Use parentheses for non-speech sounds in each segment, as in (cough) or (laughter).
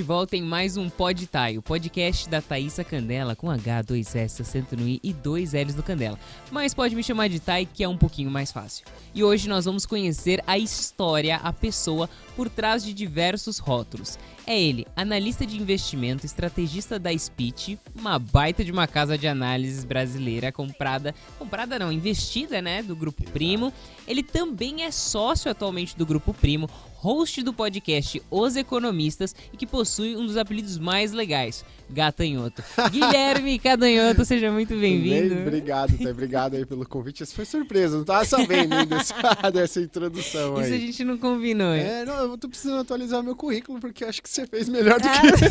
de volta em mais um Pod Thai, o podcast da Thaísa Candela com H, 2S, acento no I e dois L's do Candela. Mas pode me chamar de Thai que é um pouquinho mais fácil. E hoje nós vamos conhecer a história, a pessoa por trás de diversos rótulos. É ele, analista de investimento, estrategista da Speech, uma baita de uma casa de análises brasileira comprada, comprada não, investida, né, do Grupo Primo. Ele também é sócio atualmente do Grupo Primo, host do podcast Os Economistas e que possui um dos apelidos mais legais, Gatanhoto. (laughs) Guilherme Cadanhoto, seja muito bem-vindo. Obrigado, tá? obrigado aí pelo convite. Isso foi surpresa, não tava sabendo (laughs) dessa, dessa introdução aí. Isso a gente não combinou. É, não, eu tô precisando atualizar meu currículo porque acho que você fez melhor do que eu.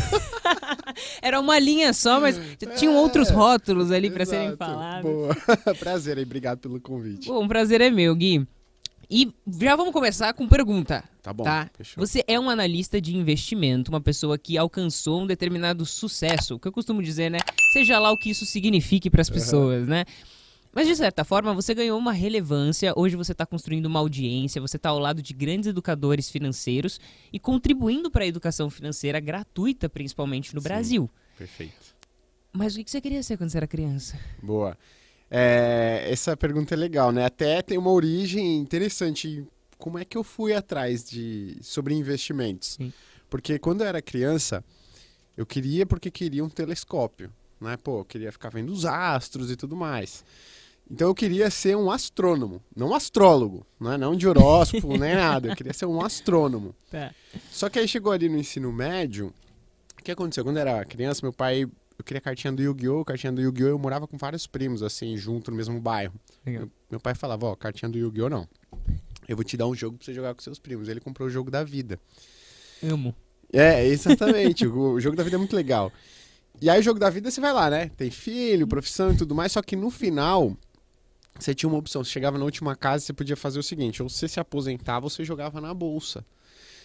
(laughs) Era uma linha só, mas tinham outros É, rótulos ali para serem falados. Boa. prazer aí, obrigado pelo convite. Bom, o prazer é meu, Gui. E já vamos começar com pergunta. Tá bom, tá? Você é um analista de investimento, uma pessoa que alcançou um determinado sucesso, o que eu costumo dizer, né? Seja lá o que isso signifique para as pessoas, né? Mas de certa forma, você ganhou uma relevância, hoje você está construindo uma audiência, você está ao lado de grandes educadores financeiros e contribuindo para a educação financeira gratuita, principalmente no Sim. Brasil. Perfeito. Mas o que que você queria ser quando você era criança? Boa. É, essa pergunta é legal, né? Até tem uma origem interessante. Como é que eu fui atrás de sobre investimentos? Sim. Porque quando eu era criança, eu queria porque queria um telescópio, né? Pô, eu queria ficar vendo os astros e tudo mais. Então eu queria ser um astrônomo, não um astrólogo, né? não de horóscopo, (laughs) nem nada. Eu queria ser um astrônomo. Tá. Só que aí chegou ali no ensino médio, o que aconteceu? Quando eu era criança, meu pai, eu queria cartinha do Yu-Gi-Oh! Cartinha do Yu-Gi-Oh! Eu morava com vários primos, assim, junto no mesmo bairro. Meu, meu pai falava, ó, cartinha do Yu-Gi-Oh! não. Eu vou te dar um jogo pra você jogar com seus primos. Ele comprou o jogo da vida. Amo. É, exatamente. (laughs) o, o jogo da vida é muito legal. E aí o jogo da vida você vai lá, né? Tem filho, profissão e tudo mais, só que no final você tinha uma opção. Você chegava na última casa, você podia fazer o seguinte: ou você se aposentava ou você jogava na bolsa.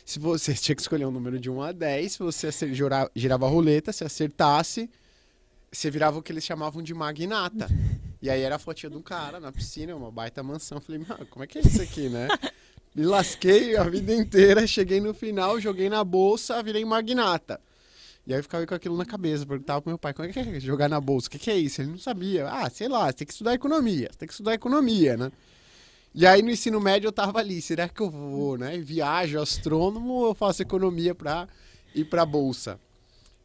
Se você (laughs) tinha que escolher um número de 1 a 10, se você acer- girava a roleta, se acertasse, você virava o que eles chamavam de magnata. E aí era a fotinha de um cara na piscina, uma baita mansão. Falei, mano, como é que é isso aqui, né? Me lasquei a vida inteira, cheguei no final, joguei na bolsa, virei magnata. E aí eu ficava com aquilo na cabeça, perguntava pro meu pai, como é que é jogar na bolsa? O que, que é isso? Ele não sabia. Ah, sei lá, tem que estudar economia, tem que estudar economia, né? E aí no ensino médio eu tava ali, será que eu vou, né? Viajo astrônomo ou faço economia pra ir pra bolsa?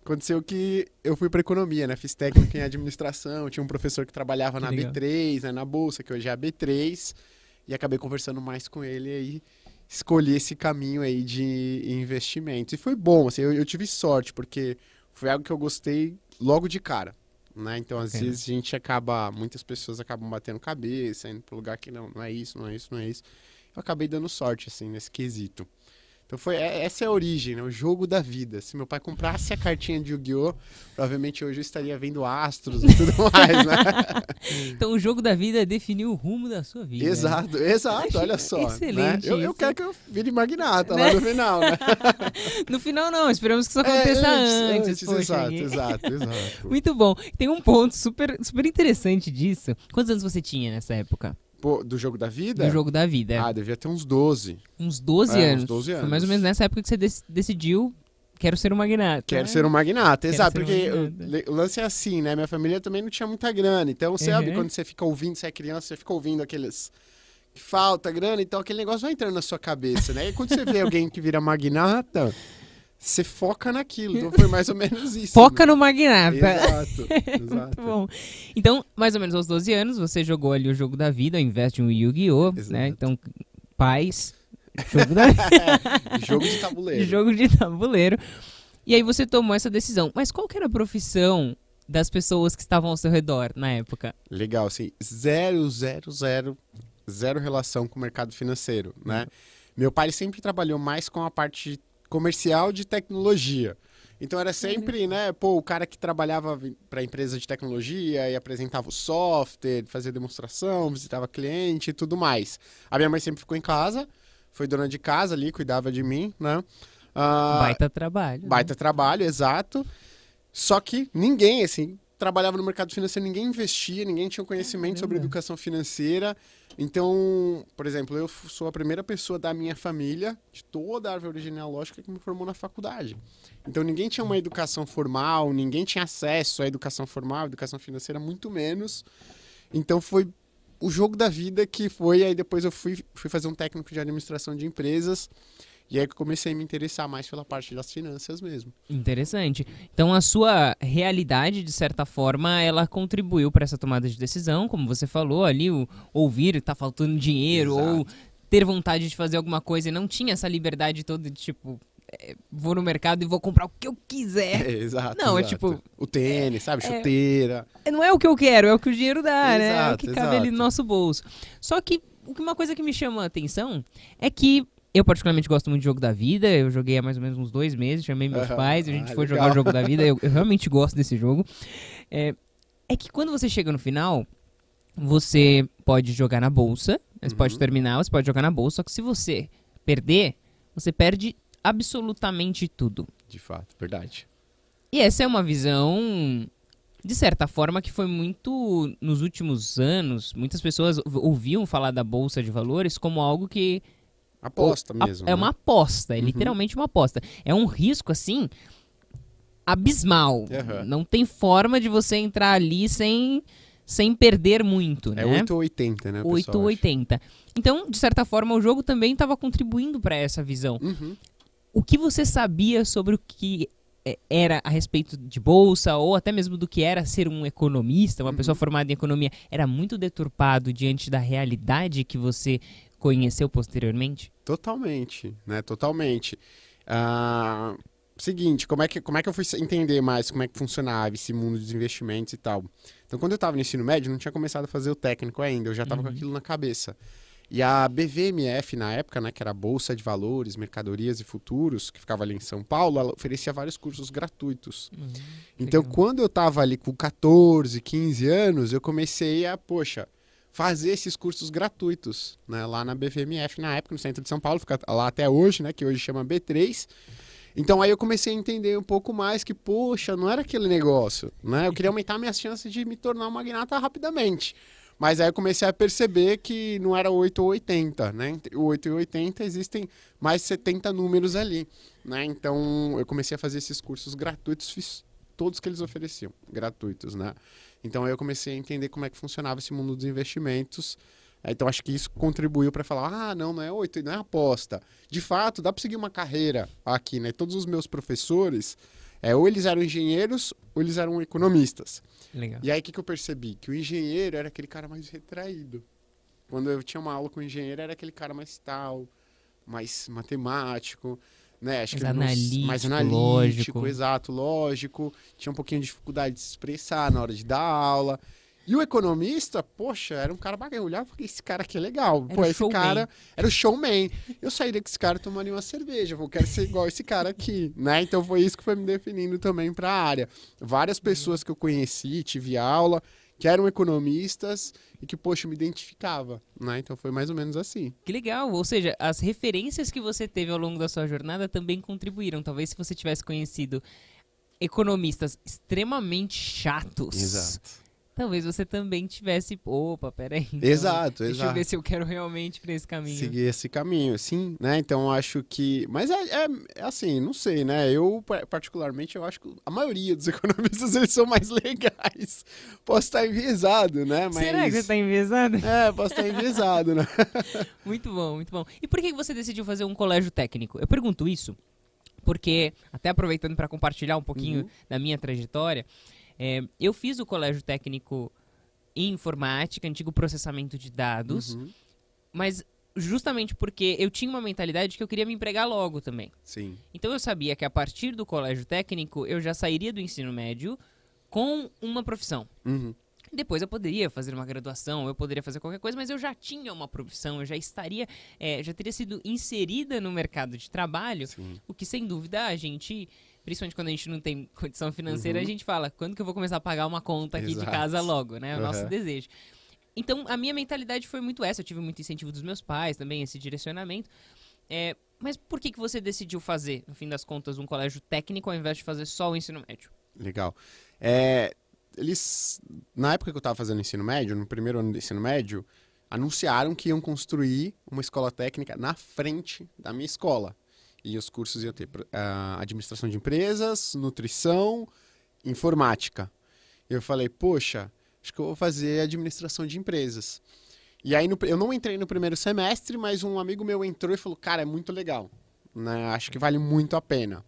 Aconteceu que eu fui pra economia, né? Fiz técnica em administração, tinha um professor que trabalhava Que na legal. B3, né? na bolsa, que hoje é a B3, e acabei conversando mais com ele e aí escolhi esse caminho aí de investimentos. E foi bom, assim, eu, eu tive sorte, porque foi algo que eu gostei logo de cara. Né? Então, às vezes, a gente acaba. Muitas pessoas acabam batendo cabeça, indo pro lugar que não, não é isso, não é isso, não é isso. Eu acabei dando sorte, assim, nesse quesito. Então, foi, é- essa é a origem, né? O jogo da vida. Se meu pai comprasse a cartinha de Yu-Gi-Oh!, provavelmente hoje eu estaria vendo astros e tudo (laughs) mais, né? (laughs) Então o jogo da vida definiu o rumo da sua vida. né? exato, exato, olha só. né? Excelente Eu, eu isso. quero que eu vire magnata lá no final, né? (laughs) No final não, esperamos que isso aconteça É, antes. poxa, exato, exato, exato. Muito bom. Tem um ponto super, super interessante disso. Quantos anos você tinha nessa época? Pô, do jogo da vida? Do jogo da vida. Ah, devia ter uns 12. uns 12 é, uns anos. 12 Foi mais ou anos. menos nessa época que você dec- decidiu, quero ser um magnata. Quero ser um magnata, Quero exato, um porque magnata. o lance é assim, né? Minha família também não tinha muita grana. Então, você Uhum. sabe quando você fica ouvindo, você é criança, você fica ouvindo aqueles. Que falta grana, então aquele negócio vai entrando na sua cabeça, né? E quando você vê (laughs) alguém que vira magnata, você foca naquilo. Então foi mais ou menos isso. Foca né? no magnata. Exato, (laughs) Muito exato. bom. Então, mais ou menos aos 12 anos, você jogou ali o jogo da vida ao invés de um Yu-Gi-Oh! Né? Então, pais, (laughs) jogo da jogo de tabuleiro. jogo de tabuleiro. E aí você tomou essa decisão. Mas qual que era a profissão das pessoas que estavam ao seu redor na época? Legal, assim, zero, zero, zero, zero relação com o mercado financeiro, né? Meu pai sempre trabalhou mais com a parte comercial de tecnologia. Então era sempre, né, pô, o cara que trabalhava para empresa de tecnologia e apresentava o software, fazia demonstração, visitava cliente e tudo mais. A minha mãe sempre ficou em casa, foi dona de casa ali, cuidava de mim, né? Ah, Baita trabalho. né? Baita trabalho, exato. Só que ninguém, assim, trabalhava no mercado financeiro, ninguém investia, ninguém tinha conhecimento sobre educação financeira. Então, por exemplo, eu sou a primeira pessoa da minha família, de toda a árvore genealógica, que me formou na faculdade. Então, ninguém tinha uma educação formal, ninguém tinha acesso à educação formal, educação financeira, muito menos. Então, foi o jogo da vida que foi. Aí, depois, eu fui, fui fazer um técnico de administração de empresas. E aí que eu comecei a me interessar mais pela parte das finanças mesmo. Interessante. Então a sua realidade, de certa forma, ela contribuiu para essa tomada de decisão, como você falou ali, o ouvir tá faltando dinheiro Exato. ou ter vontade de fazer alguma coisa e não tinha essa liberdade toda de tipo, é, vou no mercado e vou comprar o que eu quiser. É, (laughs) exato. Não, é exato. tipo- O tênis, sabe? é- Chuteira. Não é o que eu quero, é o que o dinheiro dá, né? É o Exato, que cabe ali no exato. nosso bolso. Só que- uma coisa que me chama a atenção é que eu particularmente gosto muito de jogo da vida. Eu joguei há mais ou menos uns dois meses, chamei meus Aham. pais a gente Ah, foi legal. jogar o jogo da vida. Eu, (laughs) eu realmente gosto desse jogo. É, é que quando você chega no final, você pode jogar na bolsa, você Uhum. pode terminar, você pode jogar na bolsa. Só que se você perder, você perde absolutamente tudo. De fato, verdade. E essa é uma visão, de certa forma, que foi muito. Nos últimos anos, muitas pessoas ou- ouviam falar da Bolsa de Valores como algo que. Aposta a- mesmo. É né? uma aposta, é Uhum. literalmente uma aposta. É um risco, assim, abismal. Aham. Não tem forma de você entrar ali sem, sem perder muito, É né? 8 ou 80, né? o pessoal 8 ou acha. 80. Então, de certa forma, o jogo também estava contribuindo para essa visão. Uhum. O que você sabia sobre o que é, era a respeito de bolsa ou até mesmo do que era ser um economista, uma Uhum. pessoa formada em economia, era muito deturpado diante da realidade que você conheceu posteriormente? Totalmente, né? Totalmente. Ah, seguinte, como é, que, como é que eu fui entender mais como é que funcionava esse mundo dos investimentos e tal? Então, quando eu estava no ensino médio, não tinha começado a fazer o técnico ainda, eu já estava com Uhum. aquilo na cabeça. E a BVMF, na época, né, que era a Bolsa de Valores, Mercadorias e Futuros, que ficava ali em São Paulo, ela oferecia vários cursos gratuitos. Então, legal. quando eu tava ali com 14, 15 anos, eu comecei a, poxa, fazer esses cursos gratuitos, né? Lá na BVMF, na época, no centro de São Paulo, fica lá até hoje, né? Que hoje chama B3. Então, aí eu comecei a entender um pouco mais que, poxa, não era aquele negócio, né? Eu queria aumentar minhas chances de me tornar um magnata rapidamente. Mas aí eu comecei a perceber que não era 8 ou 80, né? Entre o 8 e 80 existem mais 70 números ali, né? Então eu comecei a fazer esses cursos gratuitos, fiz todos que eles ofereciam, gratuitos, né? Então aí eu comecei a entender como é que funcionava esse mundo dos investimentos. Então acho que isso contribuiu para falar: ah, não, não é 8, não é aposta. De fato, dá para seguir uma carreira aqui, né? Todos os meus professores, é, ou eles eram engenheiros ou eles eram economistas. Legal. E aí o que, que eu percebi? Que o engenheiro era aquele cara mais retraído. Quando eu tinha uma aula com o engenheiro, era aquele cara mais tal, mais matemático, né? Acho Mais que analítico, mais analítico, lógico. exato, lógico. Tinha um pouquinho de dificuldade de se expressar na hora de dar aula. E o economista, poxa, era um cara bacana. Eu olhava e esse cara aqui é legal. Era Pô, esse showman. cara era o showman. Eu sairia com esse cara tomaria uma cerveja. Eu quero ser igual esse cara aqui, né? Então foi isso que foi me definindo também para a área. Várias pessoas que eu conheci, tive aula, que eram economistas e que, poxa, eu me identificava, né? Então foi mais ou menos assim. Que legal, ou seja, as referências que você teve ao longo da sua jornada também contribuíram. Talvez se você tivesse conhecido economistas extremamente chatos, talvez você também tivesse. Opa, peraí. então, Exato, Deixa eu exato. ver se eu quero realmente pra esse caminho. seguir esse caminho, sim, né? Então acho que, mas é, é- é assim, não sei, né? Eu pa- particularmente eu acho que a maioria dos (laughs) economistas eles são mais legais. Posso estar enviesado, né? Mas Será que você tá enviesado? É, posso estar enviesado, né? (laughs) Muito bom, muito bom. E por que que você decidiu fazer um colégio técnico? Eu pergunto isso porque, até aproveitando para compartilhar um pouquinho Uhum. da minha trajetória, é, eu fiz o colégio técnico em informática, antigo processamento de dados, Uhum, mas justamente porque eu tinha uma mentalidade que eu queria me empregar logo também. Sim. Então eu sabia que a partir do colégio técnico eu já sairia do ensino médio com uma profissão. Uhum, Depois eu poderia fazer uma graduação, eu poderia fazer qualquer coisa, mas eu já tinha uma profissão, eu já estaria, eh, já teria sido inserida no mercado de trabalho, sim. o que sem dúvida a gente, principalmente quando a gente não tem condição financeira, Uhum. a gente fala, quando que eu vou começar a pagar uma conta aqui Exato. de casa logo, né? O nosso desejo. Então a minha mentalidade foi muito essa, eu tive muito incentivo dos meus pais também, esse direcionamento. Eh, mas por que, que você decidiu fazer, no fim das contas, um colégio técnico ao invés de fazer só o ensino médio? Legal. É, eles, na época que eu estava fazendo ensino médio, no primeiro ano do ensino médio, anunciaram que iam construir uma escola técnica na frente da minha escola. E os cursos iam ter uh, administração de empresas, nutrição, informática. Eu falei, poxa, acho que eu vou fazer administração de empresas. E aí no, eu não entrei no primeiro semestre, mas um amigo meu entrou e falou, cara, é muito legal. Né? Acho que vale muito a pena.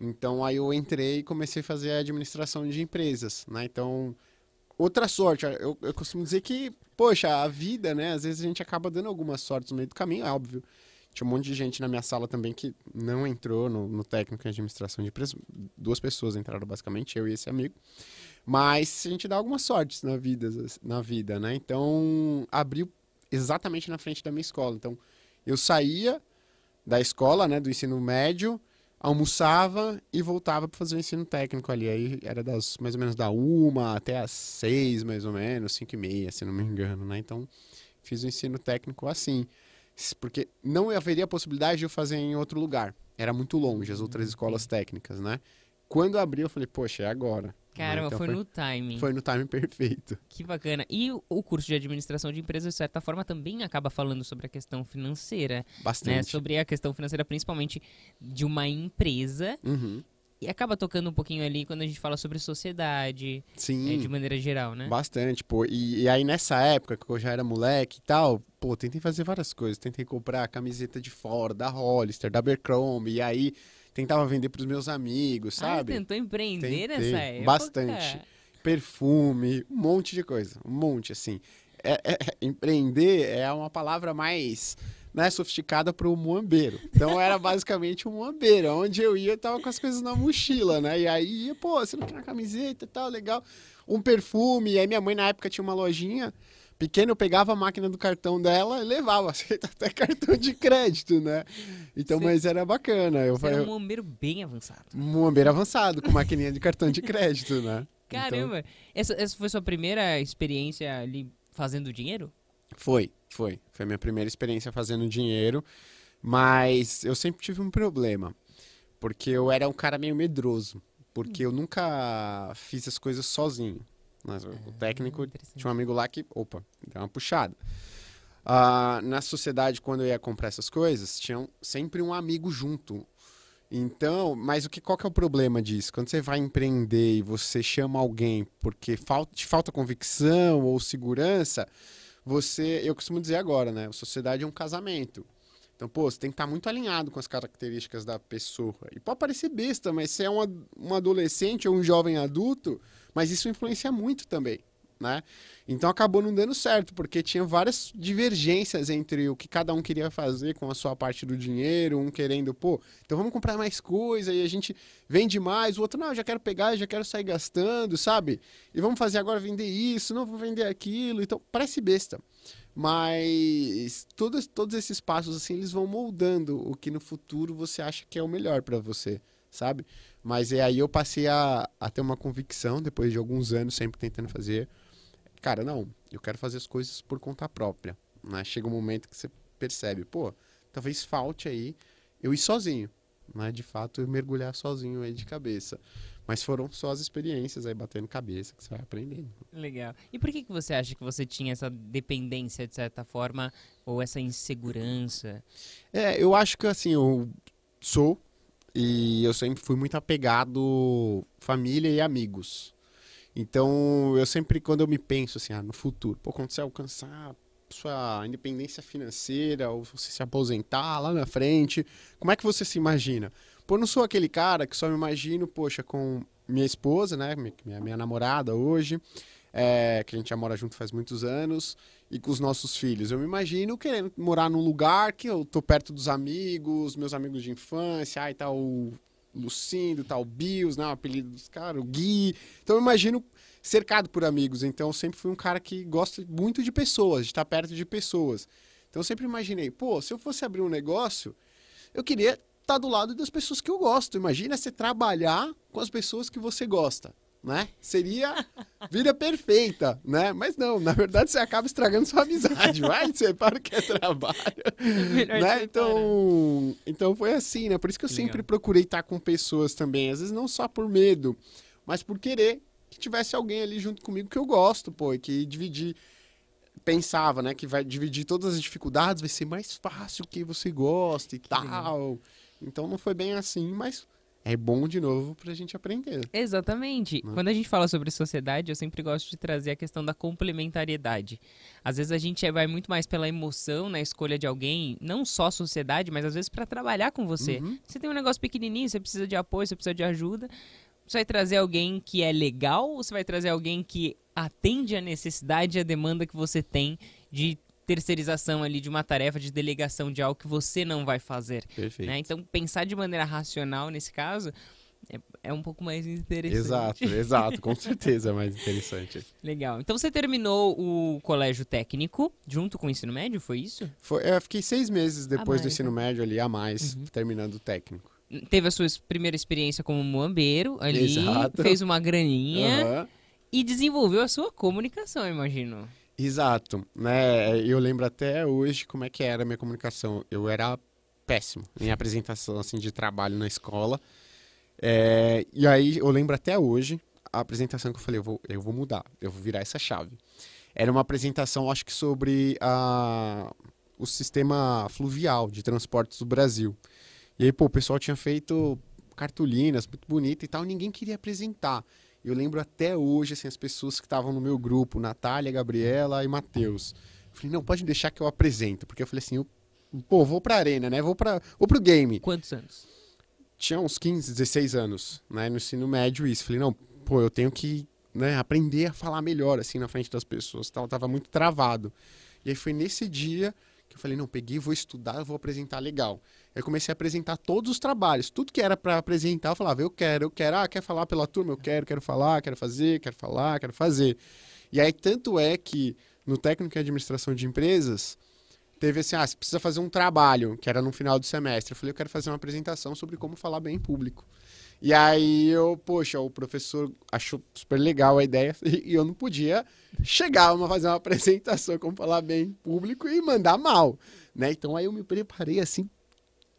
Então aí eu entrei e comecei a fazer administração de empresas. Né? Então, outra sorte. Eu, eu costumo dizer que, poxa, a vida, né? Às vezes a gente acaba dando algumas sortes no meio do caminho, é óbvio. Tinha um monte de gente na minha sala também que não entrou no, no técnico em administração de empresas. Duas pessoas entraram basicamente, eu e esse amigo. Mas a gente dá algumas sortes na vida, na vida, né? Então, abriu exatamente na frente da minha escola. Então, eu saía da escola, né, do ensino médio, almoçava e voltava para fazer o ensino técnico ali. Aí era das mais ou menos da uma até as seis, mais ou menos, cinco e meia, se não me engano, né? Então, fiz o ensino técnico assim porque não haveria possibilidade de eu fazer em outro lugar. Era muito longe as outras escolas técnicas, né? Quando abriu, eu falei, poxa, é agora. Caramba, então foi, foi, no timing. Foi no timing perfeito. Que bacana. E o curso de administração de empresas, de certa forma, também acaba falando sobre a questão financeira. Né? Bastante. Né? Sobre a questão financeira, principalmente de uma empresa. Uhum. E acaba tocando um pouquinho ali quando a gente fala sobre sociedade. Sim. É, de maneira geral, né? Bastante, pô. E, e, aí nessa época, que eu já era moleque e tal, pô, tentei fazer várias coisas. Tentei comprar a camiseta de fora, da Hollister, da Abercrombie. E aí tentava vender pros meus amigos, ah, sabe? Ah, tentou empreender Tentei. nessa época? Bastante. Perfume, um monte de coisa. Um monte, assim. É, é, empreender é uma palavra mais né, sofisticada para o muambeiro. Então era basicamente um muambeiro. Onde eu ia, eu tava com as coisas na mochila, né? E aí, pô, você não quer uma camiseta e tal, legal. Um perfume. E aí minha mãe na época tinha uma lojinha pequena, eu pegava a máquina do cartão dela e levava, (laughs) aceita até cartão de crédito, né? Então, Sim. mas era bacana. Eu, Você era um muambeiro bem avançado. Um muambeiro avançado, com maquininha de cartão de crédito, né? Caramba! Então... Essa, essa foi sua primeira experiência ali fazendo dinheiro? Foi, foi. Foi minha primeira experiência fazendo dinheiro. Mas eu sempre tive um problema. Porque eu era um cara meio medroso. Porque eu nunca fiz as coisas sozinho. Mas o ah, técnico tinha um amigo lá que, opa, deu uma puxada. Uh, na sociedade, quando eu ia comprar essas coisas, tinha sempre um amigo junto. Então, mas o que, qual que é o problema disso? Quando você vai empreender e você chama alguém porque falta, te falta convicção ou segurança, você, eu costumo dizer agora, né? A sociedade é um casamento. Então, pô, você tem que estar muito alinhado com as características da pessoa. E pode parecer besta, mas se é um, um adolescente ou um jovem adulto, mas isso influencia muito também né? Então acabou não dando certo, porque tinha várias divergências entre o que cada um queria fazer com a sua parte do dinheiro, um querendo, pô, então vamos comprar mais coisa e a gente vende mais, o outro, não, já quero pegar, já quero sair gastando, sabe? E vamos fazer agora vender isso, não vou vender aquilo, então parece besta. Mas todos, todos esses passos assim, eles vão moldando o que no futuro você acha que é o melhor para você, sabe? Mas é aí eu passei a, a ter uma convicção depois de alguns anos sempre tentando fazer cara, não, eu quero fazer as coisas por conta própria. Né? Chega um momento que você percebe, pô, talvez falte aí eu ir sozinho. Né? De fato, eu mergulhar sozinho aí de cabeça. Mas foram só as experiências aí batendo cabeça que você vai aprendendo. Legal. E por que, que você acha que você tinha essa dependência, de certa forma, ou essa insegurança? É, eu acho que assim, eu sou e eu sempre fui muito apegado família e amigos. Então, eu sempre, quando eu me penso assim, ah, no futuro, pô, quando você alcançar sua independência financeira ou você se aposentar lá na frente, como é que você se imagina? Pô, eu não sou aquele cara que só me imagino, poxa, com minha esposa, né, minha, minha namorada hoje, é, que a gente já mora junto faz muitos anos, e com os nossos filhos. Eu me imagino querendo morar num lugar que eu tô perto dos amigos, meus amigos de infância, ai, tá o Lucindo, tal, Bios, né? O apelido dos caras, o Gui. Então eu imagino cercado por amigos. Então eu sempre fui um cara que gosta muito de pessoas, de estar perto de pessoas. Então sempre imaginei, pô, se eu fosse abrir um negócio, eu queria estar do lado das pessoas que eu gosto. Imagina você trabalhar com as pessoas que você gosta né? Seria vida perfeita, né? Mas não, na verdade você acaba estragando sua amizade. Vai, você (laughs) para que é trabalho. É né? Então, então foi assim, né? Por isso que eu sempre procurei estar com pessoas também. Às vezes não só por medo, mas por querer que tivesse alguém ali junto comigo que eu gosto, pô, e que dividir pensava, né, que vai dividir todas as dificuldades, vai ser mais fácil que você gosta e tal. Legal. Então não foi bem assim, mas é bom de novo pra gente aprender. Exatamente. Né? Quando a gente fala sobre sociedade, eu sempre gosto de trazer a questão da complementariedade. Às vezes a gente vai muito mais pela emoção na escolha de alguém, não só sociedade, mas às vezes para trabalhar com você. Uhum. Você tem um negócio pequenininho, você precisa de apoio, você precisa de ajuda. Você vai trazer alguém que é legal ou você vai trazer alguém que atende a necessidade e a demanda que você tem de terceirização ali de uma tarefa de delegação de algo que você não vai fazer. Perfeito. Né? Então, pensar de maneira racional nesse caso é, é, um pouco mais interessante. Exato, (laughs) exato, com certeza é mais interessante. Legal. Então você terminou o colégio técnico junto com o ensino médio, foi isso? Foi, eu fiquei seis meses depois do ensino né? médio ali a mais, uhum. terminando o técnico. Teve a sua primeira experiência como muambeiro ali, Exato. fez uma graninha uhum. e desenvolveu a sua comunicação, imagino. Exato, né? Eu lembro até hoje como é que era a minha comunicação. Eu era péssimo em apresentação assim de trabalho na escola. É, e aí eu lembro até hoje a apresentação que eu falei, eu vou, eu vou mudar, eu vou virar essa chave. Era uma apresentação, acho que sobre a, o sistema fluvial de transportes do Brasil. E aí, pô, o pessoal tinha feito cartolinas muito bonitas e tal, ninguém queria apresentar. Eu lembro até hoje, assim, as pessoas que estavam no meu grupo, Natália, Gabriela e Matheus. Falei, não, pode deixar que eu apresento. Porque eu falei assim, eu, pô, vou pra arena, né? Vou, pra, vou pro game. Quantos anos? Tinha uns 15, 16 anos, né? No ensino médio, isso. Falei, não, pô, eu tenho que né, aprender a falar melhor, assim, na frente das pessoas. Tal. tava muito travado. E aí foi nesse dia que eu falei, não, peguei, vou estudar, vou apresentar legal. Eu comecei a apresentar todos os trabalhos, tudo que era para apresentar, eu falava, eu quero, eu quero, ah, quer falar pela turma? Eu quero, quero falar, quero fazer, quero falar, quero fazer. E aí, tanto é que no técnico em administração de empresas, teve assim, ah, você precisa fazer um trabalho, que era no final do semestre. Eu falei, eu quero fazer uma apresentação sobre como falar bem em público. E aí eu, poxa, o professor achou super legal a ideia (laughs) e eu não podia chegar a fazer uma (laughs) apresentação como falar bem em público e mandar mal, né? Então aí eu me preparei assim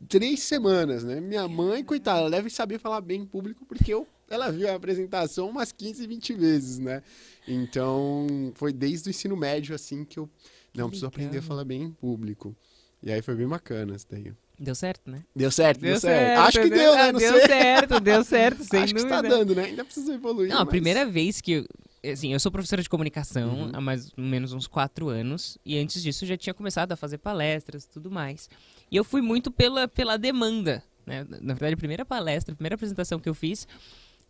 três semanas, né? Minha mãe, coitada, ela deve saber falar bem em público porque eu, ela viu a apresentação umas 15, 20 vezes, né? Então foi desde o ensino médio assim que eu não preciso aprender a falar bem em público. E aí foi bem bacana isso daí. Deu certo, né? Deu certo, deu, deu certo. certo. Acho que deu, né? Não deu sei. certo, deu certo, (laughs) sem Acho dúvida. que está dando, né? Ainda precisa evoluir. Não, mas... a primeira vez que... Assim, eu sou professora de comunicação uhum. há mais ou menos uns quatro anos. E antes disso já tinha começado a fazer palestras e tudo mais. E eu fui muito pela, pela demanda. Né? Na verdade, a primeira palestra, a primeira apresentação que eu fiz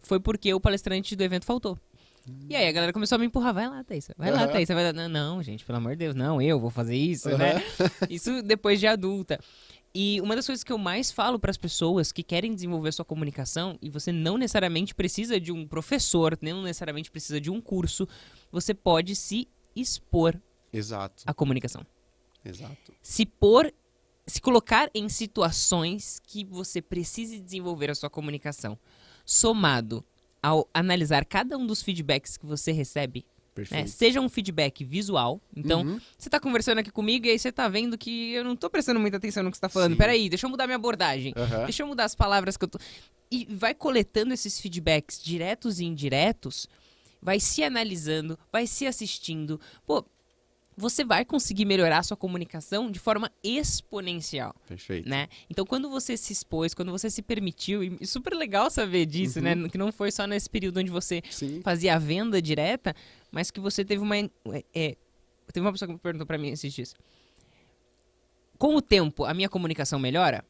foi porque o palestrante do evento faltou. E aí a galera começou a me empurrar, vai lá, Thaís, vai uhum. lá, Thaís. Vai lá. Não, não, gente, pelo amor de Deus, não, eu vou fazer isso, uhum. né? (laughs) Isso depois de adulta. E uma das coisas que eu mais falo para as pessoas que querem desenvolver sua comunicação, e você não necessariamente precisa de um professor, não necessariamente precisa de um curso, você pode se expor Exato. à comunicação. Exato. Se pôr, se colocar em situações que você precise desenvolver a sua comunicação, somado ao analisar cada um dos feedbacks que você recebe né? Seja um feedback visual. Então, uhum. você está conversando aqui comigo e aí você está vendo que eu não estou prestando muita atenção no que você está falando. Sim. Peraí, deixa eu mudar minha abordagem. Uhum. Deixa eu mudar as palavras que eu tô. E vai coletando esses feedbacks diretos e indiretos, vai se analisando, vai se assistindo. Pô, você vai conseguir melhorar a sua comunicação de forma exponencial. Perfeito. Né? Então, quando você se expôs, quando você se permitiu, e super legal saber disso, né? uhum. né? Que não foi só nesse período onde você Sim. fazia a venda direta, mas que você teve uma. É, é teve uma pessoa que me perguntou para mim esses dias. Com o tempo, a minha comunicação melhora?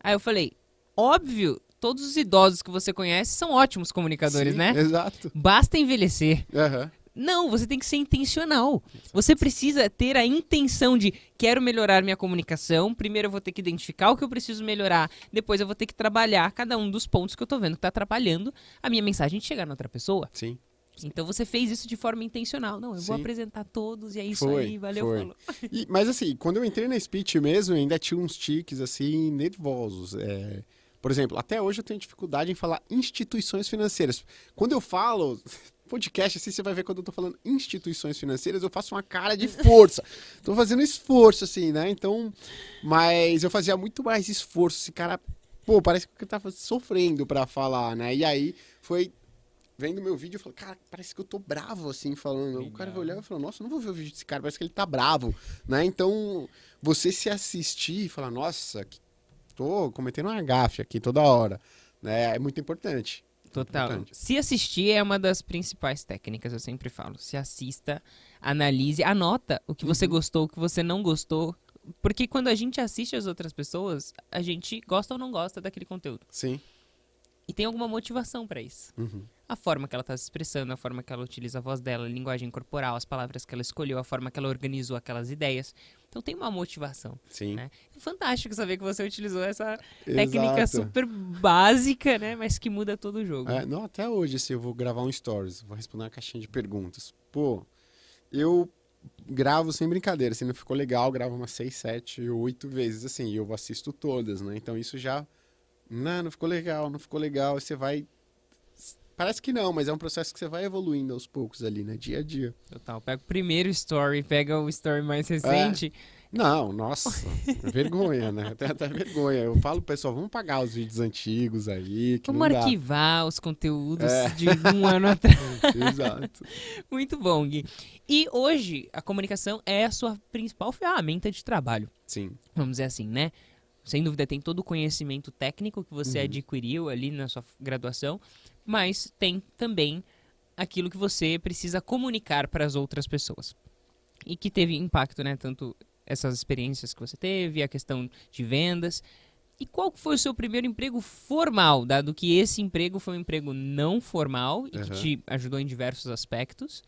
Aí eu falei, óbvio, todos os idosos que você conhece são ótimos comunicadores, Sim, né? Exato. Basta envelhecer. Uhum. Não, você tem que ser intencional. Você precisa ter a intenção de quero melhorar minha comunicação. Primeiro eu vou ter que identificar o que eu preciso melhorar. Depois eu vou ter que trabalhar cada um dos pontos que eu tô vendo que tá atrapalhando a minha mensagem de chegar na outra pessoa. Sim. Então você fez isso de forma intencional. Não, eu Sim. vou apresentar todos e é isso foi, aí, valeu, foi. falou. (laughs) E, mas assim, quando eu entrei na speech mesmo, ainda tinha uns tiques assim, nervosos. É... Por exemplo, até hoje eu tenho dificuldade em falar instituições financeiras. Quando eu falo, (laughs) podcast, assim, você vai ver quando eu tô falando instituições financeiras, eu faço uma cara de força. (laughs) tô fazendo esforço, assim, né? Então, mas eu fazia muito mais esforço. Esse cara, pô, parece que eu tava sofrendo para falar, né? E aí foi vendo meu vídeo, eu falo, cara, parece que eu tô bravo, assim, falando. O cara vai olhar e falar, nossa, não vou ver o vídeo desse cara, parece que ele tá bravo, né? Então, você se assistir e falar, nossa, que- tô cometendo uma gafe aqui toda hora, né? É muito importante. Total. Importante. Se assistir é uma das principais técnicas, eu sempre falo. Se assista, analise, anota o que você Uhum. gostou, o que você não gostou. Porque quando a gente assiste as outras pessoas, a gente gosta ou não gosta daquele conteúdo. Sim. E tem alguma motivação pra isso. Uhum. A forma que ela tá se expressando, a forma que ela utiliza a voz dela, a linguagem corporal, as palavras que ela escolheu, a forma que ela organizou aquelas ideias. Então tem uma motivação. Sim. Né? É fantástico saber que você utilizou essa técnica Exato. super básica, né? Mas que muda todo o jogo. É, não, até hoje, assim, eu vou gravar um stories, vou responder uma caixinha de perguntas. Pô, eu gravo sem brincadeira, assim, não ficou legal, gravo umas 6, 7, 8 vezes, assim, e eu assisto todas, né? Então isso já. Não, não ficou legal, não ficou legal, você vai. Parece que não, mas é um processo que você vai evoluindo aos poucos ali, né? Dia a dia. Total. Pega o primeiro story, pega o story mais recente. Não, nossa, (laughs) vergonha, né? Até vergonha. Eu falo, pessoal, vamos pagar os vídeos antigos aí, Vamos arquivar os conteúdos É. de um ano (laughs) atrás. (laughs) Exato. Muito bom, Gui. E hoje, a comunicação é a sua principal ferramenta de trabalho. Sim. Vamos dizer assim, né? Sem dúvida, tem todo o conhecimento técnico que você Uhum. adquiriu ali na sua graduação, mas tem também aquilo que você precisa comunicar para as outras pessoas. E que teve impacto, né? Tanto essas experiências que você teve, a questão de vendas. E qual foi o seu primeiro emprego formal, dado que esse emprego foi um emprego não formal e que Aham. te ajudou em diversos aspectos?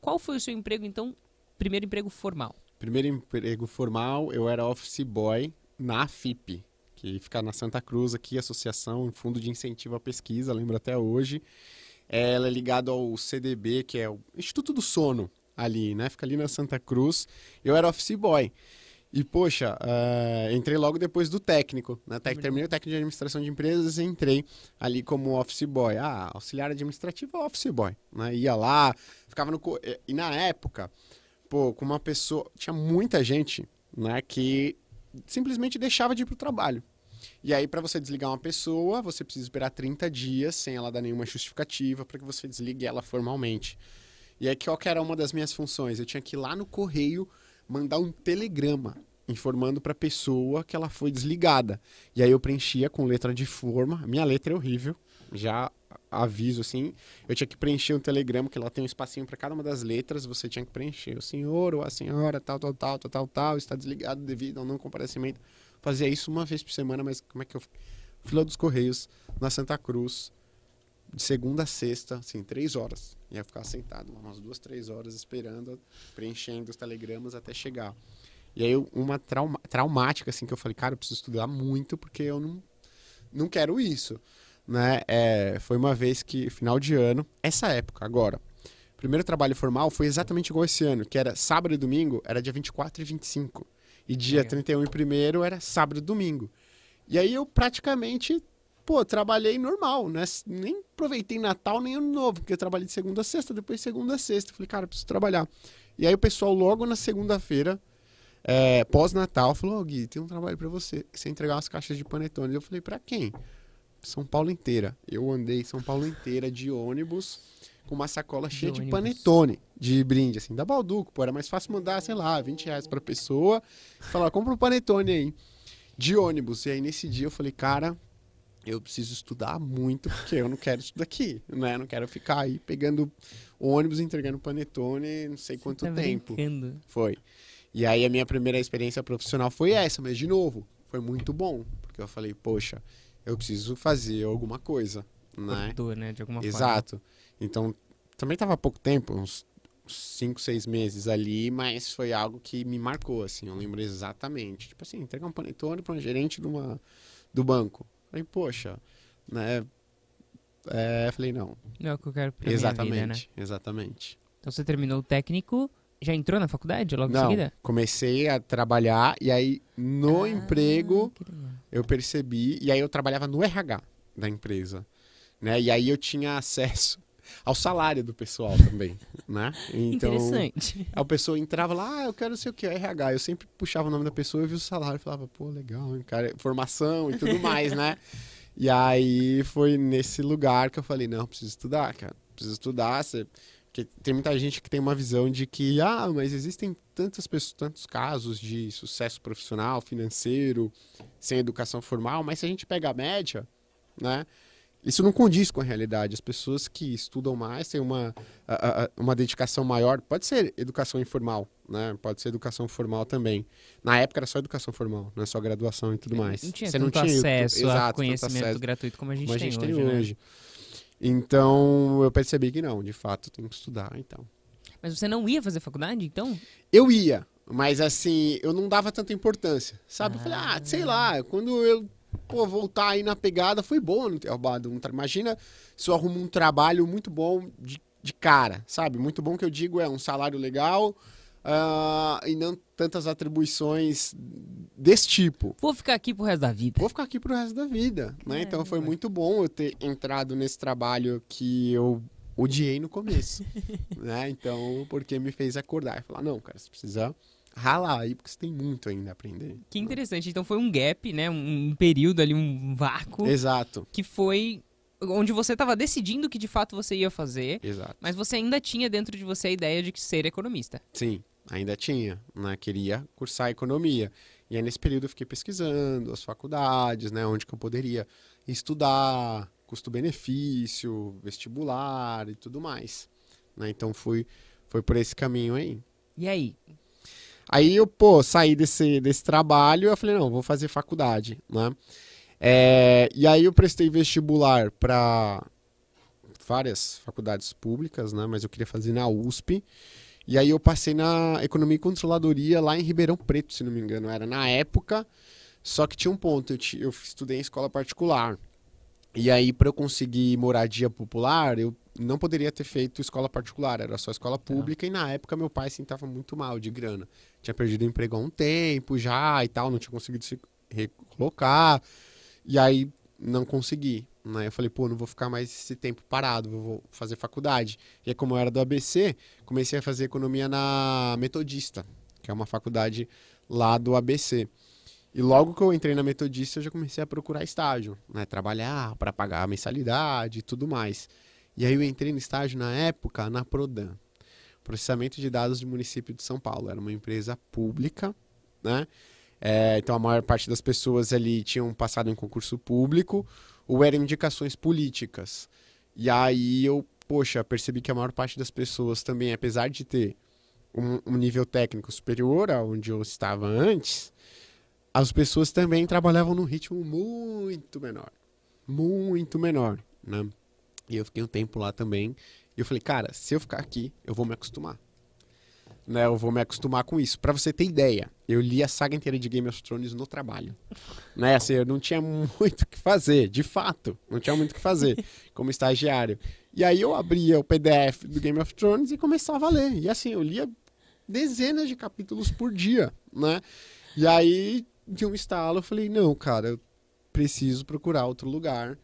Qual foi o seu emprego, então, primeiro emprego formal? Primeiro emprego formal, eu era office boy na FIP, que fica na Santa Cruz aqui, Associação Fundo de Incentivo à Pesquisa, lembro até hoje. Ela é ligada ao CDB, que é o Instituto do Sono, ali, né? Fica ali na Santa Cruz. Eu era office boy. E, poxa, eh, entrei logo depois do técnico, né? Tec- Muito terminei o técnico de administração de empresas e entrei ali como office boy. Ah, auxiliar administrativo, office boy, né? Ia lá, ficava no... eh, E na época, pô, com uma pessoa... Tinha muita gente, né, que simplesmente deixava de ir pro trabalho. E aí, para você desligar uma pessoa, você precisa esperar 30 dias sem ela dar nenhuma justificativa para que você desligue ela formalmente. E aí, qual que era uma das minhas funções? Eu tinha que ir lá no correio mandar um telegrama informando para a pessoa que ela foi desligada. E aí eu preenchia com letra de forma. Minha letra é horrível, já aviso assim. Eu tinha que preencher um telegrama que ela tem um espacinho para cada uma das letras. Você tinha que preencher o senhor ou a senhora, tal, tal, tal, tal, tal, tal, está desligado devido ao não comparecimento. Fazia isso uma vez por semana, mas como é que eu fila dos correios na Santa Cruz de segunda a sexta, assim, três horas. Ia ficar sentado lá umas duas, três horas esperando, preenchendo os telegramas até chegar. E aí uma trauma, traumática, assim, que eu falei, cara, eu preciso estudar muito porque eu não, não quero isso. Né? É, foi uma vez que, final de ano, essa época, agora, primeiro trabalho formal foi exatamente igual esse ano, que era sábado e domingo, era dia 24 e 25. E dia Legal. 31 e primeiro era sábado e domingo. E aí eu praticamente, pô, trabalhei normal, né? Nem aproveitei Natal nem Ano Novo, porque eu trabalhei de segunda a sexta, depois de segunda a sexta. Falei, cara, eu preciso trabalhar. E aí o pessoal logo na segunda-feira, é, pós-Natal, falou, ô Gui, tem um trabalho pra você, você entregar umas caixas de panetone. Eu falei, pra quem? São Paulo inteira. Eu andei São Paulo inteira de ônibus com uma sacola De cheia de panetone de brinde, assim, da Balduco, pô, era mais fácil mandar, sei lá, 20 reais pra pessoa, falar, compra um panetone aí, de ônibus. E aí nesse dia eu falei, cara, eu preciso estudar muito, porque eu não quero isso daqui, né? Eu não quero ficar aí pegando ônibus, entregando panetone, não sei quanto Tá tempo. brincando. Foi. E aí a minha primeira experiência profissional foi essa, mas de novo, foi muito bom, porque eu falei, poxa, eu preciso fazer alguma coisa, né? Cortou, né? De alguma forma. Exato. Então, também tava há pouco tempo, uns 5, 6 meses ali, mas foi algo que me marcou, assim, eu lembro exatamente. Tipo assim, entregar um panetone para um gerente de uma, do banco. Falei, poxa, né? É, falei, não, Não é o que eu quero pra exatamente, vida, né? exatamente. Então você terminou o técnico, já entrou na faculdade logo em Não, seguida? comecei a trabalhar e aí no Ah, emprego eu percebi, e aí eu trabalhava no RH da empresa, né? E aí eu tinha acesso ao salário do pessoal também, (laughs) né? Então, Interessante. a pessoa entrava lá, ah, eu quero sei o que, RH. Eu sempre puxava o nome da pessoa e via o salário e falava, pô, legal, hein, cara, formação e tudo mais, né? (laughs) E aí foi nesse lugar que eu falei, não, preciso estudar, cara. Preciso estudar. Você... Porque tem muita gente que tem uma visão de que, ah, mas existem tantas pessoas, tantos casos de sucesso profissional, financeiro, sem educação formal, mas se a gente pega a média, né? Isso não condiz com a realidade. As pessoas que estudam mais têm uma, a, a, uma dedicação maior. Pode ser educação informal, né? Pode ser educação formal também. Na época era só educação formal, não é só graduação e tudo mais. Não tinha Você tanto não tinha acesso exato, conhecimento acesso gratuito como a gente, como a tem, gente hoje, tem né? hoje. Então eu percebi que não, de fato, eu tenho que estudar. Então Mas você não ia fazer faculdade, então? eu ia, mas assim eu não dava tanta importância, sabe? Eu falei, ah, sei lá, quando eu pô, voltar aí na pegada foi bom não ter roubado um Imagina se eu arrumo um trabalho muito bom de, de cara, sabe? Muito bom que eu digo é um salário legal. Ah, e não tantas atribuições desse tipo. Vou ficar aqui pro resto da vida. vou ficar aqui pro resto da vida, né? Então foi Caramba. muito bom eu ter entrado nesse trabalho que eu odiei no começo, (laughs) né? Então, porque me fez acordar e falar, não, cara, você precisa ralar aí, porque você tem muito ainda a aprender. Que interessante. Então foi um gap, né? Um um período ali, um vácuo, Exato, que foi onde você estava decidindo o que de fato você ia fazer, exato. mas você ainda tinha dentro de você a ideia de que ser economista. Sim, ainda tinha, né? Queria cursar economia. E aí nesse período eu fiquei pesquisando as faculdades, né? Onde que eu poderia estudar, custo-benefício, vestibular e tudo mais. Né? Então fui, foi por esse caminho aí. E aí? Aí eu, pô, saí desse, desse trabalho e eu falei, não, vou fazer faculdade, né? É, e aí eu prestei vestibular para várias faculdades públicas, né? Mas eu queria fazer na USP. E aí eu passei na Economia e Controladoria lá em Ribeirão Preto, se não me engano. Era na época, só que tinha um ponto, eu, eu estudei em escola particular. E aí, para eu conseguir moradia popular, eu não poderia ter feito escola particular, era só escola pública. E na época, meu pai assim, tava muito mal de grana. Tinha perdido o emprego há um tempo já e tal, não tinha conseguido se recolocar. E aí, não consegui. Né? Eu falei, pô, não vou ficar mais esse tempo parado, vou fazer faculdade. E aí, como eu era do ABC, comecei a fazer economia na Metodista, que é uma faculdade lá do ABC. E logo que eu entrei na Metodista, eu já comecei a procurar estágio, né? Trabalhar para pagar a mensalidade e tudo mais. E aí eu entrei no estágio na época na Prodan, processamento de dados do município de São Paulo. Era uma empresa pública, né? É, então a maior parte das pessoas ali tinham passado em concurso público ou eram indicações políticas. E aí eu, poxa, percebi que a maior parte das pessoas também, apesar de ter um, um nível técnico superior a onde eu estava antes, as pessoas também trabalhavam num ritmo muito menor. Muito menor, né? E eu fiquei um tempo lá também. E eu falei, cara, se eu ficar aqui, eu vou me acostumar. Né, eu vou me acostumar com isso. Pra você ter ideia, eu li a saga inteira de Game of Thrones no trabalho. (laughs) Né, assim, eu não tinha muito o que fazer, de fato. Não tinha muito o que fazer (laughs) como estagiário. E aí eu abria o PDF do Game of Thrones e começava a ler. E assim, eu lia dezenas de capítulos por dia, né? E aí, de um estalo, eu falei, não, cara, eu preciso procurar outro lugar,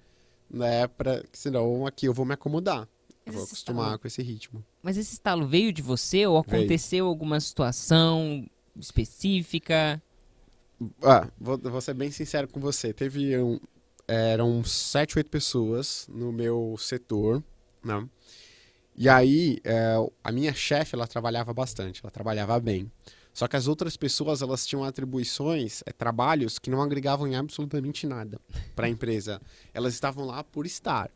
né? Pra, senão aqui eu vou me acomodar. Mas vou acostumar estalo- com esse ritmo. Mas esse estalo veio de você ou Veio. aconteceu alguma situação específica? Ah, vou, vou ser bem sincero com você. Teve um, eram sete, oito pessoas no meu setor, né? E aí, é, a minha chefe, ela trabalhava bastante, ela trabalhava bem. Só que as outras pessoas, elas tinham atribuições, é, trabalhos que não agregavam em absolutamente nada para a (laughs) empresa. Elas estavam lá por estar.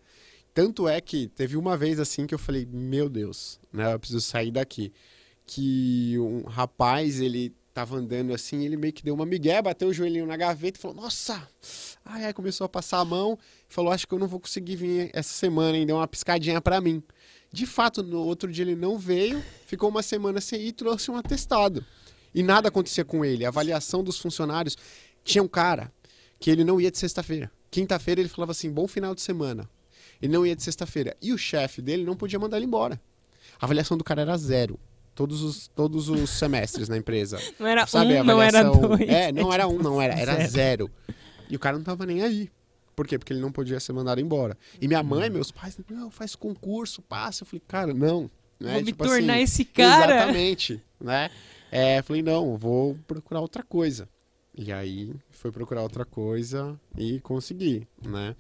Tanto é que teve uma vez assim que eu falei, meu Deus, né, eu preciso sair daqui. Que um rapaz, ele tava andando assim, ele meio que deu uma migué, bateu o joelhinho na gaveta e falou, nossa! Ai, ai, começou a passar a mão, falou, acho que eu não vou conseguir vir essa semana, e deu uma piscadinha para mim. De fato, no outro dia ele não veio, ficou uma semana sem ir e trouxe um atestado. E nada acontecia com ele. A avaliação dos funcionários tinha um cara que ele não ia de sexta-feira. Quinta-feira ele falava assim: bom final de semana. Ele não ia de sexta-feira. E o chefe dele não podia mandar ele embora. A avaliação do cara era zero. Todos os, todos os (laughs) semestres na empresa. Não era Sabe, um, não era dois. É, não era um, não era. Era Zero. zero. E o cara não tava nem aí. Por quê? Porque ele não podia ser mandado embora. E minha mãe, Hum. meus pais, não, faz concurso, passa. Eu falei, cara, não. Né? Vou me Tipo tornar assim, esse cara. Exatamente, né? É, falei, não, vou procurar outra coisa. E aí foi procurar outra coisa e consegui, né?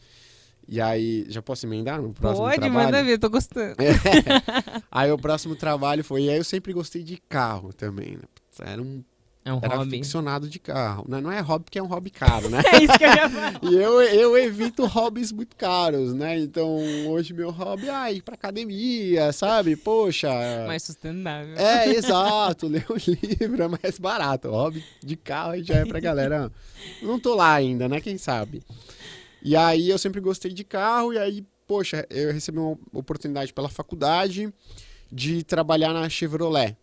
E aí, já posso emendar no próximo Pode, trabalho? manda ver, tô gostando. (laughs) Aí o próximo trabalho foi. E aí eu sempre gostei de carro também, né? Putz, Era um É um era hobby. ficcionado de carro. Não, não é hobby porque é um hobby caro, né? (laughs) É isso que eu ia falar. (laughs) E eu, eu evito hobbies muito caros, né? Então, hoje meu hobby é ah, ir pra academia, sabe? Poxa. Mais sustentável. É, exato. Ler um livro é mais barato. O hobby de carro aí já é pra galera. Não tô lá ainda, né? Quem sabe? E aí eu sempre gostei de carro, e aí, poxa, eu recebi uma oportunidade pela faculdade de trabalhar na Chevrolet,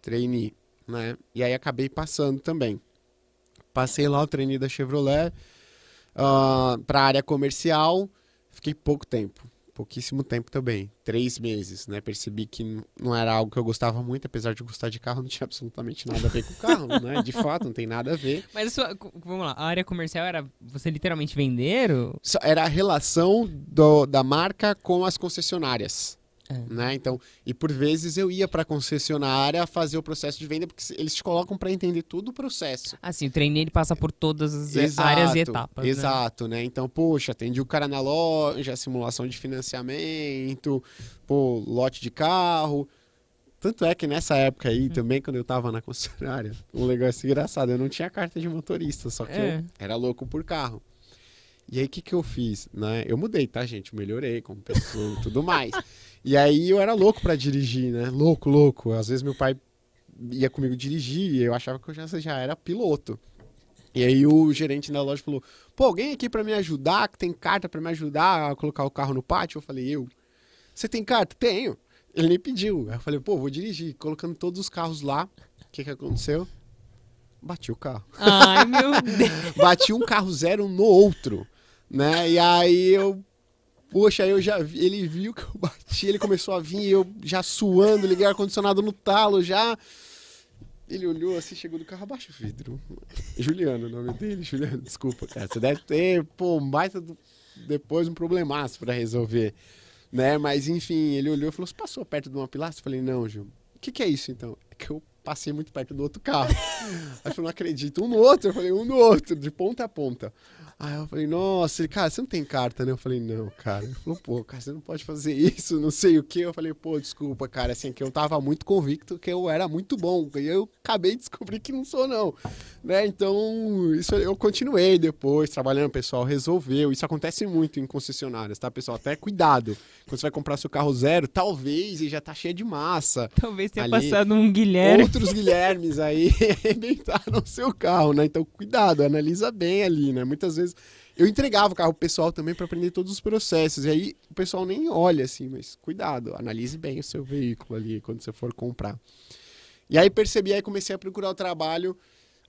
trainee, né? E aí acabei passando também. Passei lá o trainee da Chevrolet para a área comercial, fiquei pouco tempo, pouquíssimo tempo também, três meses, né? Percebi que não era algo que eu gostava muito, apesar de gostar de carro, (laughs) não tinha absolutamente nada a ver com o carro, né? De fato, não tem nada a ver. Mas a sua, vamos lá, a área comercial era você literalmente vender? Ou... Era a relação do- da marca com as concessionárias. É. Né? Então, e por vezes eu ia para a concessionária fazer o processo de venda, porque eles te colocam para entender todo o processo. Assim, o trainee ele passa por todas as eh, áreas e etapas. né? Exato, né? Então, poxa, atendi o cara na loja, simulação de financiamento, pô, lote de carro. Tanto é que nessa época Hum. aí, também, quando eu tava na concessionária, um negócio engraçado, eu não tinha carta de motorista, só que É. eu era louco por carro. E aí, o que, que eu fiz? Né? Eu mudei, tá, gente? Eu melhorei como pessoa e tudo mais. E aí, eu era louco pra dirigir, né? Louco, louco. Às vezes, meu pai ia comigo dirigir e eu achava que eu já, já era piloto. E aí, o gerente da loja falou: pô, alguém aqui pra me ajudar, que tem carta pra me ajudar a colocar o carro no pátio? Eu falei: eu. Você tem carta? Tenho. Ele nem pediu. Eu falei: pô, vou dirigir. Colocando todos os carros lá. O que, que aconteceu? Bati o carro Ai, meu (laughs) Deus. bati um carro zero no outro, né? E aí eu, poxa, aí eu já vi, ele viu que eu (laughs) bati, ele começou a vir, eu já suando, liguei ar-condicionado no talo já. Ele olhou assim, chegou do carro, abaixa o vidro. Juliano, o nome dele, Juliano, desculpa, cara. Você deve ter, pô, do- depois um problemaço pra resolver, né? Mas enfim, ele olhou e falou: Você passou perto de uma pilastra? Eu falei: Não, Gil. O que, que é isso então? É que eu passei muito perto do outro carro. Aí ele falou: Não acredito. Um no outro? Eu falei: Um no outro, de ponta a ponta. Aí eu falei: Nossa, ele, cara, você não tem carta, né? Eu falei: Não, cara. Ele falou: Pô, cara, você não pode fazer (laughs) isso, não sei o que. Eu falei: Pô, desculpa, cara. Assim, que eu tava muito convicto que eu era muito bom. E eu acabei de descobrir que não sou, não. Né? Então, isso eu continuei depois, trabalhando, o pessoal resolveu. Isso acontece muito em concessionárias, tá, pessoal? Até cuidado. Quando você vai comprar seu carro zero, talvez ele já tá cheio de massa. Talvez tenha Ali, passado um Guilherme. Outros Guilhermes aí (laughs) arrebentaram o seu carro, né? Então, cuidado, analisa bem ali, né? Muitas vezes eu entregava o carro pro pessoal também para aprender todos os processos. E aí o pessoal nem olha assim, mas cuidado, analise bem o seu veículo ali quando você for comprar. E aí percebi, aí comecei a procurar o trabalho.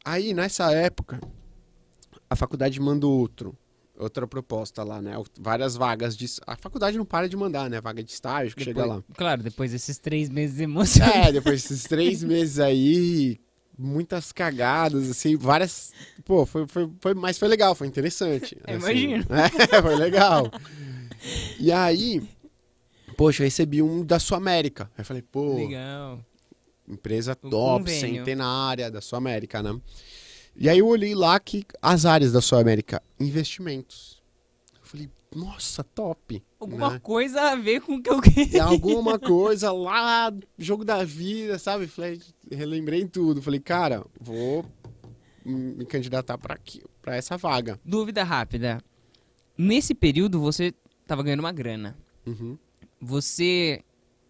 Aí, nessa época, a faculdade manda outro. Outra proposta lá, né? Várias vagas de. A faculdade não para de mandar, né? Vaga de estágio que chega lá. Claro, depois desses três meses emocionantes. É, depois desses três meses aí, muitas cagadas, assim, várias. Pô, foi, foi, foi, mas foi legal, foi interessante. (laughs) Assim. imagino. (laughs) É, foi legal. E aí, poxa, eu recebi um da Sul América. Aí eu falei, pô, Legal. empresa top, convênio. centenária da Sul América, né? E aí eu olhei lá que as áreas da Sul América, investimentos. Eu falei, nossa, top. Alguma né? coisa a ver com o que eu queria. alguma (laughs) coisa lá, jogo da vida, sabe? Falei, relembrei tudo. Falei, cara, vou me candidatar para aqui, para essa vaga. Dúvida rápida. Nesse período você tava ganhando uma grana. Uhum. Você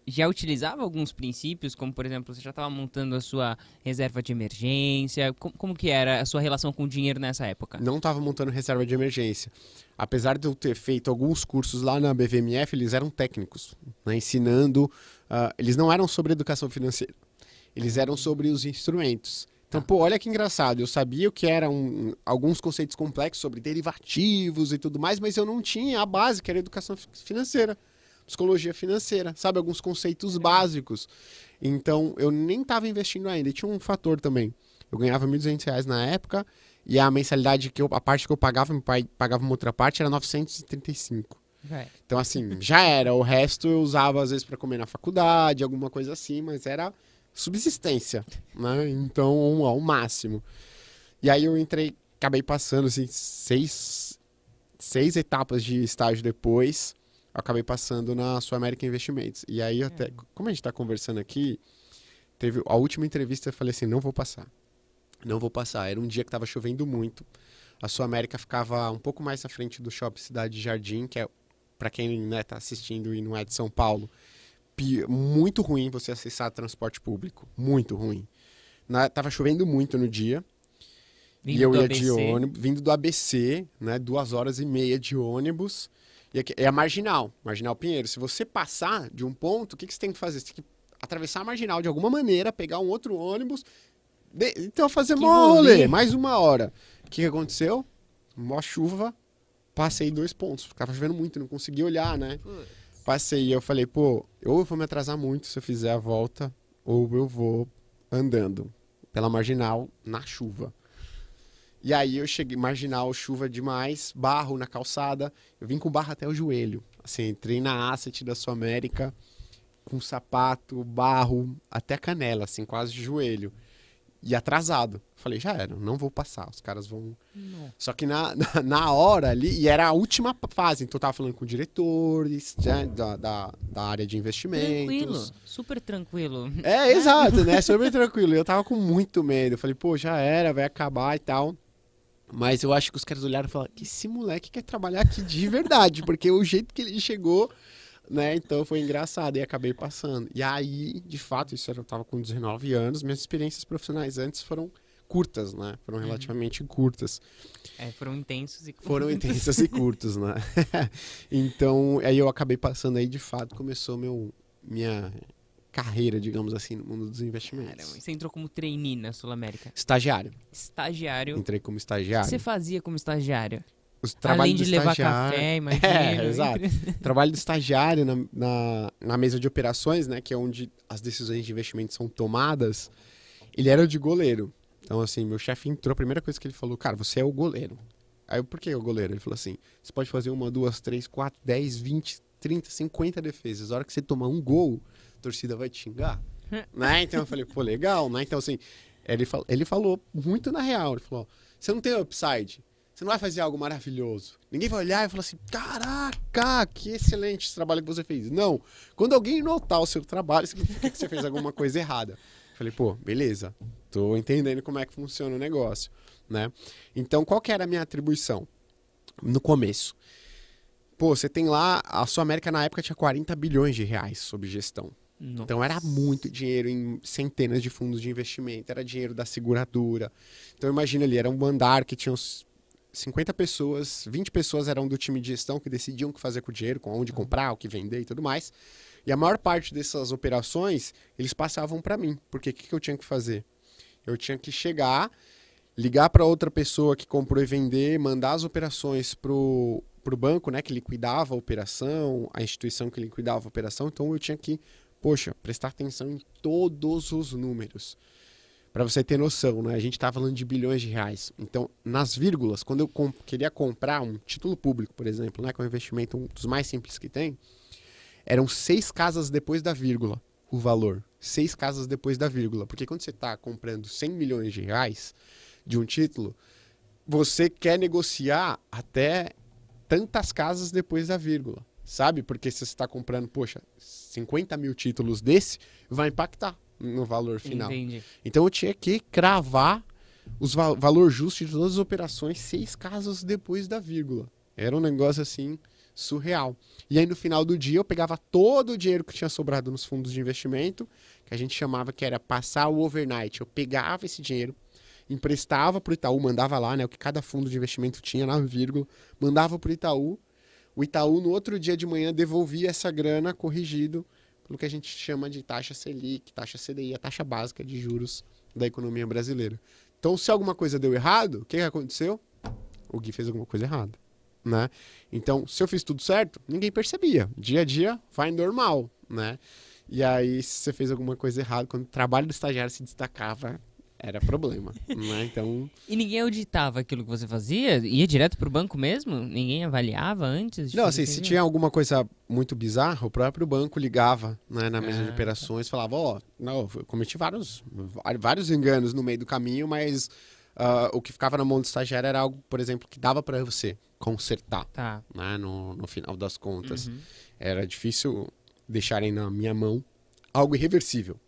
já utilizava alguns princípios, como por exemplo, você já estava montando a sua reserva de emergência? Como, como que era a sua relação com o dinheiro nessa época? Não estava montando reserva de emergência. Apesar de eu ter feito alguns cursos lá na BVMF, eles eram técnicos, né, ensinando. ah, eles não eram sobre educação financeira, eles eram sobre os instrumentos. Então, pô, olha que engraçado. Eu sabia o que eram um, alguns conceitos complexos sobre derivativos e tudo mais, mas eu não tinha a base, que era educação fi- financeira, psicologia financeira, sabe? Alguns conceitos básicos. Então, eu nem estava investindo ainda. E tinha um fator também. Eu ganhava 1.200 reais na época e a mensalidade que eu, a parte que eu pagava, meu pai pagava uma outra parte, era 935. Vai. Então, assim, já era. O resto eu usava, às vezes, para comer na faculdade, alguma coisa assim, mas era subsistência, né? Então, ao máximo. E aí eu entrei acabei passando, assim, seis, seis etapas de estágio depois, acabei passando na Sul América Investimentos. E aí, até, como a gente está conversando aqui, teve a última entrevista, eu falei assim, não vou passar. Não vou passar. Era um dia que estava chovendo muito. A Sul América ficava um pouco mais à frente do Shopping Cidade Jardim, que é, para quem está né, tá assistindo e não é de São Paulo, muito ruim você acessar transporte público. Muito ruim. Na, tava chovendo muito no dia. Vindo e eu ia ABC. de ônibus, vindo do ABC, né? Duas horas e meia de ônibus. E aqui, é a marginal, marginal Pinheiro. Se você passar de um ponto, o que, que você tem que fazer? Você tem que atravessar a marginal de alguma maneira, pegar um outro ônibus. De... Então, fazer mole, mais uma hora. O que, que aconteceu? Mó chuva, passei dois pontos. Tava chovendo muito, não consegui olhar, né? Passei e eu falei, pô, ou eu vou me atrasar muito se eu fizer a volta, ou eu vou andando pela marginal na chuva. E aí eu cheguei, marginal, chuva demais, barro na calçada. Eu vim com barro até o joelho. Assim, entrei na Asset da Sul América com sapato, barro, até canela, assim, quase de joelho. E atrasado. Falei, já era, não vou passar, os caras vão. Não. Só que na, (laughs) na, na, hora ali, e era a última fase, então eu tava falando com diretores né, da, da, da, área de investimentos. Tranquilo, super tranquilo. É, exato, né? Super tranquilo. Eu tava com muito medo. Falei, pô, já era, vai acabar e tal. Mas eu acho que os caras olharam e falaram que esse moleque quer trabalhar aqui de verdade, porque o jeito que ele chegou, né? Então foi engraçado e acabei passando. E aí, de fato, isso eu tava com 19 anos, minhas experiências profissionais antes foram curtas, né? Foram uhum. relativamente uhum. curtas. É, foram intensos e curtos. Foram intensas e curtos, né? (laughs) então, aí eu acabei passando aí, de fato, começou meu minha carreira, digamos assim, no mundo dos investimentos. Caramba, você entrou como trainee na Sul América? Estagiário. Estagiário. Entrei como estagiário. O que você fazia como estagiário? Os Além de levar café, (laughs) imagina. É, exato. (laughs) Trabalho do estagiário na, na, na, mesa de operações, né? Que é onde as decisões de investimento são tomadas. Ele era de goleiro. Então, assim, meu chefe entrou, a primeira coisa que ele falou, cara, você é o goleiro. Aí eu, por que o goleiro? Ele falou assim: você pode fazer uma, duas, três, quatro, dez, vinte, trinta, cinquenta defesas. A hora que você tomar um gol, torcida vai te xingar. né? Então eu falei, pô, legal, né? Então, assim, ele, fal ele falou muito na real. Ele falou, você não tem upside. Você não vai fazer algo maravilhoso. Ninguém vai olhar e falar assim, caraca, que excelente esse trabalho que você fez. Não. Quando alguém notar o seu trabalho, significa que você fez alguma coisa errada. Eu falei, pô, beleza. Tô entendendo como é que funciona o negócio, né? Então, qual que era a minha atribuição no começo? Pô, você tem lá, a sua América na época tinha 40 bilhões de reais sob gestão. Nossa. Então era muito dinheiro em centenas de fundos de investimento, era dinheiro da seguradora. Então imagina ali, era um andar que tinha uns 50 pessoas, 20 pessoas eram do time de gestão que decidiam o que fazer com o dinheiro, com onde comprar, o que vender e tudo mais. E a maior parte dessas operações, eles passavam para mim. Porque o que, que eu tinha que fazer? Eu tinha que chegar, ligar para outra pessoa que comprou e vender, mandar as operações pro para o banco, né, que liquidava a operação, a instituição que liquidava a operação, então eu tinha que poxa, prestar atenção em todos os números. Para você ter noção, né? A gente está falando de bilhões de reais. Então, nas vírgulas, quando eu comp queria comprar um título público, por exemplo, né, que é um investimento um dos mais simples que tem, eram seis casas depois da vírgula o valor. Seis casas depois da vírgula. Porque quando você está comprando 100 milhões de reais de um título, você quer negociar até tantas casas depois da vírgula sabe? Porque se você está comprando, poxa, 50 mil títulos desse, vai impactar no valor final. Entendi. Então eu tinha que cravar os va valor justo de todas as operações seis casos depois da vírgula. Era um negócio assim surreal. E aí no final do dia eu pegava todo o dinheiro que tinha sobrado nos fundos de investimento, que a gente chamava que era passar o overnight. Eu pegava esse dinheiro, emprestava para o Itaú, mandava lá, né, o que cada fundo de investimento tinha na vírgula, mandava para o Itaú o Itaú, no outro dia de manhã, devolvia essa grana corrigido pelo que a gente chama de taxa Selic, taxa CDI, a taxa básica de juros da economia brasileira. Então, se alguma coisa deu errado, o que, que aconteceu? O Gui fez alguma coisa errada. Né? Então, se eu fiz tudo certo, ninguém percebia. Dia a dia vai normal, né? E aí, se você fez alguma coisa errada, quando o trabalho do estagiário se destacava, era problema, né? Então... E ninguém auditava aquilo que você fazia? Ia direto pro banco mesmo? Ninguém avaliava antes? Não, assim, se tinha alguma coisa muito bizarra, o próprio banco ligava né, na mesa ah, de operações, falava, ó, oh, não, eu cometi vários, vários enganos no meio do caminho, mas ah, o que ficava na mão do estagiário era algo, por exemplo, que dava para você consertar, Tá. né? No, no final das contas. Uhum. Era difícil deixarem na minha mão algo irreversível.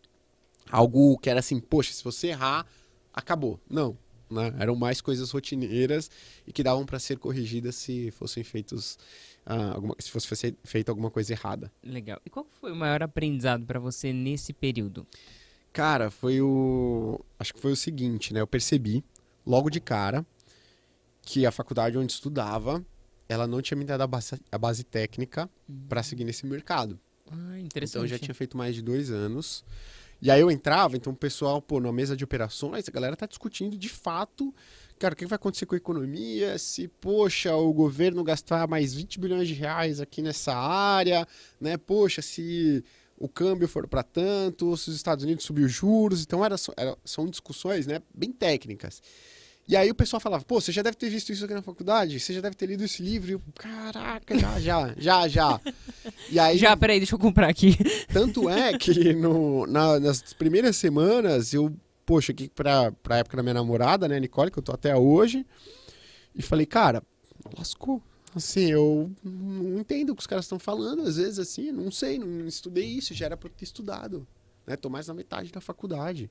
Algo que era assim, poxa, se você errar, acabou. Não. Né? Eram mais coisas rotineiras e que davam para ser corrigidas se fossem feitos ah, alguma, se fosse fe- feita alguma coisa errada. Legal. E qual foi o maior aprendizado pra você nesse período? Cara, foi o. Acho que foi o seguinte, né? Eu percebi logo de cara que a faculdade onde estudava ela não tinha me dado a base, a base técnica para seguir nesse mercado. Ah, interessante. Então eu já tinha feito mais de dois anos. E aí eu entrava, então o pessoal, pô, na mesa de operações, a galera tá discutindo de fato, cara, o que vai acontecer com a economia, se, poxa, o governo gastar mais 20 bilhões de reais aqui nessa área, né? Poxa, se o câmbio for para tanto, se os Estados Unidos subir os juros. Então era, era- são discussões, né, bem técnicas. E aí o pessoal falava, pô, você já deve ter visto isso aqui na faculdade? Você já deve ter lido esse livro? E eu, caraca, já, já, já, já. E aí, Já, peraí, deixa eu comprar aqui. (laughs) tanto é que no, na- nas primeiras semanas eu, poxa, aqui pra, pra época da minha namorada, né, Nicole, que eu tô até hoje, e falei, cara, lascou. Assim, eu não entendo o que os caras estão falando, às vezes, assim, não sei, não estudei isso, já era pra eu ter estudado, né, tô mais na metade da faculdade.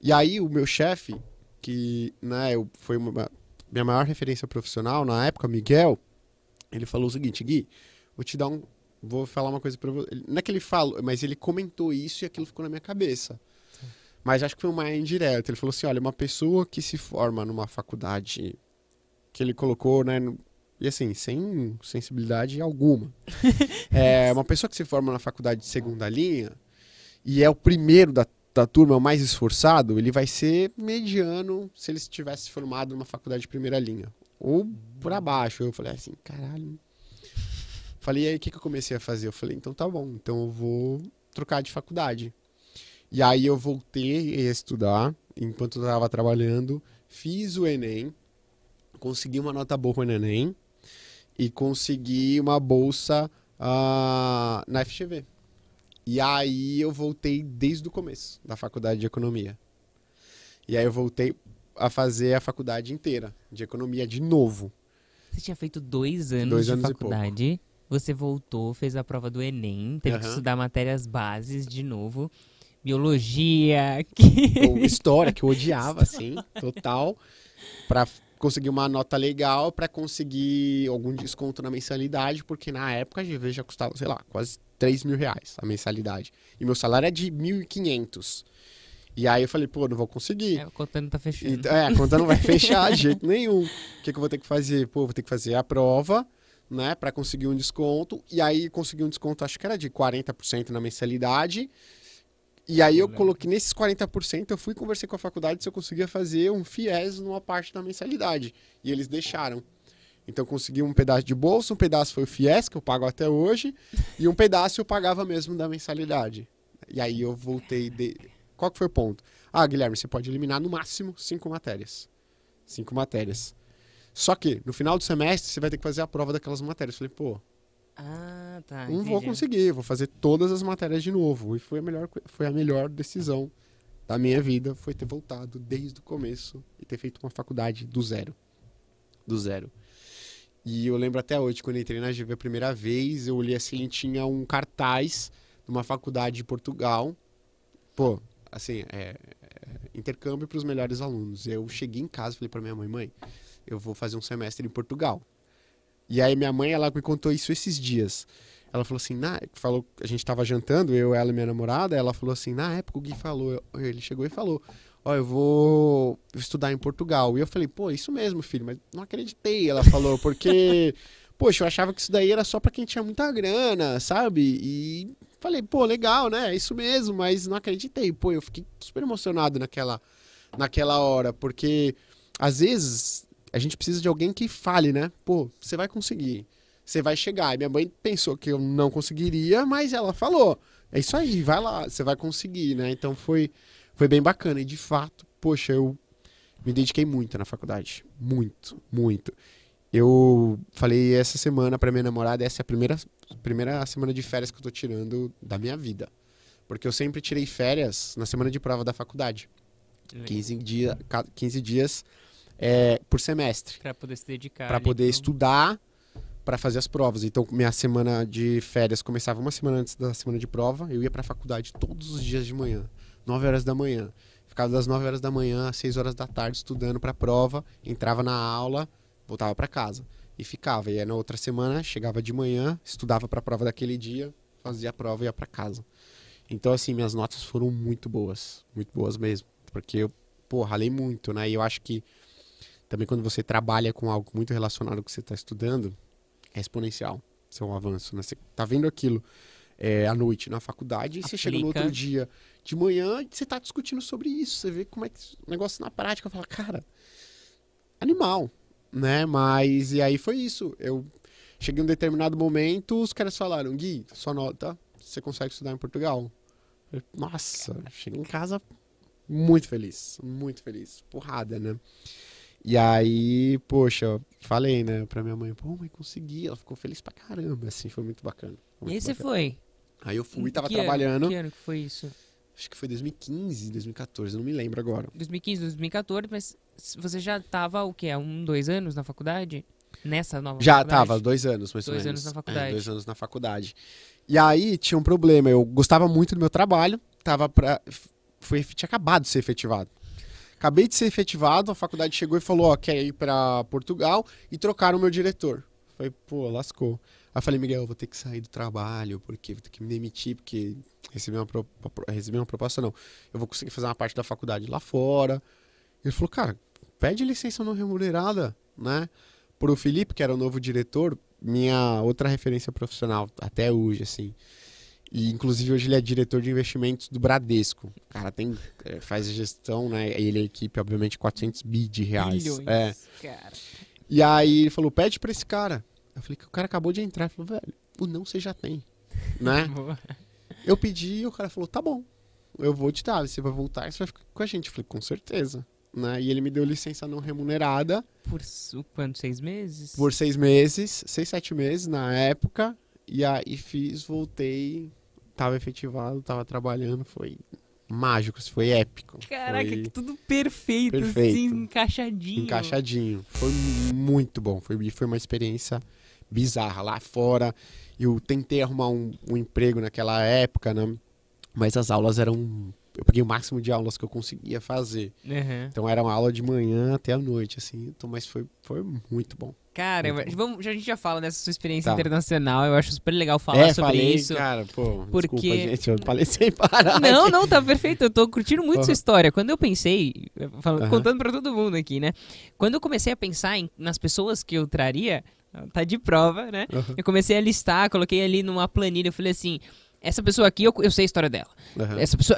E aí o meu chefe, que, né, eu, foi uma, minha maior referência profissional na época, Miguel, ele falou o seguinte, Gui, vou te dar um, vou falar uma coisa pra você. Não é que ele falou, mas ele comentou isso e aquilo ficou na minha cabeça. Mas acho que foi uma indireto. Ele falou assim: olha, uma pessoa que se forma numa faculdade que ele colocou, né? no- E assim, sem sensibilidade alguma. (laughs) é uma pessoa que se forma na faculdade de segunda linha e é o primeiro da, da turma, o mais esforçado, ele vai ser mediano se ele tivesse formado numa faculdade de primeira linha. Ou por abaixo. Eu falei assim, caralho. Falei, e aí o que, que eu comecei a fazer? Eu falei, então tá bom, então eu vou trocar de faculdade. E aí eu voltei a estudar enquanto eu estava trabalhando, fiz o Enem, consegui uma nota boa no Enem e consegui uma bolsa ah, na FGV. E aí eu voltei desde o começo da faculdade de economia. E aí eu voltei a fazer a faculdade inteira de economia de novo. Você tinha feito dois anos Dois de anos faculdade. Você voltou, fez a prova do Enem, teve que Aham. estudar matérias bases de novo. Biologia. (laughs) que- ou história que eu odiava, assim, total, pra conseguir uma nota legal, pra conseguir algum desconto na mensalidade, porque na época a GV já custava, sei lá, quase 3 mil reais a mensalidade. E meu salário é de 1.500. E aí eu falei, pô, não vou conseguir. É, o contando tá fechando. Então, é, a conta não vai fechar de jeito nenhum. O que, que eu vou ter que fazer? Pô, vou ter que fazer a prova, né, para conseguir um desconto. E aí consegui um desconto, acho que era de 40% na mensalidade. E aí eu coloquei nesses 40%, eu fui conversei com a faculdade se eu conseguia fazer um FIES numa parte da mensalidade. E eles deixaram. Então eu consegui um pedaço de bolsa, um pedaço foi o FIES, que eu pago até hoje, e um pedaço eu pagava mesmo da mensalidade. E aí eu voltei de... Qual que foi o ponto? Ah, Guilherme, você pode eliminar no máximo cinco matérias. Cinco matérias. Só que, no final do semestre, você vai ter que fazer a prova daquelas matérias. Eu falei, pô, Ah, tá. não vou entendi. conseguir, vou fazer todas as matérias de novo. E foi a melhor, foi a melhor decisão da minha vida, foi ter voltado desde o começo e ter feito uma faculdade do zero. Do zero. E eu lembro até hoje, quando entrei na GV a primeira vez, eu olhei assim, tinha um cartaz de uma faculdade de Portugal. Pô, assim, é, é, intercâmbio para os melhores alunos. Eu cheguei em casa e falei para minha mãe, mãe, eu vou fazer um semestre em Portugal. E aí minha mãe, ela me contou isso esses dias. Ela falou assim, na, falou, a gente tava jantando, eu, ela e minha namorada, ela falou assim, na época o Gui falou, ele chegou e falou, ó, eu vou estudar em Portugal. E eu falei, pô, isso mesmo, filho, mas não acreditei, ela falou, porque, (laughs) poxa, eu achava que isso daí era só pra quem tinha muita grana, sabe? E falei, pô, legal, né? É isso mesmo, mas não acreditei. Pô, eu fiquei super emocionado naquela, naquela hora, porque às vezes a gente precisa de alguém que fale, né? Pô, você vai conseguir. Você vai chegar. E minha mãe pensou que eu não conseguiria, mas ela falou: é isso aí, vai lá, você vai conseguir, né? Então foi, foi bem bacana. E de fato, poxa, eu me dediquei muito na faculdade. Muito, muito. Eu falei essa semana pra minha namorada, essa é a primeira, primeira semana de férias que eu tô tirando da minha vida. Porque eu sempre tirei férias na semana de prova da faculdade. 15, dia, 15 dias é, por semestre. Pra poder se dedicar. Para poder pro- estudar, para fazer as provas. Então, minha semana de férias começava uma semana antes da semana de prova. Eu ia para a faculdade todos os dias de manhã, 9 horas da manhã. Ficava das 9 horas da manhã às 6 horas da tarde estudando para a prova, entrava na aula, voltava para casa e ficava. E aí, na outra semana, chegava de manhã, estudava para a prova daquele dia, fazia a prova e ia para casa. Então, assim, minhas notas foram muito boas, muito boas mesmo, porque eu, pô, ralei muito, né? E eu acho que também quando você trabalha com algo muito relacionado ao que você está estudando, é exponencial seu avanço, né? Você tá vendo aquilo é, à noite na faculdade e você chega no Aplica. outro dia de manhã e você tá discutindo sobre isso. Você vê como é que o negócio na prática fala, cara, animal, né? Mas e aí foi isso. Eu cheguei em um determinado momento, os caras falaram, Gui, sua nota, você consegue estudar em Portugal. Eu, Nossa, cheguei em casa muito feliz, muito feliz. Porrada, né? E aí, poxa, falei, né, pra minha mãe, pô, mãe, consegui. Ela ficou feliz pra caramba, assim, foi muito bacana. foi E muito aí você foi? Aí eu fui, tava Que ano- trabalhando, Que ano que foi isso? Acho que foi 2015, 2014, não me lembro agora. 2015, 2014, mas você já tava, o quê? Um, dois anos na faculdade? Nessa nova Já faculdade? tava, dois anos, mais ou Dois menos. anos na É, faculdade. dois anos na faculdade. E aí tinha um problema, eu gostava muito do meu trabalho, tava pra. Foi, tinha acabado de ser efetivado. Acabei de ser efetivado, a faculdade chegou e falou, ó, quer ir pra Portugal e trocaram o meu diretor. Falei, pô, lascou. Aí eu falei, Miguel, eu vou ter que sair do trabalho, porque vou ter que me demitir, porque recebi uma, pro- recebi uma proposta, não. Eu vou conseguir fazer uma parte da faculdade lá fora. Ele falou, cara, pede licença não remunerada, né? Pro Felipe, que era o novo diretor, minha outra referência profissional até hoje, assim. E inclusive hoje ele é diretor de investimentos do Bradesco. O cara tem é, faz gestão, né? Ele e a equipe, obviamente, 400 bi de reais. Bilhões, É. cara. E aí ele falou: "Pede pra esse cara". Eu falei que o cara acabou de entrar, ele falou: "Velho, o não você já tem", né? (laughs) Eu pedi e o cara falou: "Tá bom. Eu vou te dar, você vai voltar e você vai ficar com a gente". Eu falei: "Com certeza". Né? E ele me deu licença não remunerada Por quanto? Seis meses? por seis meses, seis, sete meses na época. E aí fiz, voltei, tava efetivado, tava trabalhando, foi mágico, foi épico. Caraca, foi que tudo perfeito, Perfeito. assim, encaixadinho. encaixadinho. Foi muito bom, foi, foi uma experiência bizarra. Lá fora, eu tentei arrumar um, um emprego naquela época, né? Mas as aulas eram. Eu peguei o máximo de aulas que eu conseguia fazer. Aham. Então era uma aula de manhã até a noite, assim. Então, mas foi, foi muito bom. Cara, Muito vamos, a gente já fala dessa sua experiência Tá. internacional, eu acho super legal falar é, sobre falei, isso. cara, pô, porque- desculpa, gente, eu falei sem parar. Não, aqui. não, tá perfeito. Eu tô curtindo muito Aham. sua história. Quando eu pensei, falando- Aham. contando pra todo mundo aqui, né? Quando eu comecei a pensar em- nas pessoas que eu traria, tá de prova, né? Aham, Eu comecei a listar, coloquei ali numa planilha, eu falei assim. Essa pessoa aqui, eu, eu sei a história dela. aham. Essa pessoa,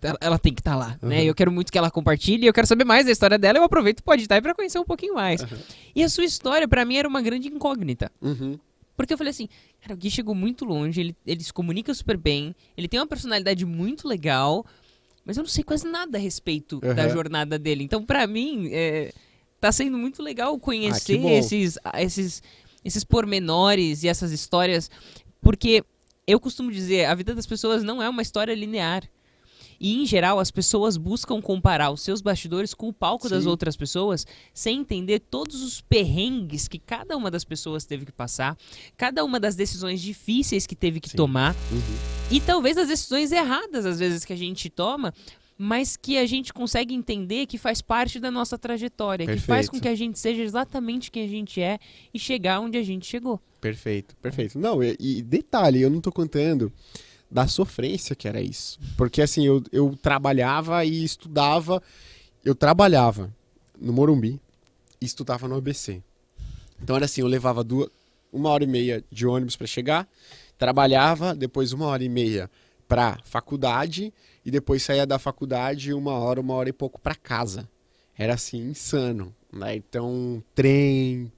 ela, ela tem que estar lá, né? Uhum. Eu quero muito que ela compartilhe, eu quero saber mais da história dela, eu aproveito o Podtime pra conhecer um pouquinho mais. Uhum. E a sua história, pra mim, era uma grande incógnita. Uhum. Porque eu falei assim, cara, o Gui chegou muito longe, ele, ele se comunica super bem, ele tem uma personalidade muito legal, mas eu não sei quase nada a respeito da jornada dele. Então, pra mim, é, tá sendo muito legal conhecer Ah, esses, esses, esses pormenores e essas histórias, porque eu costumo dizer, a vida das pessoas não é uma história linear. E, em geral, as pessoas buscam comparar os seus bastidores com o palco das Sim. outras pessoas, sem entender todos os perrengues que cada uma das pessoas teve que passar, cada uma das decisões difíceis que teve que Sim. tomar, Uhum. e talvez as decisões erradas, às vezes, que a gente toma, mas que a gente consegue entender que faz parte da nossa trajetória, que faz Perfeito. com que a gente seja exatamente quem a gente é e chegar onde a gente chegou. Perfeito, perfeito. Não, e, e detalhe, eu não tô contando da sofrência que era isso. Porque assim, eu, eu trabalhava e estudava. Eu trabalhava no Morumbi e estudava no ABC. Então era assim, eu levava duas, uma hora e meia de ônibus para chegar, trabalhava, depois uma hora e meia pra faculdade e depois saía da faculdade uma hora, uma hora e pouco pra casa. Era assim, insano. Né? Então, trem,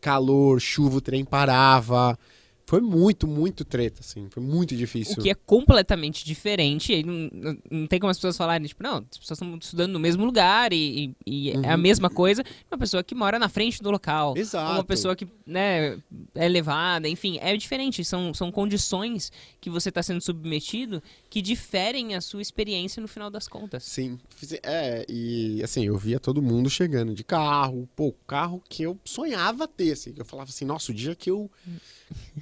calor, chuva, o trem parava. Foi muito, muito treta, assim. Foi muito difícil. O que é completamente diferente. Não, não- tem como as pessoas falarem, tipo, não, as pessoas estão estudando no mesmo lugar e, e- e é a Uhum. mesma coisa. Uma pessoa que mora na frente do local. Exato. Uma pessoa que né, é levada, enfim, é diferente. São, são condições que você está sendo submetido que diferem a sua experiência no final das contas. Sim. É, e assim, eu via todo mundo chegando de carro. Pô, carro que eu sonhava ter, assim. que Eu falava assim, nossa, o dia que eu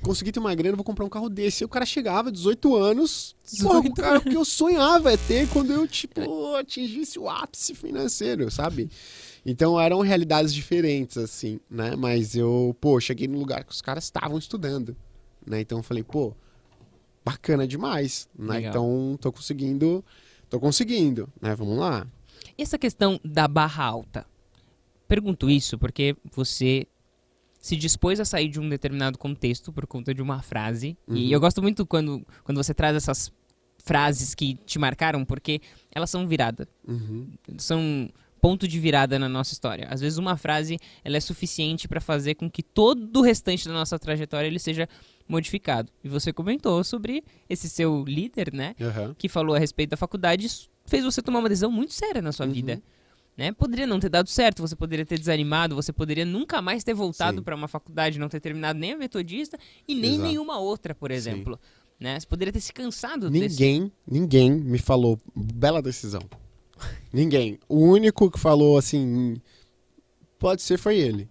conseguir ter uma grana, vou comprar um carro desse. E o cara chegava, 18 anos. Porra, o 18 carro que eu sonhava é ter quando eu, tipo, (laughs) atingisse o ápice financeiro, sabe? Então eram realidades diferentes, assim, né? Mas eu, pô, cheguei no lugar que os caras estavam estudando, né? Então eu falei, pô, bacana demais, né? Legal. Então tô conseguindo, tô conseguindo, né? Vamos lá. E essa questão da barra alta? Pergunto isso porque você se dispôs a sair de um determinado contexto por conta de uma frase. Uhum. E eu gosto muito quando, quando você traz essas frases que te marcaram, porque elas são virada. Uhum. São ponto de virada na nossa história. Às vezes uma frase ela é suficiente para fazer com que todo o restante da nossa trajetória ele seja modificado. E você comentou sobre esse seu líder, né? Aham. que falou a respeito da faculdade, fez você tomar uma decisão muito séria na sua Uhum. vida. Né? Poderia não ter dado certo, você poderia ter desanimado, você poderia nunca mais ter voltado para uma faculdade, não ter terminado nem a metodista e nem Exato. nenhuma outra, por exemplo. Né? Você poderia ter se cansado desse... Ninguém, ninguém me falou bela decisão. ninguém. O único que falou assim, pode ser foi ele.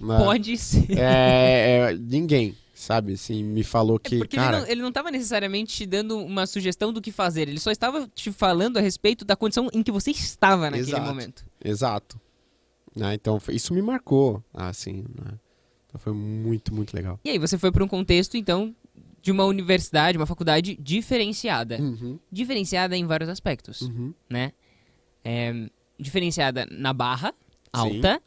Né? Pode ser. É, é, ninguém, sabe? Assim, me falou É que, porque cara, ele, não, estava necessariamente te dando uma sugestão do que fazer, ele só estava te falando a respeito da condição em que você estava naquele Exato. momento. exato. Né? Então, isso me marcou, assim, né? Então foi muito, muito legal. E aí você foi para um contexto, então, de uma universidade, uma faculdade diferenciada. Uhum, Diferenciada em vários aspectos. uhum. né? É, diferenciada na barra Sim.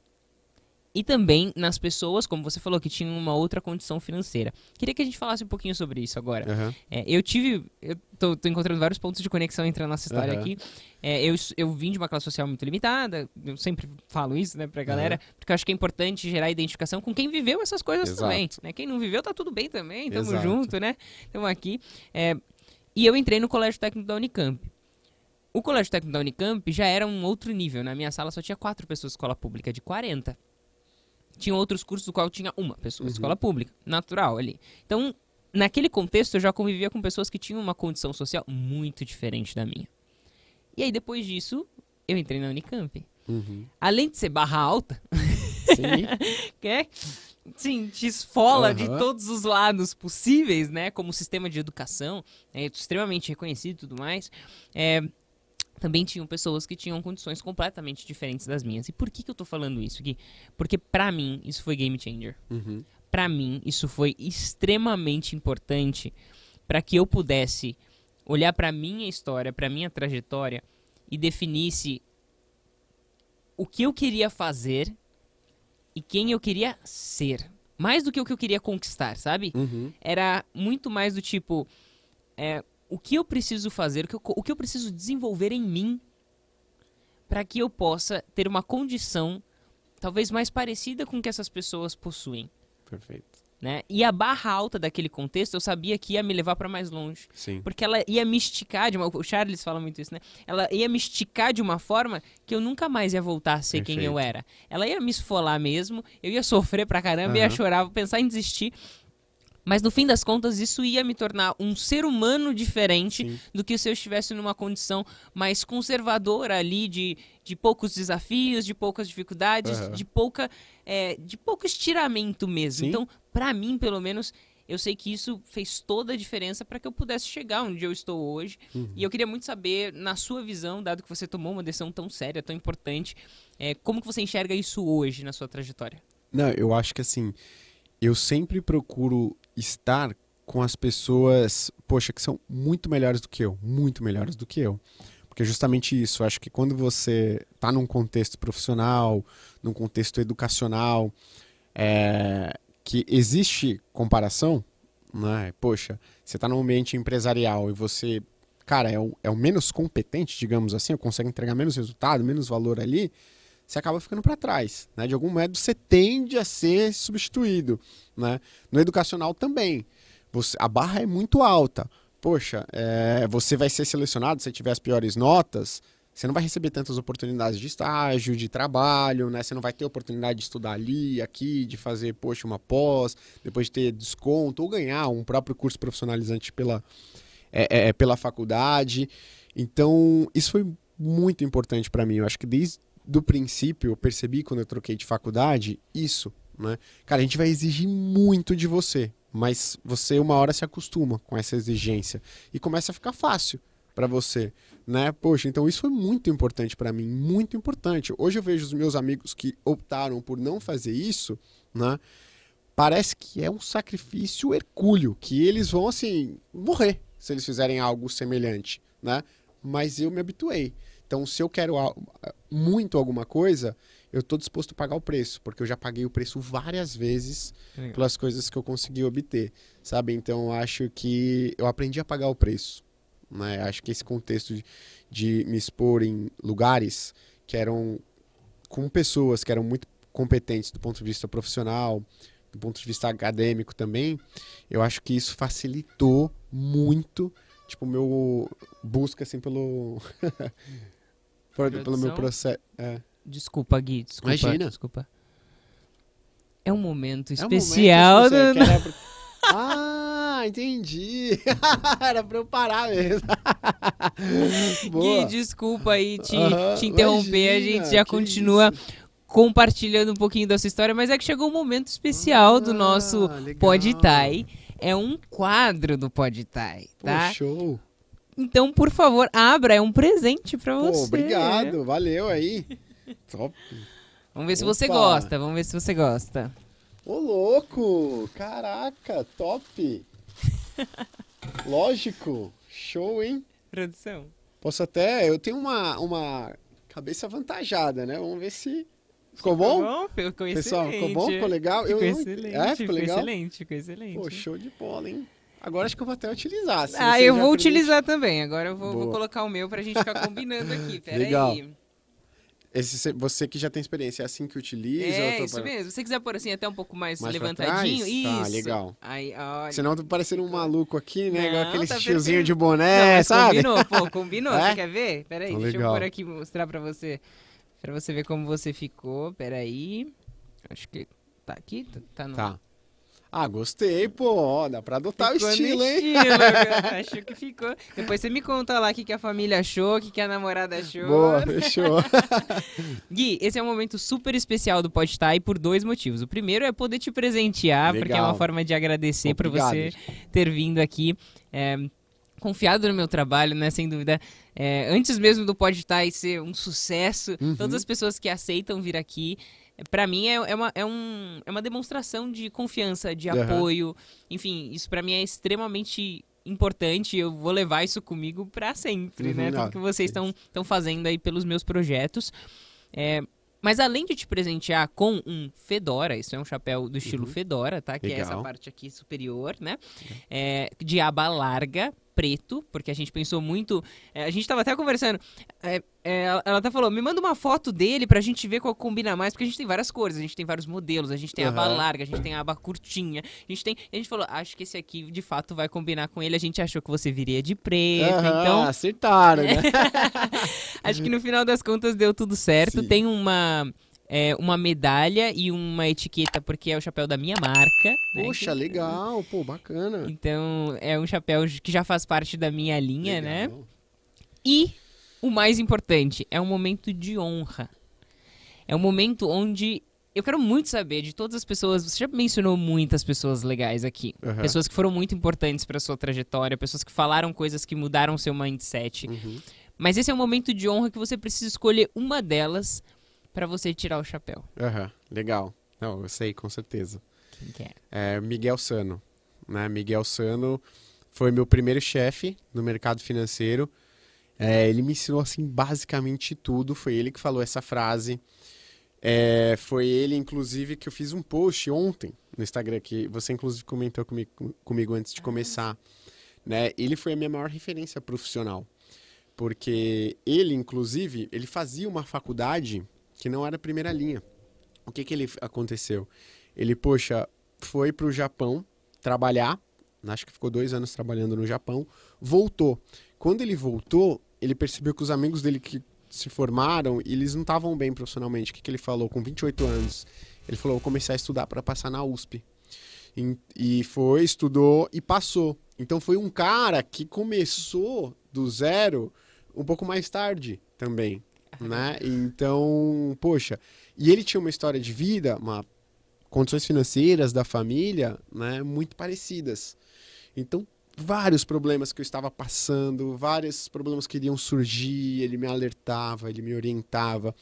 E também nas pessoas, como você falou, que tinham uma outra condição financeira. Queria que a gente falasse um pouquinho sobre isso agora. aham. É, eu tive. Eu tô, tô encontrando vários pontos de conexão entre a nossa história Aham. aqui. É, eu, eu vim de uma classe social muito limitada, eu sempre falo isso, né, pra galera, porque eu acho que é importante gerar identificação com quem viveu essas coisas Exato. também. Né? Quem não viveu, tá tudo bem também, tamo Exato. junto, né? Tamo aqui. É, e eu entrei no Colégio Técnico da Unicamp. O Colégio Técnico da Unicamp já era um outro nível. Na minha sala só tinha quatro pessoas de escola pública, de 40. Tinha outros cursos do qual tinha uma pessoa de Uhum. escola pública, natural ali. Então, naquele contexto, eu já convivia com pessoas que tinham uma condição social muito diferente da minha. E aí, depois disso, eu entrei na Unicamp. Uhum. Além de ser barra alta, Sim. que (laughs) é, sim, te esfola de Aham. todos os lados possíveis, né? Como sistema de educação, é extremamente reconhecido e tudo mais. É, também tinham pessoas que tinham condições completamente diferentes das minhas. E por que, que eu tô falando isso, Gui? Porque pra mim, isso foi game changer. Uhum. Pra mim, isso foi extremamente importante para que eu pudesse olhar pra minha história, pra minha trajetória e definisse o que eu queria fazer e quem eu queria ser. Mais do que o que eu queria conquistar, sabe? Uhum. Era muito mais do tipo é, o que eu preciso fazer, o que eu, o que eu preciso desenvolver em mim para que eu possa ter uma condição talvez mais parecida com o que essas pessoas possuem Perfeito. né? E a barra alta daquele contexto eu sabia que ia me levar para mais longe, Sim. porque ela ia me esticar de uma, o Charles fala muito isso, né? Ela ia me esticar de uma forma que eu nunca mais ia voltar a ser quem eu Perfeito. era. Ela ia me esfolar mesmo, eu ia sofrer pra caramba, ia Aham. chorar, pensar em desistir. Mas no fim das contas, isso ia me tornar um ser humano diferente Sim. do que se eu estivesse numa condição mais conservadora ali, de, de poucos desafios, de poucas dificuldades, Aham. de pouca é, de pouco estiramento mesmo. Sim. Então, pra mim, pelo menos, eu sei que isso fez toda a diferença para que eu pudesse chegar onde eu estou hoje. Uhum. E eu queria muito saber, na sua visão, dado que você tomou uma decisão tão séria, tão importante, é, como que você enxerga isso hoje na sua trajetória? Não, eu acho que assim, eu sempre procuro estar com as pessoas, poxa, que são muito melhores do que eu, muito melhores do que eu. Porque é justamente isso, acho que quando você está num contexto profissional, num contexto educacional, é, que existe comparação, né? Poxa, você está num ambiente empresarial e você, cara, é o, é o menos competente, digamos assim, consegue entregar menos resultado, menos valor ali, você acaba ficando para trás. Né? De algum modo, você tende a ser substituído. Né? No educacional também. Você, a barra é muito alta. Poxa, é, você vai ser selecionado se tiver as piores notas. Você não vai receber tantas oportunidades de estágio, de trabalho, né? Você não vai ter oportunidade de estudar ali, aqui, de fazer, poxa, uma pós, depois de ter desconto, ou ganhar um próprio curso profissionalizante pela, é, é, é pela faculdade. Então, isso foi muito importante para mim. Eu acho que desde o princípio eu percebi quando eu troquei de faculdade isso, né? Cara, a gente vai exigir muito de você, mas você uma hora se acostuma com essa exigência e começa a ficar fácil para você, né? Poxa, então isso foi muito importante para mim, muito importante. Hoje eu vejo os meus amigos que optaram por não fazer isso, né? Parece que é um sacrifício hercúleo, que eles vão assim morrer se eles fizerem algo semelhante, né? Mas eu me habituei. Então, se eu quero muito alguma coisa, eu estou disposto a pagar o preço, porque eu já paguei o preço várias vezes Legal. pelas coisas que eu consegui obter, sabe? Então, acho que eu aprendi a pagar o preço. Né? Acho que esse contexto de, de me expor em lugares que eram com pessoas que eram muito competentes do ponto de vista profissional, do ponto de vista acadêmico também, eu acho que isso facilitou muito, tipo, meu busca assim pelo (laughs) pelo meu processo. É. Desculpa, Gui, desculpa. Imagina. Desculpa. É um momento especial. É um momento especial do... (laughs) Ah, entendi. (laughs) Era pra eu parar mesmo. (laughs) Gui, desculpa aí te, te interromper. Imagina, a gente já continua isso? compartilhando um pouquinho da sua história, mas é que chegou um momento especial ah, do nosso Podtai. É um quadro do Podtai, tá? Pô, show. Então, por favor, abra, é um presente para você. Obrigado, valeu aí. Top. Vamos ver Opa. se você gosta, vamos ver se você gosta. Ô, louco! Caraca, top! Lógico, show, hein? Produção. Posso até. Eu tenho uma, uma cabeça avantajada, né? Vamos ver se. Ficou bom? Ficou bom, ficou Pessoal, ficou bom? Ficou legal? Ficou eu, excelente, é, ficou, legal? excelente, ficou excelente. Pô, show de bola, hein? Agora acho que eu vou até utilizar. ah, eu vou utilizar também. Agora eu vou, vou, colocar o meu pra gente ficar combinando aqui. (laughs) Pera Legal. aí. Esse, você que já tem experiência, é assim que utiliza? É, isso para... mesmo. Se você quiser pôr assim até um pouco mais, mais levantadinho, isso. Tá, legal. Aí, olha. Senão tô parecendo um maluco aqui, né? Igual aquele tá tiozinho de boné, Não, sabe? Combinou, pô, (laughs) combinou. É? Você quer ver? Pera aí, deixa legal. eu pôr aqui mostrar pra você. Pra você ver como você ficou. Pera aí. Acho que tá aqui, tá no... Tá. Ah, gostei, pô. Dá pra adotar ficou o estilo, hein? Estilo, (laughs) acho que ficou. Depois você me conta lá o que, que a família achou, o que, que a namorada achou. Boa, fechou. (laughs) Gui, esse é um momento super especial do Podtai por dois motivos. O primeiro é poder te presentear, Legal. porque é uma forma de agradecer por você ter vindo aqui. É, confiado no meu trabalho, né? Sem dúvida. É, antes mesmo do Podtai ser um sucesso, uhum. todas as pessoas que aceitam vir aqui para mim é, é, uma, é, um, é uma demonstração de confiança, de uhum. apoio. Enfim, isso para mim é extremamente importante. Eu vou levar isso comigo para sempre, uhum, né? Tudo que vocês estão fazendo aí pelos meus projetos. É, mas além de te presentear com um Fedora, isso é um chapéu do estilo uhum. Fedora, tá? Que Legal. é essa parte aqui superior, né? É, de aba larga, preto, porque a gente pensou muito. É, a gente tava até conversando. É, é, ela até falou: me manda uma foto dele pra gente ver qual combina mais, porque a gente tem várias cores, a gente tem vários modelos, a gente tem uhum. aba larga, a gente tem aba curtinha, a gente tem. A gente falou: acho que esse aqui de fato vai combinar com ele. A gente achou que você viria de preto, uhum, então. Acertaram, né? (laughs) acho que no final das contas deu tudo certo. Sim. Tem uma é, uma medalha e uma etiqueta, porque é o chapéu da minha marca. Né? Poxa, legal, pô, bacana. Então, é um chapéu que já faz parte da minha linha, né? legal. né? E o mais importante, é um momento de honra. É um momento onde eu quero muito saber de todas as pessoas. Você já mencionou muitas pessoas legais aqui. Uhum. Pessoas que foram muito importantes para sua trajetória, pessoas que falaram coisas que mudaram seu mindset. Uhum. Mas esse é um momento de honra que você precisa escolher uma delas para você tirar o chapéu. Aham, uhum, legal. Não, eu sei, com certeza. Quem que é? é Miguel Sano. Né? Miguel Sano foi meu primeiro chefe no mercado financeiro. É, ele me ensinou, assim, basicamente tudo. Foi ele que falou essa frase. É, foi ele, inclusive, que eu fiz um post ontem no Instagram, que você, inclusive, comentou comigo, comigo antes de começar. Né? Ele foi a minha maior referência profissional. Porque ele, inclusive, ele fazia uma faculdade que não era primeira linha. O que que ele aconteceu? Ele, poxa, foi pro Japão trabalhar, acho que ficou dois anos trabalhando no Japão, voltou. Quando ele voltou, ele percebeu que os amigos dele que se formaram, eles não estavam bem profissionalmente. O que, que ele falou? Com 28 anos, ele falou: vou começar a estudar para passar na USP. E foi, estudou e passou. Então foi um cara que começou do zero um pouco mais tarde também, né? Então, poxa, e ele tinha uma história de vida, uma condições financeiras da família, né, muito parecidas. Então, vários problemas que eu estava passando, vários problemas que iriam surgir, ele me alertava, ele me orientava.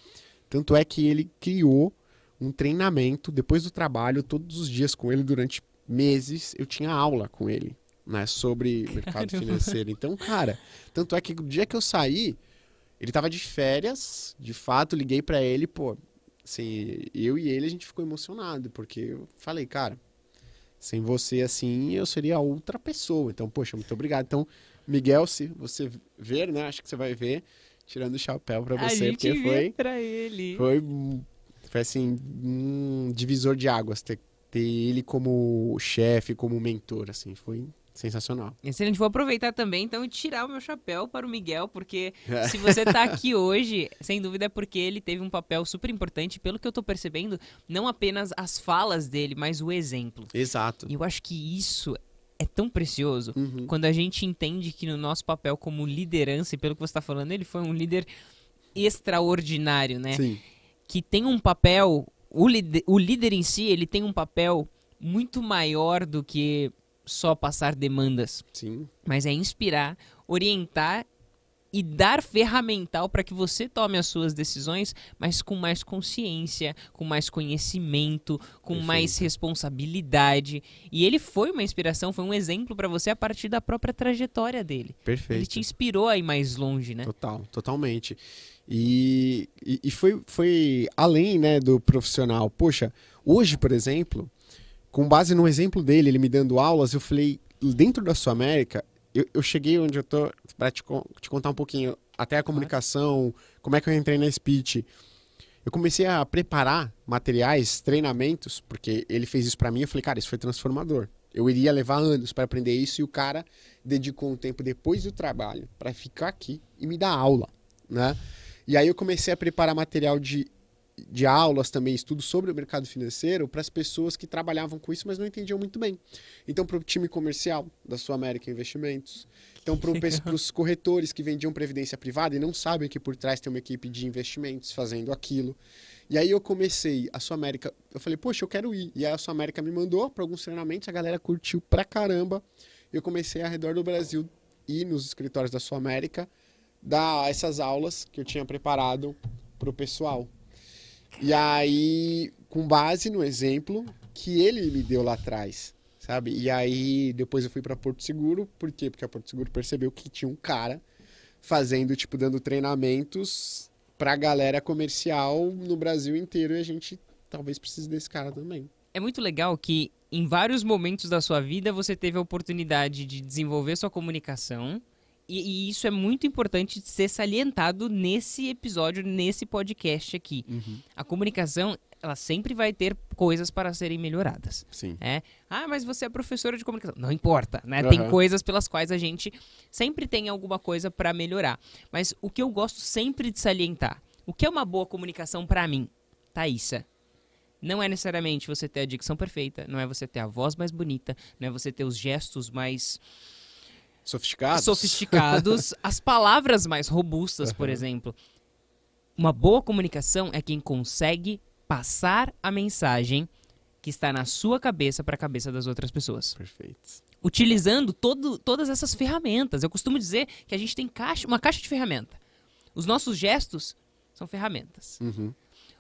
Tanto é que ele criou um treinamento depois do trabalho, todos os dias com ele durante meses, eu tinha aula com ele né, sobre mercado Caramba. financeiro. Então, cara, tanto é que o dia que eu saí, ele tava de férias, de fato, liguei para ele, pô, assim, eu e ele a gente ficou emocionado, porque eu falei, cara, sem você assim, eu seria outra pessoa. Então, poxa, muito obrigado. Então, Miguel, se você ver, né, acho que você vai ver, tirando o chapéu para você, porque foi para ele. Foi foi assim, um divisor de águas ter, ter ele como chefe, como mentor, assim, foi Sensacional. Excelente. Vou aproveitar também, então, e tirar o meu chapéu para o Miguel, porque (laughs) se você está aqui hoje, sem dúvida é porque ele teve um papel super importante, pelo que eu estou percebendo, não apenas as falas dele, mas o exemplo. Exato. E eu acho que isso é tão precioso uhum. quando a gente entende que no nosso papel como liderança, e pelo que você está falando, ele foi um líder extraordinário, né? Sim. Que tem um papel, o, o líder em si, ele tem um papel muito maior do que só passar demandas. Sim. Mas é inspirar, orientar e dar ferramental para que você tome as suas decisões, mas com mais consciência, com mais conhecimento, com Perfeito. mais responsabilidade. E ele foi uma inspiração, foi um exemplo para você a partir da própria trajetória dele. Perfeito. Ele te inspirou a ir mais longe, né? Total, totalmente. E, e, e foi, foi além né, do profissional. Poxa, hoje, por exemplo, com base no exemplo dele, ele me dando aulas, eu falei, dentro da Sua América, eu, eu cheguei onde eu tô, para te, te, contar um pouquinho, até a comunicação, como é que eu entrei na speech. Eu comecei a preparar materiais, treinamentos, porque ele fez isso para mim, eu falei, cara, isso foi transformador. Eu iria levar anos para aprender isso e o cara dedicou um tempo depois do trabalho para ficar aqui e me dar aula, né? E aí eu comecei a preparar material de de aulas também, estudos sobre o mercado financeiro para as pessoas que trabalhavam com isso, mas não entendiam muito bem. Então, para o time comercial da Sul América Investimentos, então para (laughs) os corretores que vendiam previdência privada e não sabem que por trás tem uma equipe de investimentos fazendo aquilo. E aí eu comecei a Sul América, eu falei, poxa, eu quero ir. E aí a Sul América me mandou para alguns treinamentos, a galera curtiu pra caramba. Eu comecei ao redor do Brasil ir nos escritórios da Sul América dar essas aulas que eu tinha preparado para o pessoal. E aí, com base no exemplo que ele me deu lá atrás, sabe? E aí, depois eu fui para Porto Seguro, por quê? Porque a Porto Seguro percebeu que tinha um cara fazendo, tipo, dando treinamentos pra galera comercial no Brasil inteiro e a gente talvez precise desse cara também. É muito legal que em vários momentos da sua vida você teve a oportunidade de desenvolver sua comunicação e, e, isso é muito importante ser salientado nesse episódio, nesse podcast aqui. Uhum. A comunicação, ela sempre vai ter coisas para serem melhoradas. Sim. É? Ah, mas você é professora de comunicação. Não importa, né? Uhum. Tem coisas pelas quais a gente sempre tem alguma coisa para melhorar. Mas o que eu gosto sempre de salientar, o que é uma boa comunicação para mim? Thaísa, não é necessariamente você ter a dicção perfeita, não é você ter a voz mais bonita, não é você ter os gestos mais Sofisticados? Sofisticados. (laughs) as palavras mais robustas, uhum. por exemplo. Uma boa comunicação é quem consegue passar a mensagem que está na sua cabeça para a cabeça das outras pessoas. Perfeito. Utilizando todo, todas essas ferramentas. Eu costumo dizer que a gente tem caixa, uma caixa de ferramenta. Os nossos gestos são ferramentas. Uhum.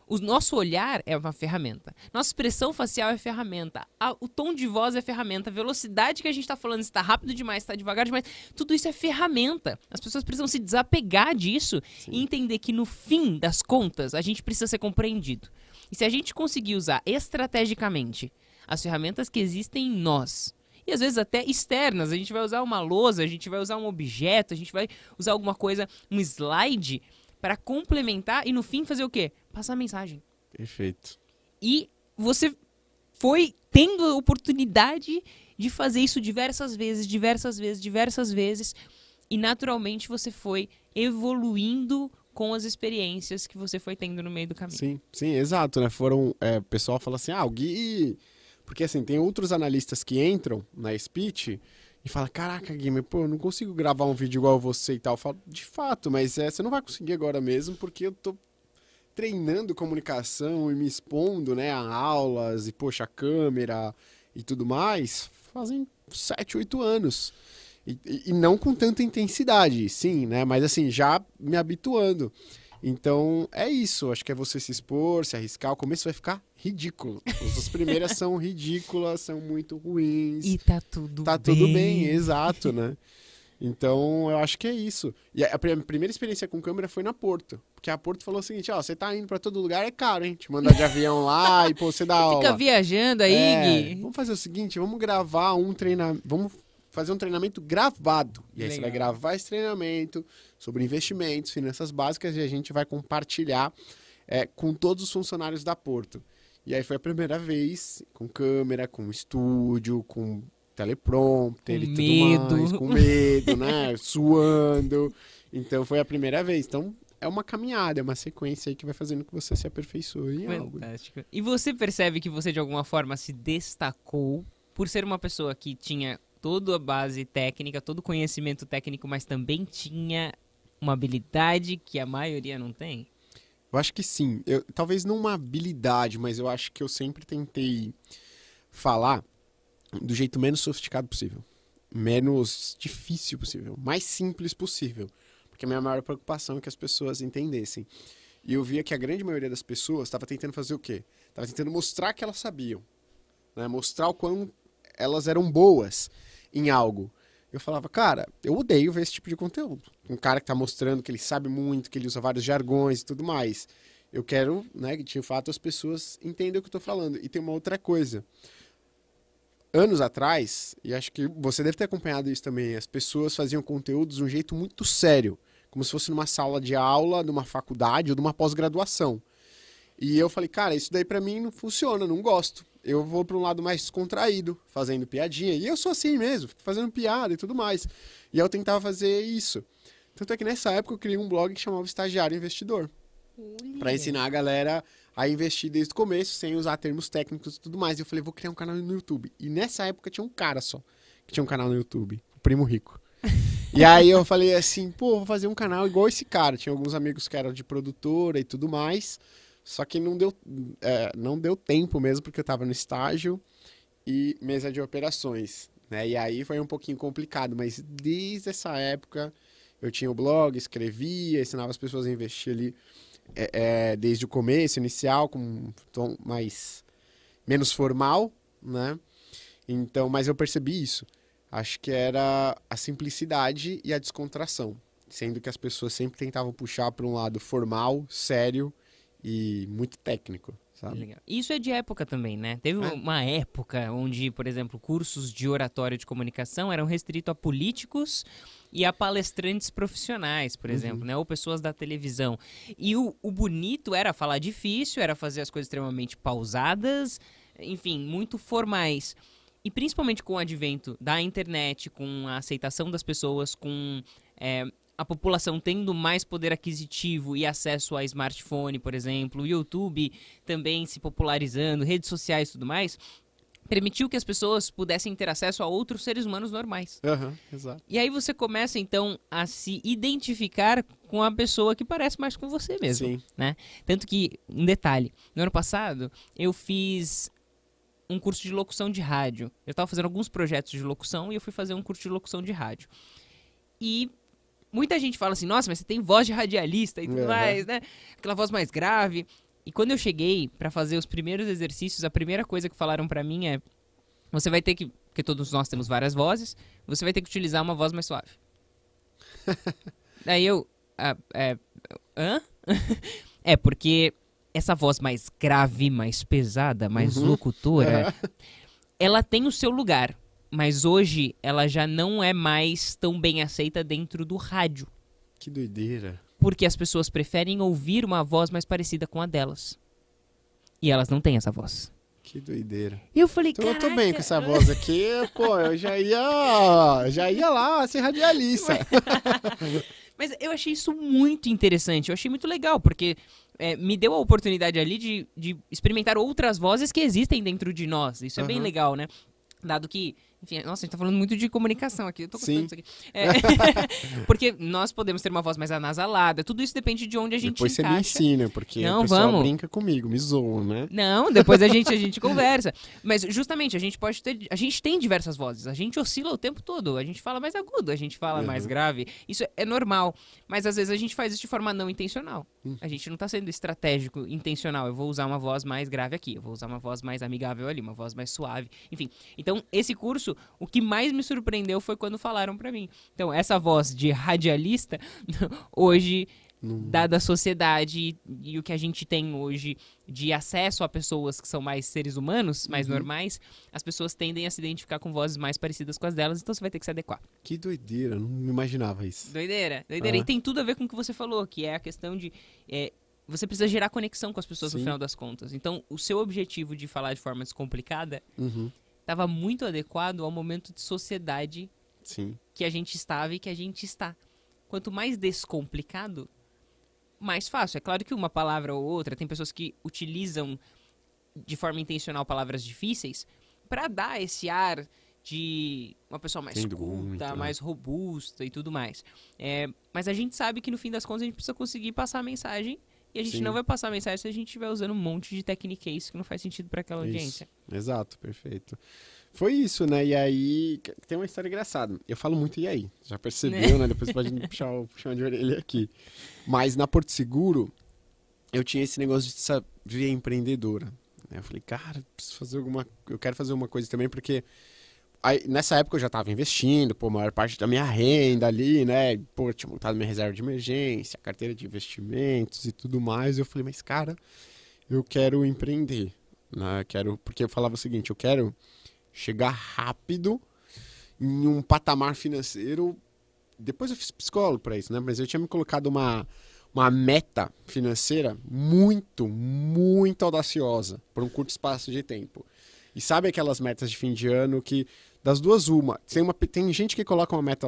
O nosso olhar é uma ferramenta. Nossa expressão facial é ferramenta. A, o tom de voz é ferramenta. A velocidade que a gente está falando, está rápido demais, está devagar demais. Tudo isso é ferramenta. As pessoas precisam se desapegar disso Sim. e entender que no fim das contas a gente precisa ser compreendido. E se a gente conseguir usar estrategicamente as ferramentas que existem em nós, e às vezes até externas, a gente vai usar uma lousa, a gente vai usar um objeto, a gente vai usar alguma coisa, um slide pra complementar e no fim fazer o quê? Passar a mensagem. Perfeito. E você foi tendo a oportunidade de fazer isso diversas vezes, diversas vezes, diversas vezes. E naturalmente você foi evoluindo com as experiências que você foi tendo no meio do caminho. Sim, sim, exato, né? Foram. É, o pessoal fala assim, ah, o Gui. Porque assim, tem outros analistas que entram na speech falam, caraca, Gui, pô, eu não consigo gravar um vídeo igual você e tal. Eu falo, de fato, mas é, você não vai conseguir agora mesmo, porque eu tô treinando comunicação e me expondo, né, a aulas e, poxa, a câmera e tudo mais, fazem sete, oito anos. E, e não com tanta intensidade, sim, né? Mas assim, já me habituando. Então, é isso. Acho que é você se expor, se arriscar. O começo vai ficar ridículo. As primeiras são ridículas, são muito ruins. E tá tudo tá bem. tudo bem, exato, né? (laughs) Então, eu acho que é isso. E a pri- primeira experiência com câmera foi na Porto. Porque a Porto falou o seguinte, ó, você tá indo pra todo lugar, é caro, hein? Te mandar de avião lá e, pô, você dá aula. Fica viajando aí, É, Gui. vamos fazer o seguinte, vamos gravar um treinamento, vamos fazer um treinamento gravado. E aí você vai Legal. gravar esse treinamento sobre investimentos, finanças básicas e a gente vai compartilhar é, com todos os funcionários da Porto. E aí foi a primeira vez com câmera, com estúdio, com teleprompter Com e tudo medo. mais, com (laughs) medo, né? Suando. Então foi a primeira vez. Então é uma caminhada, é uma sequência aí que vai fazendo que você se aperfeiçoe em algo. Fantástico. E você percebe que você de alguma forma se destacou por ser uma pessoa que tinha toda a base técnica, todo o conhecimento técnico, mas também tinha uma habilidade que a maioria não tem? Eu acho que sim. Eu, talvez não uma habilidade, mas eu acho que eu sempre tentei falar do jeito menos sofisticado possível. Menos difícil possível. Mais simples possível. Porque a minha maior preocupação é que as pessoas entendessem. E eu via que a grande maioria das pessoas estava tentando fazer o quê? Estava tentando mostrar que elas sabiam. Né? Mostrar o quão elas eram boas em algo. Eu falava, cara, eu odeio ver esse tipo de conteúdo. Um cara que tá mostrando que ele sabe muito, que ele usa vários jargões e tudo mais. Eu quero, né, que de fato as pessoas entendam o que eu tô falando. E tem uma outra coisa. Anos atrás, e acho que você deve ter acompanhado isso também, as pessoas faziam conteúdos de um jeito muito sério, como se fosse numa sala de aula, numa faculdade ou numa pós-graduação. E eu falei, cara, isso daí pra mim não funciona, não gosto. Eu vou pra um lado mais descontraído, fazendo piadinha. E eu sou assim mesmo, fico fazendo piada e tudo mais. E eu tentava fazer isso. Tanto é que nessa época eu criei um blog que chamava Estagiário Investidor. Pra ensinar a galera a investir desde o começo, sem usar termos técnicos e tudo mais. E eu falei, vou criar um canal no YouTube. E nessa época tinha um cara só que tinha um canal no YouTube, o Primo Rico. (laughs) e aí eu falei assim, pô, vou fazer um canal igual esse cara. Tinha alguns amigos que eram de produtora e tudo mais. Só que não deu, é, não deu tempo mesmo, porque eu tava no estágio e mesa de operações. Né? E aí foi um pouquinho complicado, mas desde essa época eu tinha o blog, escrevia, ensinava as pessoas a investir ali é, é, desde o começo, inicial, com um tom mais menos formal, né? Então, mas eu percebi isso. Acho que era a simplicidade e a descontração, sendo que as pessoas sempre tentavam puxar para um lado formal, sério e muito técnico, sabe? Legal. Isso é de época também, né? Teve É. uma época onde, por exemplo, cursos de oratório de comunicação eram restritos a políticos e a palestrantes profissionais, por exemplo, né? Ou pessoas da televisão. E o, o bonito era falar difícil, era fazer as coisas extremamente pausadas, enfim, muito formais. E principalmente com o advento da internet, com a aceitação das pessoas, com é, a população tendo mais poder aquisitivo e acesso a smartphone, por exemplo, YouTube também se popularizando, redes sociais e tudo mais, permitiu que as pessoas pudessem ter acesso a outros seres humanos normais. Aham, exato. E aí você começa então a se identificar com a pessoa que parece mais com você mesmo. Sim. Tanto que, um detalhe, no ano passado eu fiz um curso de locução de rádio. Eu estava fazendo alguns projetos de locução e eu fui fazer um curso de locução de rádio. E muita gente fala assim, nossa, mas você tem voz de radialista e tudo Aham. mais, né? Aquela voz mais grave. E quando eu cheguei para fazer os primeiros exercícios, a primeira coisa que falaram para mim é: você vai ter que, porque todos nós temos várias vozes, você vai ter que utilizar uma voz mais suave. (laughs) Daí eu, ah, é, hã? (laughs) é porque essa voz mais grave, mais pesada, mais Uhum. locutora, (laughs) ela tem o seu lugar, mas hoje ela já não é mais tão bem aceita dentro do rádio. Que doideira. porque as pessoas preferem ouvir uma voz mais parecida com a delas. E elas não têm essa voz. Que doideira. E eu falei, Então eu tô bem com essa voz aqui, pô, eu já ia, já ia lá ser radialista. (laughs) Mas eu achei isso muito interessante, eu achei muito legal, porque é, me deu a oportunidade ali de, de experimentar outras vozes que existem dentro de nós. Isso é bem Aham. legal, né? Dado que, enfim, nossa, a gente tá falando muito de comunicação aqui, eu tô gostando Sim. disso aqui. É, (laughs) porque nós podemos ter uma voz mais anasalada, tudo isso depende de onde a gente Depois você me encaixa. ensina, porque Não, o pessoal vamos. brinca comigo, me zoam, né? Não, depois a gente, a gente (laughs) conversa. Mas justamente, a gente pode ter. A gente tem diversas vozes. A gente oscila o tempo todo. A gente fala mais agudo, a gente fala mais Uhum. grave. Isso é normal. Mas às vezes a gente faz isso de forma não intencional. Hum. A gente não tá sendo estratégico, intencional. Eu vou usar uma voz mais grave aqui, eu vou usar uma voz mais amigável ali, uma voz mais suave. Enfim. Então, esse curso, o que mais me surpreendeu foi quando falaram pra mim. Então, essa voz de radialista, (laughs) hoje dada a sociedade e, e o que a gente tem hoje de acesso a pessoas que são mais seres humanos, mais Uhum. normais, as pessoas tendem a se identificar com vozes mais parecidas com as delas, então você vai ter que se adequar. Que doideira, não imaginava isso. Doideira, doideira. Ah. E tem tudo a ver com o que você falou, que é a questão de. é, você precisa gerar conexão com as pessoas no Sim. final das contas. Então, o seu objetivo de falar de forma descomplicada Uhum, estava muito adequado ao momento de sociedade sim. que a gente estava e que a gente está. Quanto mais descomplicado, mais fácil. É claro que uma palavra ou outra, tem pessoas que utilizam de forma intencional palavras difíceis para dar esse ar de uma pessoa mais Entendo culta, muito, né? mais robusta e tudo mais. É, mas a gente sabe que no fim das contas a gente precisa conseguir passar a mensagem e a gente Sim. não vai passar mensagem se a gente estiver usando um monte de techniques que não faz sentido para aquela Isso. audiência. Exato, perfeito. Foi isso, né? E aí, tem uma história engraçada. Eu falo muito e aí, já percebeu, (laughs) né? Depois pode puxar o puxão de orelha aqui. Mas na Porto Seguro, eu tinha esse negócio de sa- ver empreendedora. né? Eu falei, cara, preciso fazer alguma... Eu quero fazer uma coisa também, porque... Aí, nessa época eu já estava investindo, pô, a maior parte da minha renda ali, né? Pô, tinha montado minha reserva de emergência, carteira de investimentos e tudo mais. Eu falei, mas cara, eu quero empreender, né? Quero, porque eu falava o seguinte, eu quero chegar rápido em um patamar financeiro. Depois eu fiz psicólogo para isso, né? Mas eu tinha me colocado uma uma meta financeira muito, muito audaciosa por um curto espaço de tempo. E sabe aquelas metas de fim de ano que das duas uma, tem uma tem gente que coloca uma meta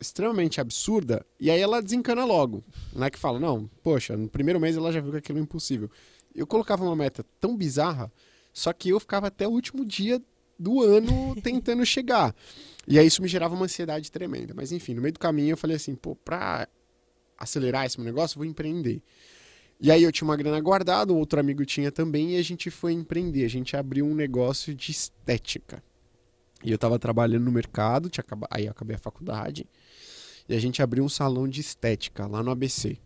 extremamente absurda e aí ela desencana logo, né? Que fala, não, poxa, no primeiro mês ela já viu que aquilo é impossível. Eu colocava uma meta tão bizarra, só que eu ficava até o último dia do ano (laughs) tentando chegar. E aí isso me gerava uma ansiedade tremenda. Mas enfim, no meio do caminho eu falei assim, pô, pra acelerar esse meu negócio, eu vou empreender. E aí eu tinha uma grana guardada, um outro amigo tinha também, e a gente foi empreender. A gente abriu um negócio de estética. E eu tava trabalhando no mercado, tinha acaba- aí acabei a faculdade, e a gente abriu um salão de estética lá no ABC.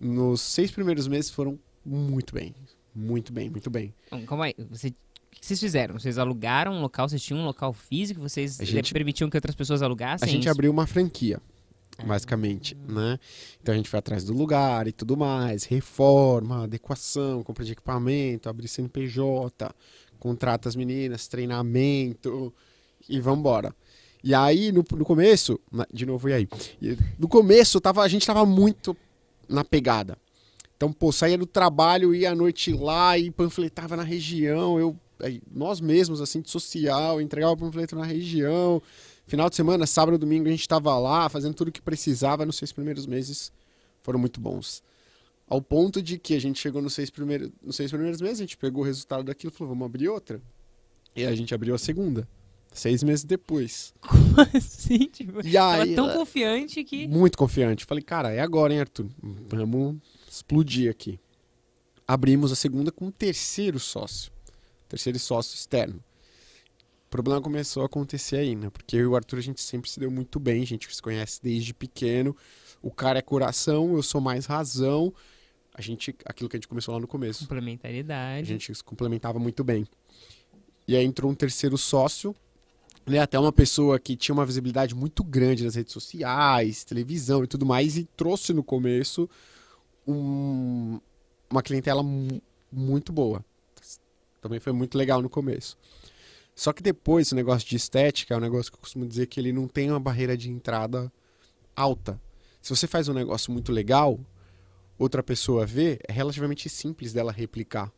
Nos seis primeiros meses foram muito bem. Muito bem, muito bem. Calma aí. Você, o que vocês fizeram? Vocês alugaram um local? Vocês tinham um local físico? Vocês A gente- permitiam que outras pessoas alugassem? A gente isso? abriu uma franquia, Ah. basicamente, né? Então a gente foi atrás do lugar e tudo mais, reforma, adequação, compra de equipamento, abrir CNPJ, contrata as meninas, treinamento e vambora. E aí, no, no começo, de novo, e aí? No começo, tava, a gente tava muito na pegada. Então, pô, saía do trabalho, ia à noite lá e panfletava na região. Eu, nós mesmos, assim, de social, entregava panfleto na região. Final de semana, sábado, domingo, a gente estava lá fazendo tudo o que precisava. Nos seis primeiros meses foram muito bons. Ao ponto de que a gente chegou nos seis, primeiros, nos seis primeiros meses, a gente pegou o resultado daquilo e falou, vamos abrir outra. E a gente abriu a segunda, seis meses depois. Como (laughs) assim? Tipo, E aí, tão confiante que. muito confiante. Falei, cara, é agora, hein, Arthur? Vamos explodir aqui. Abrimos a segunda com o terceiro sócio. Terceiro sócio externo. O problema começou a acontecer aí, né? Porque eu e o Arthur, a gente sempre se deu muito bem. A gente se conhece desde pequeno. O cara é coração, eu sou mais razão. A gente, aquilo que a gente começou lá no começo. A Complementariedade. gente se complementava muito bem. E aí entrou um terceiro sócio, né? Até uma pessoa que tinha uma visibilidade muito grande nas redes sociais, televisão e tudo mais, e trouxe no começo um- uma clientela mu- muito boa. Também foi muito legal no começo. Só que depois, o negócio de estética é um negócio que eu costumo dizer que ele não tem uma barreira de entrada alta. Se você faz um negócio muito legal, outra pessoa vê, é relativamente simples dela replicar.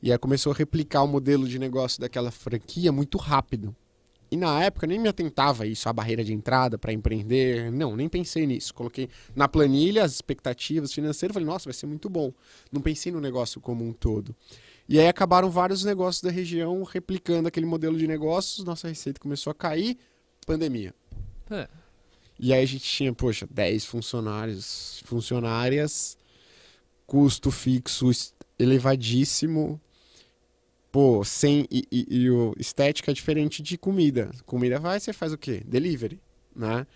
E aí começou a replicar o modelo de negócio daquela franquia muito rápido. E na época nem me atentava isso, a barreira de entrada para empreender. Não, nem pensei nisso. Coloquei na planilha as expectativas financeiras, falei, nossa, vai ser muito bom. Não pensei no negócio como um todo. E aí acabaram vários negócios da região replicando aquele modelo de negócios, nossa receita começou a cair, pandemia. É. E aí a gente tinha, poxa, 10 funcionários, funcionárias, custo fixo elevadíssimo, pô, sem. E, e, e o estética é diferente de comida. Comida vai, você faz o quê? Delivery, né?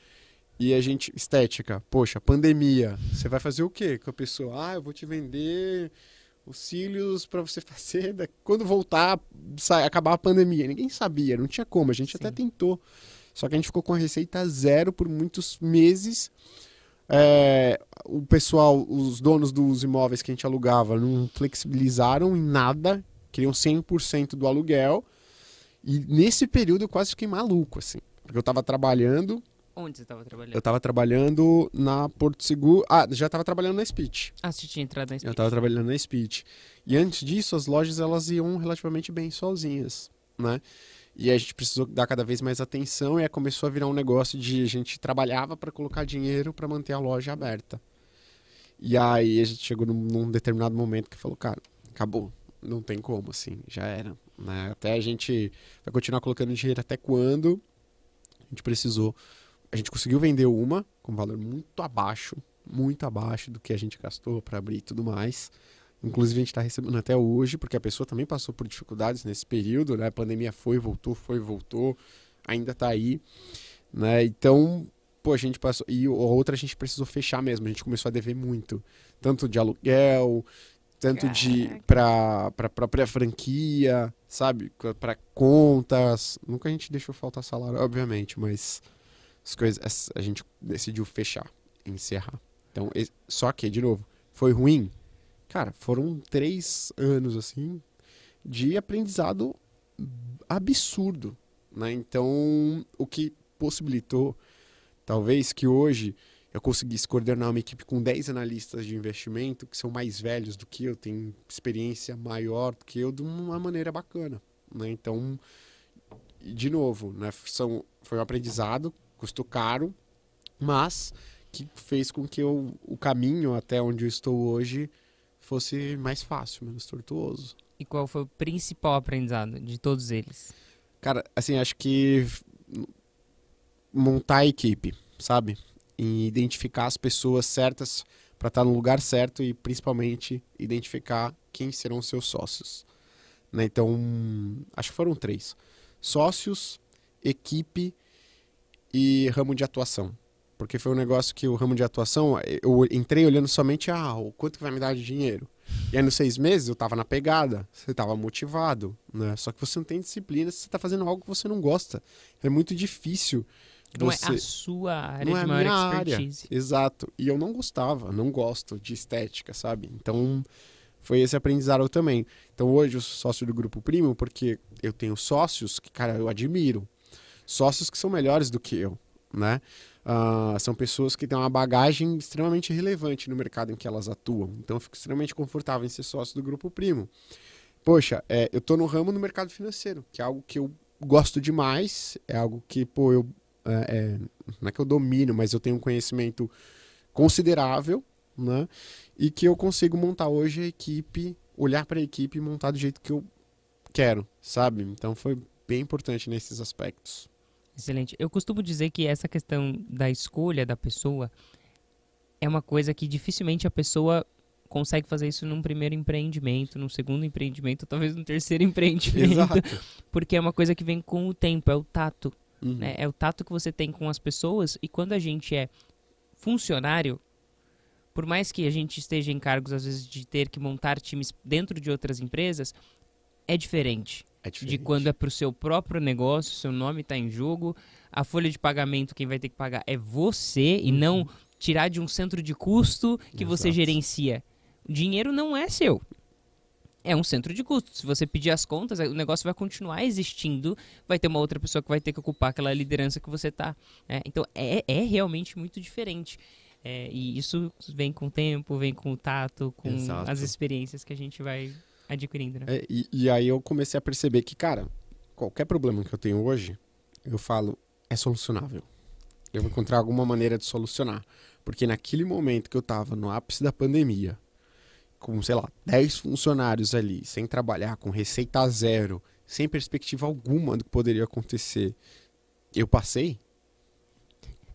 E a gente, estética, poxa, pandemia, você vai fazer o quê com a pessoa? Ah, eu vou te vender os cílios para você (laughs) fazer da- quando voltar, sai, acabar a pandemia. Ninguém sabia, não tinha como, a gente até Sim. tentou. Só que a gente ficou com a receita zero por muitos meses. É, o pessoal, os donos dos imóveis que a gente alugava, não flexibilizaram em nada, queriam 100% do aluguel. E nesse período eu quase fiquei maluco, assim. Porque eu estava trabalhando, Onde você estava trabalhando? eu estava trabalhando na Porto Seguro. Ah, já estava trabalhando na Speech. Ah, você tinha entrado na Eu Speech. estava trabalhando na Speech. E antes disso, as lojas elas iam relativamente bem sozinhas, né? E a gente precisou dar cada vez mais atenção e começou a virar um negócio de a gente trabalhava para colocar dinheiro para manter a loja aberta. E aí a gente chegou num, num determinado momento que falou, cara, acabou, não tem como assim, já era, né? Até a gente vai continuar colocando dinheiro até quando a gente precisou. A gente conseguiu vender uma com valor muito abaixo, muito abaixo do que a gente gastou para abrir e tudo mais. Inclusive, a gente está recebendo até hoje, porque a pessoa também passou por dificuldades nesse período, né? A pandemia foi, voltou, foi, voltou, ainda está aí, né? Então, pô, a gente passou. E a outra a gente precisou fechar mesmo, a gente começou a dever muito. Tanto de aluguel, tanto de Caraca. para para própria franquia, sabe? Para contas. Nunca a gente deixou faltar salário, obviamente, mas as coisas as- a gente decidiu fechar, encerrar. Então, só que, de novo, foi ruim. Cara, foram três anos assim de aprendizado absurdo, né? Então, o que possibilitou, talvez, que hoje eu conseguisse coordenar uma equipe com 10 analistas de investimento que são mais velhos do que eu, têm experiência maior do que eu, de uma maneira bacana, né? Então, de novo, né? São, foi um aprendizado, custou caro, mas que fez com que eu, o caminho até onde eu estou hoje fosse mais fácil, menos tortuoso. E qual foi o principal aprendizado de todos eles? Cara, assim, acho que montar a equipe, sabe? E identificar as pessoas certas para estar no lugar certo e principalmente identificar quem serão os seus sócios. Né? Então, acho que foram três: sócios, equipe e ramo de atuação. Porque foi um negócio que o ramo de atuação, eu entrei olhando somente ah, o quanto que vai me dar de dinheiro. E aí, nos seis meses, eu tava na pegada, você tava motivado, né? Só que você não tem disciplina se você tá fazendo algo que você não gosta. É muito difícil. Não você... é a sua área Não é de a maior minha área. expertise. Exato. E eu não gostava, não gosto de estética, sabe? Então, foi esse aprendizado também. Então, hoje eu sou sócio do Grupo Primo porque eu tenho sócios que, cara, eu admiro. Sócios que são melhores do que eu, né? Ah, são pessoas que têm uma bagagem extremamente relevante no mercado em que elas atuam. Então, eu fico extremamente confortável em ser sócio do Grupo Primo. Poxa, é, eu tô no ramo no mercado financeiro, que é algo que eu gosto demais, é algo que, pô, eu é, é, não é que eu domino, mas eu tenho um conhecimento considerável, né? E que eu consigo montar hoje a equipe, olhar para a equipe e montar do jeito que eu quero, sabe? Então foi bem importante nesses aspectos. Excelente. Eu costumo dizer que essa questão da escolha da pessoa é uma coisa que dificilmente a pessoa consegue fazer isso num primeiro empreendimento, num segundo empreendimento, talvez num terceiro (laughs) empreendimento, Exato. porque é uma coisa que vem com o tempo, é o tato. Uhum. né? É o tato que você tem com as pessoas e quando a gente é funcionário, por mais que a gente esteja em cargos às vezes de ter que montar times dentro de outras empresas, é diferente É de quando é para o seu próprio negócio, seu nome está em jogo, a folha de pagamento quem vai ter que pagar é você e não tirar de um centro de custo que você Exato. gerencia. O dinheiro não é seu. É um centro de custo. Se você pedir as contas, o negócio vai continuar existindo, vai ter uma outra pessoa que vai ter que ocupar aquela liderança que você tá. né? Então é, é realmente muito diferente. É, e isso vem com o tempo, vem com o tato, com Exato. as experiências que a gente vai adquirindo, né? É, e, e aí eu comecei a perceber que, cara, qualquer problema que eu tenho hoje, eu falo, é solucionável. Eu vou encontrar alguma maneira de solucionar. Porque naquele momento que eu tava no ápice da pandemia, com, sei lá, 10 funcionários ali, sem trabalhar, com receita zero, sem perspectiva alguma do que poderia acontecer, eu passei.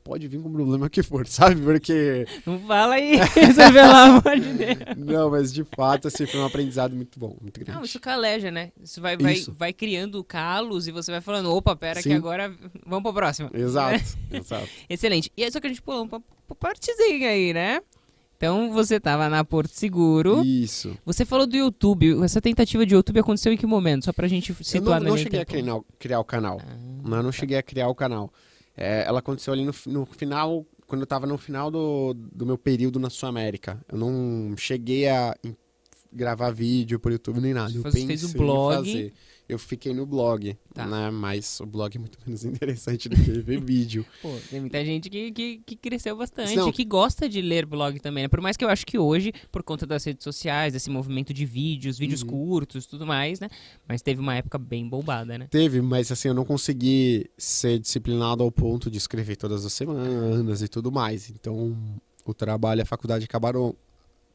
Pode vir com o problema que for, (laughs) sabe? Porque. Não fala aí, (laughs) isso, pelo amor de Deus. Não, mas de fato, assim, foi um aprendizado muito bom, muito grande. Não, isso caleja, né? Isso vai, vai, Isso. vai criando calos e você vai falando, opa, pera que Sim. agora vamos pra próxima. Exato, (laughs) exato. Excelente. E é só que a gente pulou uma partezinha aí, né? Então você tava na Porto Seguro. Isso. Você falou do YouTube. Essa tentativa de YouTube aconteceu em que momento? Só pra gente Eu situar não, na não linha cheguei a temporal. criar, criar o canal. Ah, Não, eu não cheguei a criar o canal. É, ela aconteceu ali no, no final, quando eu tava no final do, do meu período na Sul América. Eu não cheguei a gravar vídeo pro YouTube nem nada. Você Eu fez o pensei em blog. fazer. Eu fiquei no blog, Tá. né? Mas o blog é muito menos (laughs) interessante do que ver vídeo. (laughs) Pô, tem muita gente que, que, que cresceu bastante Não. que gosta de ler blog também, né? Por mais que eu acho que hoje, por conta das redes sociais, desse movimento de vídeos, vídeos Uhum. curtos tudo mais, né? Mas teve uma época bem bombada, né? Teve, mas assim, eu não consegui ser disciplinado ao ponto de escrever todas as semanas e tudo mais. Então, o trabalho e a faculdade acabaram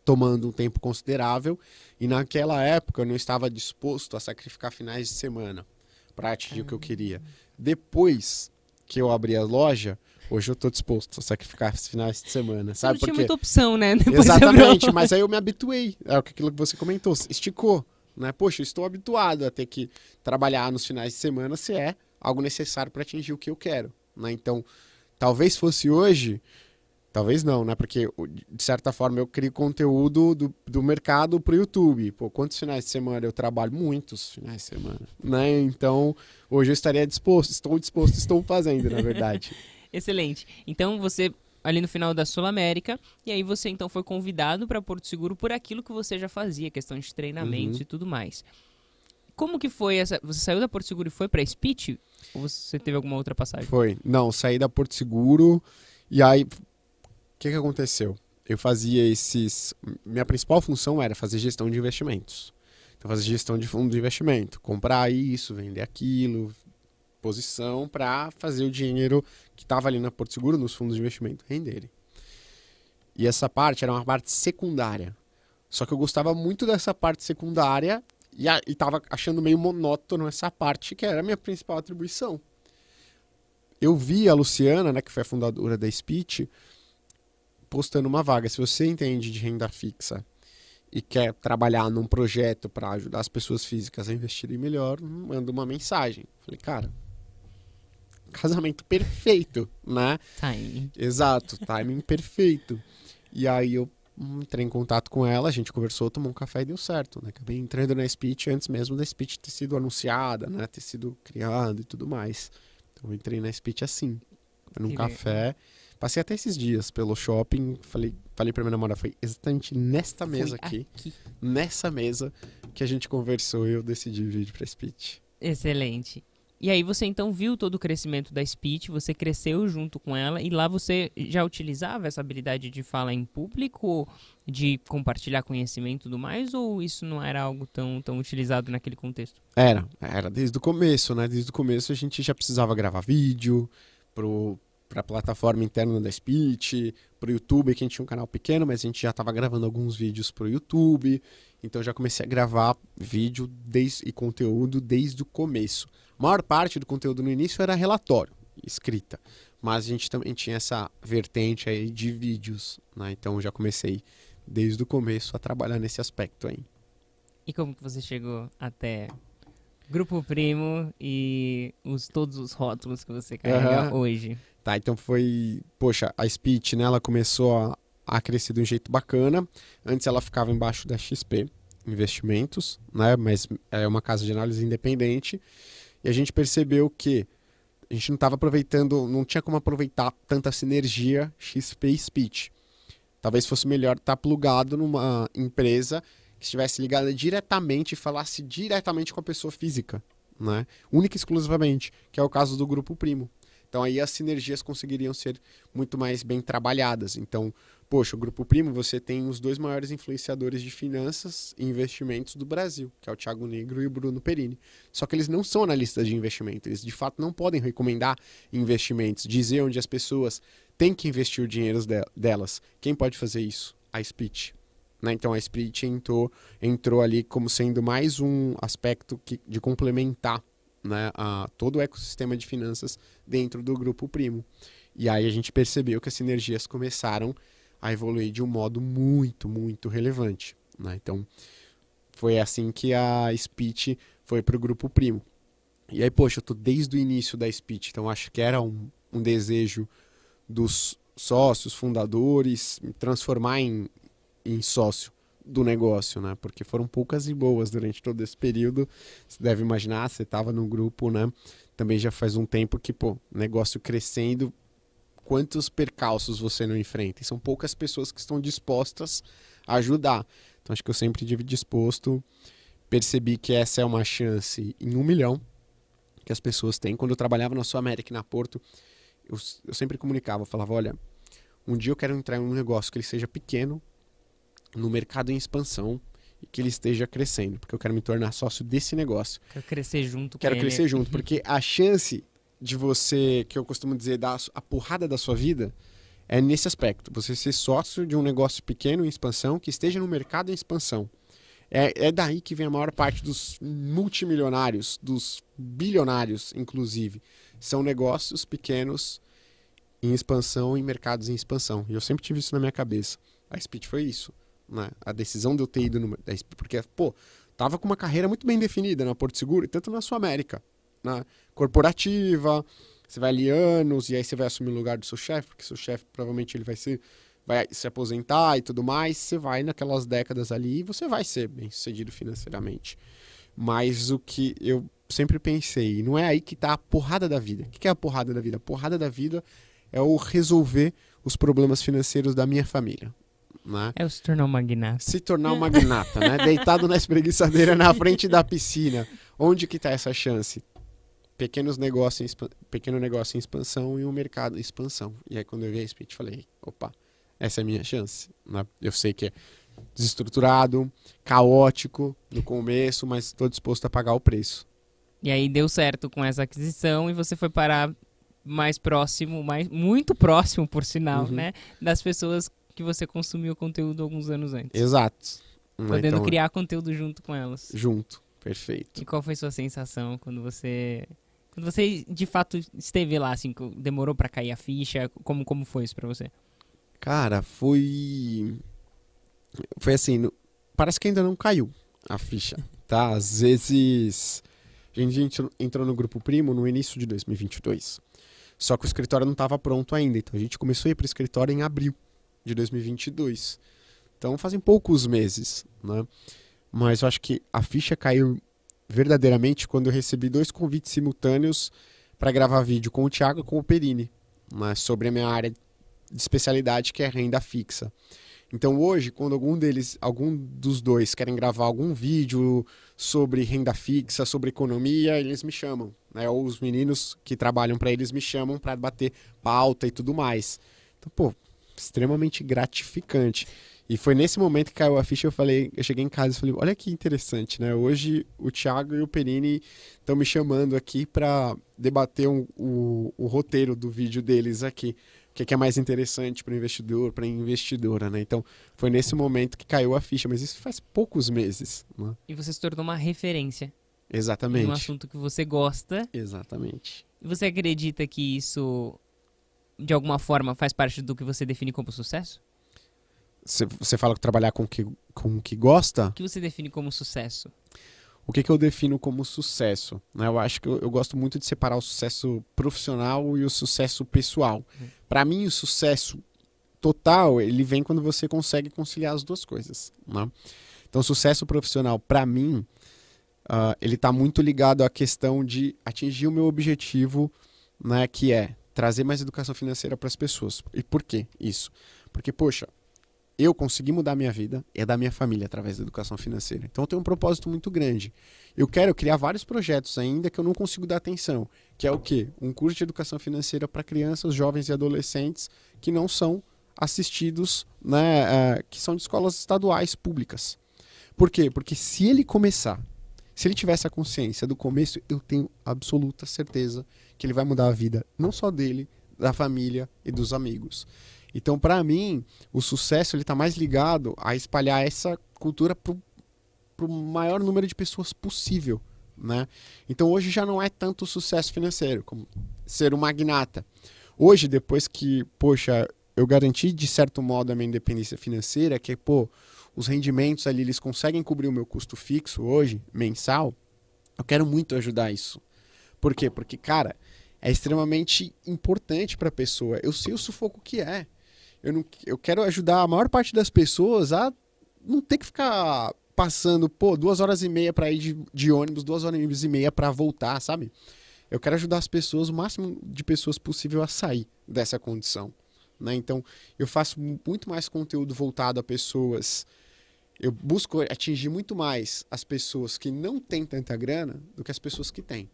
tomando um tempo considerável. E naquela época eu não estava disposto a sacrificar finais de semana para atingir o que eu queria. Depois que eu abri a loja, hoje eu estou disposto a sacrificar os finais de semana, sabe? não tinha Porque muita opção, né? (laughs) Depois Exatamente, mas aí eu me habituei. É aquilo que você comentou, esticou, né? Poxa, eu estou habituado a ter que trabalhar nos finais de semana se é algo necessário para atingir o que eu quero, né? Então, talvez fosse hoje, talvez não, né? Porque o- de certa forma eu crio conteúdo do, do mercado pro YouTube. Pô, quantos finais de semana eu trabalho? Muitos finais de semana, né? Então, hoje eu estaria disposto, estou disposto, estou fazendo, na verdade. (laughs) Excelente. Então você ali no final da Sul América e aí você então foi convidado para Porto Seguro por aquilo que você já fazia, questão de treinamentos Uhum. e tudo mais. Como que foi essa? Você saiu da Porto Seguro e foi para Speech? Ou você teve alguma outra passagem? Foi. Não, saí da Porto Seguro e aí. Que, que aconteceu? Eu fazia esses. Minha principal função era fazer gestão de investimentos. Então, fazer gestão de fundo de investimento. Comprar isso, vender aquilo, posição para fazer o dinheiro que estava ali na Porto Seguro, nos fundos de investimento, renderem. E essa parte era uma parte secundária. Só que eu gostava muito dessa parte secundária e, a, e tava achando meio monótono essa parte que era a minha principal atribuição. Eu vi a Luciana, né, que foi a fundadora da Speech, postando uma vaga. Se você entende de renda fixa e quer trabalhar num projeto para ajudar as pessoas físicas a investirem melhor, manda uma mensagem. Falei, cara, casamento perfeito, né? Time. Exato, timing perfeito. E aí eu hum, entrei em contato com ela, a gente conversou, tomou um café e deu certo, né? Acabei entrando na Speech antes mesmo da Speech ter sido anunciada, né? Ter sido criada e tudo mais. Então eu entrei na Speech assim, num Que café. Passei até esses dias pelo shopping, falei, falei pra minha namorada, foi exatamente nesta mesa aqui, aqui. nessa mesa que a gente conversou e eu decidi vir pra Speech. Excelente. E aí você então viu todo o crescimento da Speech, você cresceu junto com ela e lá você já utilizava essa habilidade de falar em público, de compartilhar conhecimento e tudo mais, ou isso não era algo tão, tão utilizado naquele contexto? Era, era desde o começo, né? Desde o começo a gente já precisava gravar vídeo pro, pra plataforma interna da Speech, pro YouTube, que a gente tinha um canal pequeno, mas a gente já estava gravando alguns vídeos pro YouTube. Então já comecei a gravar vídeo desde, e conteúdo desde o começo. A maior parte do conteúdo no início era relatório, escrita. Mas a gente também tinha essa vertente aí de vídeos, né? Então já comecei desde o começo a trabalhar nesse aspecto aí. E como que você chegou até Grupo Primo e os, todos os rótulos que você carrega Aham. hoje? Tá, então foi. Poxa, a Speech, né? Ela começou a, a crescer de um jeito bacana. Antes ela ficava embaixo da XP Investimentos, né? Mas é uma casa de análise independente. E a gente percebeu que a gente não estava aproveitando, não tinha como aproveitar tanta sinergia XP e Speech. Talvez fosse melhor estar plugado numa empresa que estivesse ligada diretamente e falasse diretamente com a pessoa física, né? Única e exclusivamente, que é o caso do Grupo Primo. Então aí as sinergias conseguiriam ser muito mais bem trabalhadas. Então, poxa, o Grupo Primo, você tem os dois maiores influenciadores de finanças e investimentos do Brasil, que é o Thiago Negro e o Bruno Perini. Só que eles não são analistas de investimento, eles de fato não podem recomendar investimentos, dizer onde as pessoas têm que investir o dinheiro delas. Quem pode fazer isso? A Speech. Né? Então a Split entrou, entrou ali como sendo mais um aspecto que, de complementar né, a, todo o ecossistema de finanças dentro do grupo Primo. E aí a gente percebeu que as sinergias começaram a evoluir de um modo muito, muito relevante. Né? Então foi assim que a Speech foi para o grupo Primo. E aí, poxa, eu tô desde o início da Speech, então acho que era um, um desejo dos sócios, fundadores, transformar em, em sócio do negócio, né? Porque foram poucas e boas durante todo esse período. Você deve imaginar, você estava no grupo, né? Também já faz um tempo que, pô, negócio crescendo, quantos percalços você não enfrenta? E são poucas pessoas que estão dispostas a ajudar. Então acho que eu sempre tive disposto, percebi que essa é uma chance em um milhão que as pessoas têm. Quando eu trabalhava na Sul América e na Porto, eu, eu sempre comunicava, falava, olha, um dia eu quero entrar em um negócio que ele seja pequeno, no mercado em expansão e que ele esteja crescendo, porque eu quero me tornar sócio desse negócio. Quero crescer junto Quero crescer ele. junto, porque a chance de você, que eu costumo dizer, dar a porrada da sua vida, é nesse aspecto. Você ser sócio de um negócio pequeno em expansão, que esteja no mercado em expansão. É, é daí que vem a maior parte dos multimilionários, dos bilionários, inclusive. São negócios pequenos em expansão, em mercados em expansão. E eu sempre tive isso na minha cabeça. A Speed foi isso né? A decisão de eu ter ido no. Porque, pô, tava com uma carreira muito bem definida na Porto Seguro, tanto na sua América, na corporativa, você vai ali anos, e aí você vai assumir o lugar do seu chefe, porque seu chefe provavelmente ele vai ser vai se aposentar e tudo mais, você vai naquelas décadas ali e você vai ser bem sucedido financeiramente. Mas o que eu sempre pensei, não é aí que tá a porrada da vida. O que é a porrada da vida? A porrada da vida é o resolver os problemas financeiros da minha família. Né? É se tornar um magnata. Se tornar um magnata, né? (laughs) Deitado na espreguiçadeira na frente da piscina. Onde que está essa chance? Pequenos negócios, pequeno negócio em expansão e um mercado em expansão. E aí quando eu vi a Speed, falei, opa, essa é a minha chance. Né? Eu sei que é desestruturado, caótico no começo, mas estou disposto a pagar o preço. E aí deu certo com essa aquisição e você foi parar mais próximo, mais, muito próximo, por sinal, uhum. né? Das pessoas que você consumiu conteúdo alguns anos antes. Exato. Podendo então, criar conteúdo junto com elas. Junto, perfeito. E qual foi sua sensação quando você quando você de fato esteve lá assim, demorou para cair a ficha, como como foi isso para você? Cara, foi foi assim, parece que ainda não caiu a ficha, tá? Às vezes a gente entrou no grupo Primo no início de 2022. Só que o escritório não estava pronto ainda, então a gente começou a ir para o escritório em abril de 2022. Então fazem poucos meses, né? Mas eu acho que a ficha caiu verdadeiramente quando eu recebi dois convites simultâneos para gravar vídeo com o Thiago e com o Perini, né? sobre a minha área de especialidade que é renda fixa. Então hoje, quando algum deles, algum dos dois querem gravar algum vídeo sobre renda fixa, sobre economia, eles me chamam, né? Ou os meninos que trabalham para eles me chamam para bater pauta e tudo mais. Então, pô, extremamente gratificante. E foi nesse momento que caiu a ficha, eu falei, eu cheguei em casa e falei, olha que interessante, né? Hoje o Thiago e o Perini estão me chamando aqui para debater um, o, o roteiro do vídeo deles aqui. O que é, que é mais interessante para o investidor, para a investidora, né? Então, foi nesse momento que caiu a ficha, mas isso faz poucos meses. Né? E você se tornou uma referência. Exatamente. Um assunto que você gosta. Exatamente. E você acredita que isso de alguma forma, faz parte do que você define como sucesso? Você fala que trabalhar com que, com o que gosta? O que você define como sucesso? O que, que eu defino como sucesso? Né? Eu acho que eu, eu, gosto muito de separar o sucesso profissional e o sucesso pessoal. Uhum. Para mim, o sucesso total ele vem quando você consegue conciliar as duas coisas. Né? Então, sucesso profissional, para mim, uh, ele está muito ligado à questão de atingir o meu objetivo, né, que é trazer mais educação financeira para as pessoas. E por que isso? Porque, poxa, eu consegui mudar a minha vida e a da minha família através da educação financeira. Então eu tenho um propósito muito grande. Eu quero criar vários projetos ainda que eu não consigo dar atenção, que é o quê? Um curso de educação financeira para crianças, jovens e adolescentes que não são assistidos, né, uh, que são de escolas estaduais públicas. Por quê? Porque se ele começar, se ele tiver essa consciência do começo, eu tenho absoluta certeza que ele vai mudar a vida, não só dele, da família e dos amigos. Então, para mim, o sucesso ele está mais ligado a espalhar essa cultura para o maior número de pessoas possível. Né? Então, hoje já não é tanto sucesso financeiro como ser um magnata. Hoje, depois que, poxa, eu garanti de certo modo a minha independência financeira, que, pô, os rendimentos ali eles conseguem cobrir o meu custo fixo hoje, mensal, eu quero muito ajudar isso. Por quê? Porque, cara, é extremamente importante para a pessoa. Eu sei o sufoco que é eu, não, eu quero ajudar a maior parte das pessoas a não ter que ficar passando, pô, duas horas e meia para ir de, de, ônibus, duas horas e meia para voltar, sabe? Eu quero ajudar as pessoas, o máximo de pessoas possível a sair dessa condição. Né? Então, eu faço muito mais conteúdo voltado a pessoas. Eu busco atingir muito mais as pessoas que não têm tanta grana do que as pessoas que têm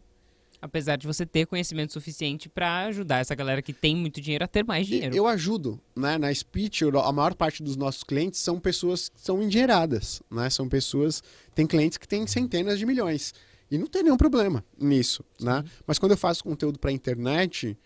apesar de você ter conhecimento suficiente para ajudar essa galera que tem muito dinheiro a ter mais dinheiro. Eu ajudo, né? Na Speech, a maior parte dos nossos clientes são pessoas que são endinheiradas, né? São pessoas, tem clientes que têm centenas de milhões e não tem nenhum problema nisso, né? Mas quando eu faço conteúdo para internet,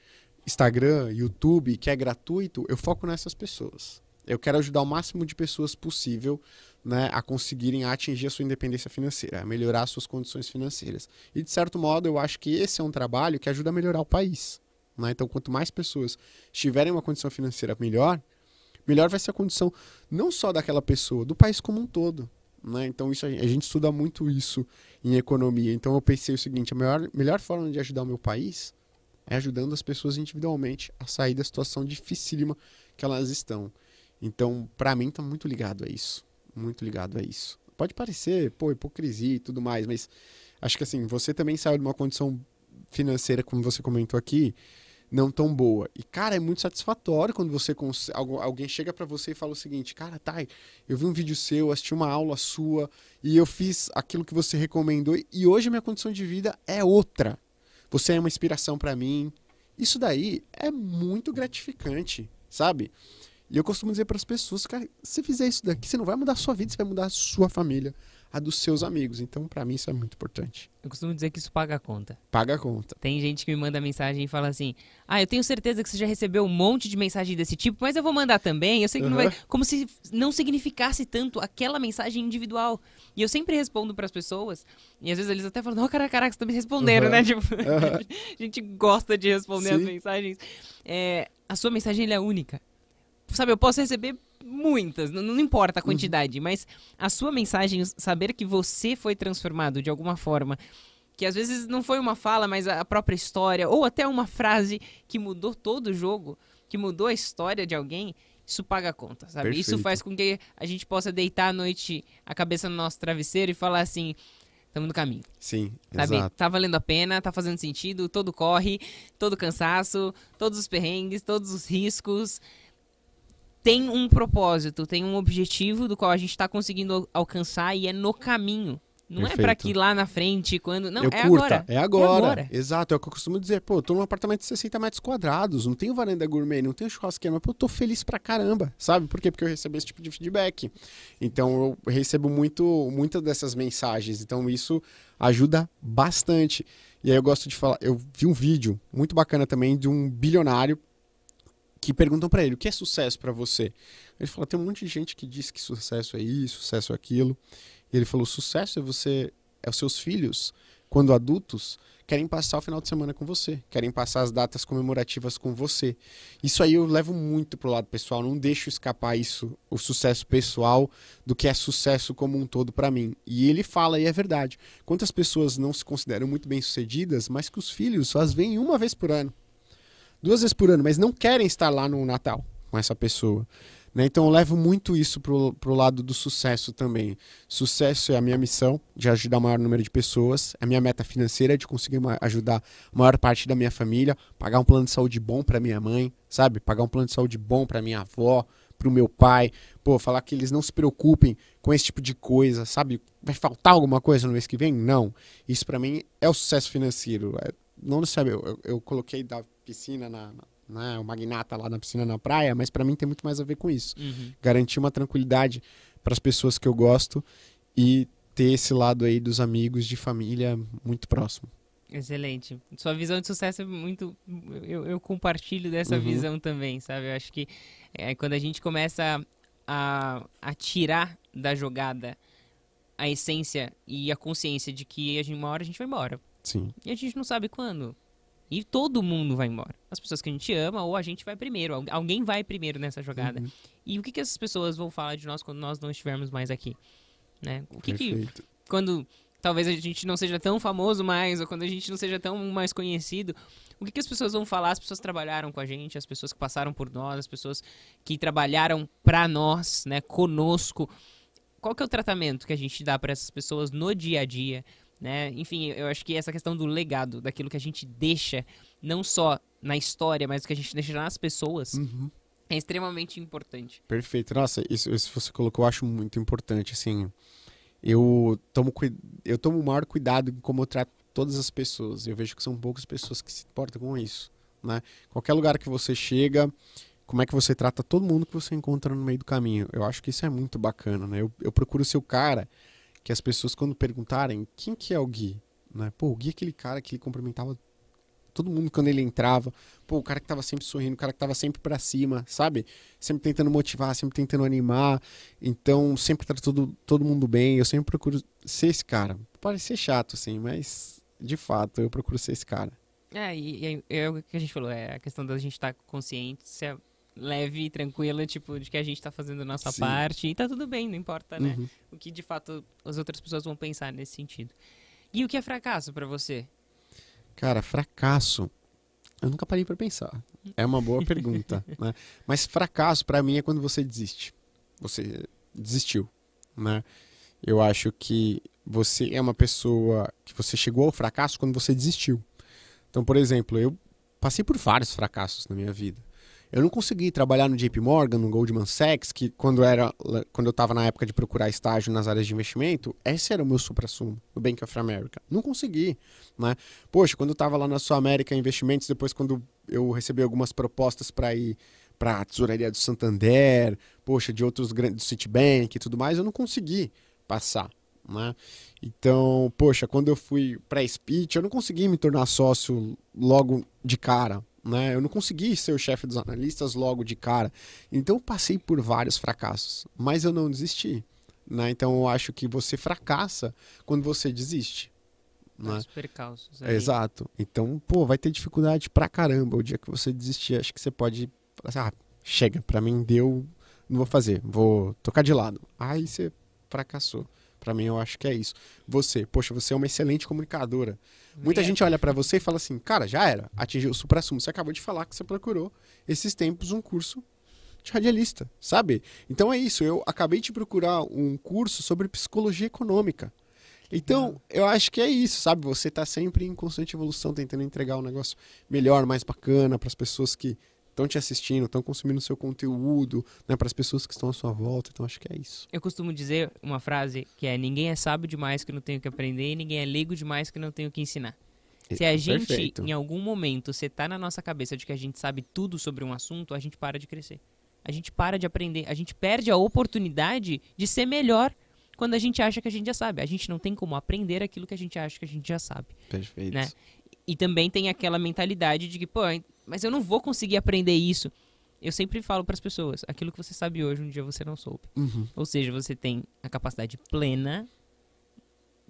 Instagram, YouTube, que é gratuito, eu foco nessas pessoas. Eu quero ajudar o máximo de pessoas possível né, a conseguirem atingir a sua independência financeira, a melhorar as suas condições financeiras. E, de certo modo, eu acho que esse é um trabalho que ajuda a melhorar o país. Né? Então, quanto mais pessoas tiverem uma condição financeira melhor, melhor vai ser a condição não só daquela pessoa, do país como um todo. Né? Então, isso, a gente estuda muito isso em economia. Então, eu pensei o seguinte: a melhor, melhor forma de ajudar o meu país é ajudando as pessoas individualmente a sair da situação dificílima que elas estão. Então, para mim, está muito ligado a isso muito ligado a isso. Pode parecer, pô, hipocrisia e tudo mais, mas acho que assim, você também saiu de uma condição financeira, como você comentou aqui, não tão boa. E, cara, é muito satisfatório quando você alguém chega para você e fala o seguinte: Cara, Thay, eu vi um vídeo seu, assisti uma aula sua e eu fiz aquilo que você recomendou e hoje minha condição de vida é outra. Você é uma inspiração para mim. Isso daí é muito gratificante, sabe? E eu costumo dizer para as pessoas, cara, se fizer isso daqui, você não vai mudar a sua vida, você vai mudar a sua família, a dos seus amigos. Então, para mim, isso é muito importante. Eu costumo dizer que isso paga a conta. Paga a conta. Tem gente que me manda mensagem e fala assim: Ah, eu tenho certeza que você já recebeu um monte de mensagem desse tipo, mas eu vou mandar também. Eu sei que uhum. não vai. Como se não significasse tanto aquela mensagem individual. E eu sempre respondo para as pessoas, e às vezes eles até falam: Não, oh, caraca, caraca, você tá me respondendo, uhum. né? (laughs) Tipo, uhum. a gente gosta de responder Sim. as mensagens. É, a sua mensagem é única sabe, eu posso receber muitas, não, não importa a quantidade, uhum. mas a sua mensagem, saber que você foi transformado de alguma forma, que às vezes não foi uma fala, mas a própria história, ou até uma frase que mudou todo o jogo, que mudou a história de alguém, isso paga a conta, sabe? Perfeito. Isso faz com que a gente possa deitar à noite a cabeça no nosso travesseiro e falar assim, estamos no caminho. Sim, sabe? exato. Tá valendo a pena, tá fazendo sentido, todo corre, todo cansaço, todos os perrengues, todos os riscos tem um propósito, tem um objetivo do qual a gente está conseguindo alcançar e é no caminho. Não é Perfeito. é para que lá na frente, quando. Não, eu é curta. agora. É agora. É agora. Exato, é o que eu costumo dizer. Pô, eu tô num apartamento de 60 metros quadrados, não tenho varanda gourmet, não tenho churrasqueira, mas pô, eu tô feliz pra caramba, sabe? Por quê? Porque eu recebo esse tipo de feedback. Então eu recebo muito, muitas dessas mensagens. Então isso ajuda bastante. E aí eu gosto de falar. Eu vi um vídeo muito bacana também de um bilionário que perguntam para ele o que é sucesso para você. Ele falou: tem um monte de gente que diz que sucesso é isso, sucesso é aquilo. E ele falou: sucesso é você, é os seus filhos, quando adultos, querem passar o final de semana com você, querem passar as datas comemorativas com você. Isso aí eu levo muito pro lado pessoal, não deixo escapar isso, o sucesso pessoal, do que é sucesso como um todo para mim. E ele fala, e é verdade, quantas pessoas não se consideram muito bem-sucedidas, mas que os filhos as veem uma vez por ano duas vezes por ano, mas não querem estar lá no Natal com essa pessoa. Né? Então eu levo muito isso pro, pro lado do sucesso também. Sucesso é a minha missão de ajudar o maior número de pessoas, é a minha meta financeira de conseguir ajudar a maior parte da minha família, pagar um plano de saúde bom para minha mãe, sabe? Pagar um plano de saúde bom para minha avó, pro meu pai, pô, falar que eles não se preocupem com esse tipo de coisa, sabe? Vai faltar alguma coisa no mês que vem? Não. Isso para mim é o sucesso financeiro. É, não sabe, eu, eu, eu, coloquei da piscina na, na né, o magnata lá na piscina na praia, mas para mim tem muito mais a ver com isso. Uhum. Garantir uma tranquilidade para as pessoas que eu gosto e ter esse lado aí dos amigos, de família muito próximo. Excelente. Sua visão de sucesso é muito. Eu, eu compartilho dessa uhum. visão também, sabe? Eu acho que é, quando a gente começa a, a tirar da jogada a essência e a consciência de que a gente, uma hora a gente vai embora. Sim. E a gente não sabe quando. E todo mundo vai embora. As pessoas que a gente ama ou a gente vai primeiro. Alguém vai primeiro nessa jogada. Uhum. E o que, que essas pessoas vão falar de nós quando nós não estivermos mais aqui? Né? O que, Perfeito. que quando talvez a gente não seja tão famoso mais, ou quando a gente não seja tão mais conhecido, o que, que as pessoas vão falar? As pessoas trabalharam com a gente, as pessoas que passaram por nós, as pessoas que trabalharam para nós, né, conosco. Qual que é o tratamento que a gente dá para essas pessoas no dia a dia? Né? Enfim, eu acho que essa questão do legado, daquilo que a gente deixa, não só na história, mas o que a gente deixa nas pessoas, uhum. é extremamente importante. Perfeito. Nossa, isso, isso você colocou, eu acho muito importante, assim eu tomo, eu tomo o maior cuidado em como eu trato todas as pessoas. Eu vejo que são poucas pessoas que se importam com isso. Né? Qualquer lugar que você chega, como é que você trata todo mundo que você encontra no meio do caminho. Eu acho que isso é muito bacana. Né? Eu, eu procuro ser o cara que as pessoas, quando perguntarem quem que é o Gui, né? Pô, o Gui é aquele cara que ele cumprimentava todo mundo quando ele entrava. Pô, o cara que tava sempre sorrindo, o cara que tava sempre para cima, sabe? Sempre tentando motivar, sempre tentando animar. Então, sempre tá todo, todo mundo bem. Eu sempre procuro ser esse cara. Pode ser chato, assim, mas de fato eu procuro ser esse cara. É, e, é o que a gente falou, é a questão da gente estar tá consciente, ser leve e tranquila, tipo, de que a gente tá fazendo a nossa Sim. parte e tá tudo bem, não importa, né? Uhum. O que de fato as outras pessoas vão pensar nesse sentido. E o que é fracasso para você? Cara, fracasso. Eu nunca parei para pensar. É uma boa (laughs) pergunta, né? Mas fracasso para mim é quando você desiste. Você desistiu, né? Eu acho que você é uma pessoa que você chegou ao fracasso quando você desistiu. Então, por exemplo, eu passei por vários fracassos na minha vida. Eu não consegui trabalhar no JP Morgan, no Goldman Sachs, que quando, era, quando eu estava na época de procurar estágio nas áreas de investimento, esse era o meu supra-sumo, no Bank of America. Não consegui, né? Poxa, quando eu estava lá na Sul América Investimentos, depois quando eu recebi algumas propostas para ir para a tesouraria do Santander, poxa, de outros grandes, do Citibank e tudo mais, eu não consegui passar, né? Então, poxa, quando eu fui para Speech, eu não consegui me tornar sócio logo de cara, né? Eu não consegui ser o chefe dos analistas logo de cara. Então eu passei por vários fracassos, mas eu não desisti. Né? Então eu acho que você fracassa quando você desiste. Né? Os percalços. Aí. Exato. Então, pô, vai ter dificuldade pra caramba. O dia que você desistir, acho que você pode falar assim, ah, chega, pra mim deu, não vou fazer, vou tocar de lado. Aí você fracassou. Para mim, eu acho que é isso. Você, poxa, você é uma excelente comunicadora. Muita gente olha para você e fala assim, cara, já era, atingiu o supra-sumo. Você acabou de falar que você procurou esses tempos um curso de radialista, sabe? Então é isso, eu acabei de procurar um curso sobre psicologia econômica. Então, eu acho que é isso, sabe? Você tá sempre em constante evolução, tentando entregar um negócio melhor, mais bacana para as pessoas que estão te assistindo, estão consumindo seu conteúdo, né, para as pessoas que estão à sua volta. Então acho que é isso. Eu costumo dizer uma frase que é: ninguém é sábio demais que não tem o que aprender e ninguém é leigo demais que não tem o que ensinar. Se a gente, Perfeito. em algum momento, você tá na nossa cabeça de que a gente sabe tudo sobre um assunto, a gente para de crescer. A gente para de aprender, a gente perde a oportunidade de ser melhor quando a gente acha que a gente já sabe. A gente não tem como aprender aquilo que a gente acha que a gente já sabe. Perfeito. Né? E também tem aquela mentalidade de que, pô, mas eu não vou conseguir aprender isso. Eu sempre falo para as pessoas, aquilo que você sabe hoje, um dia você não soube. Uhum. Ou seja, você tem a capacidade plena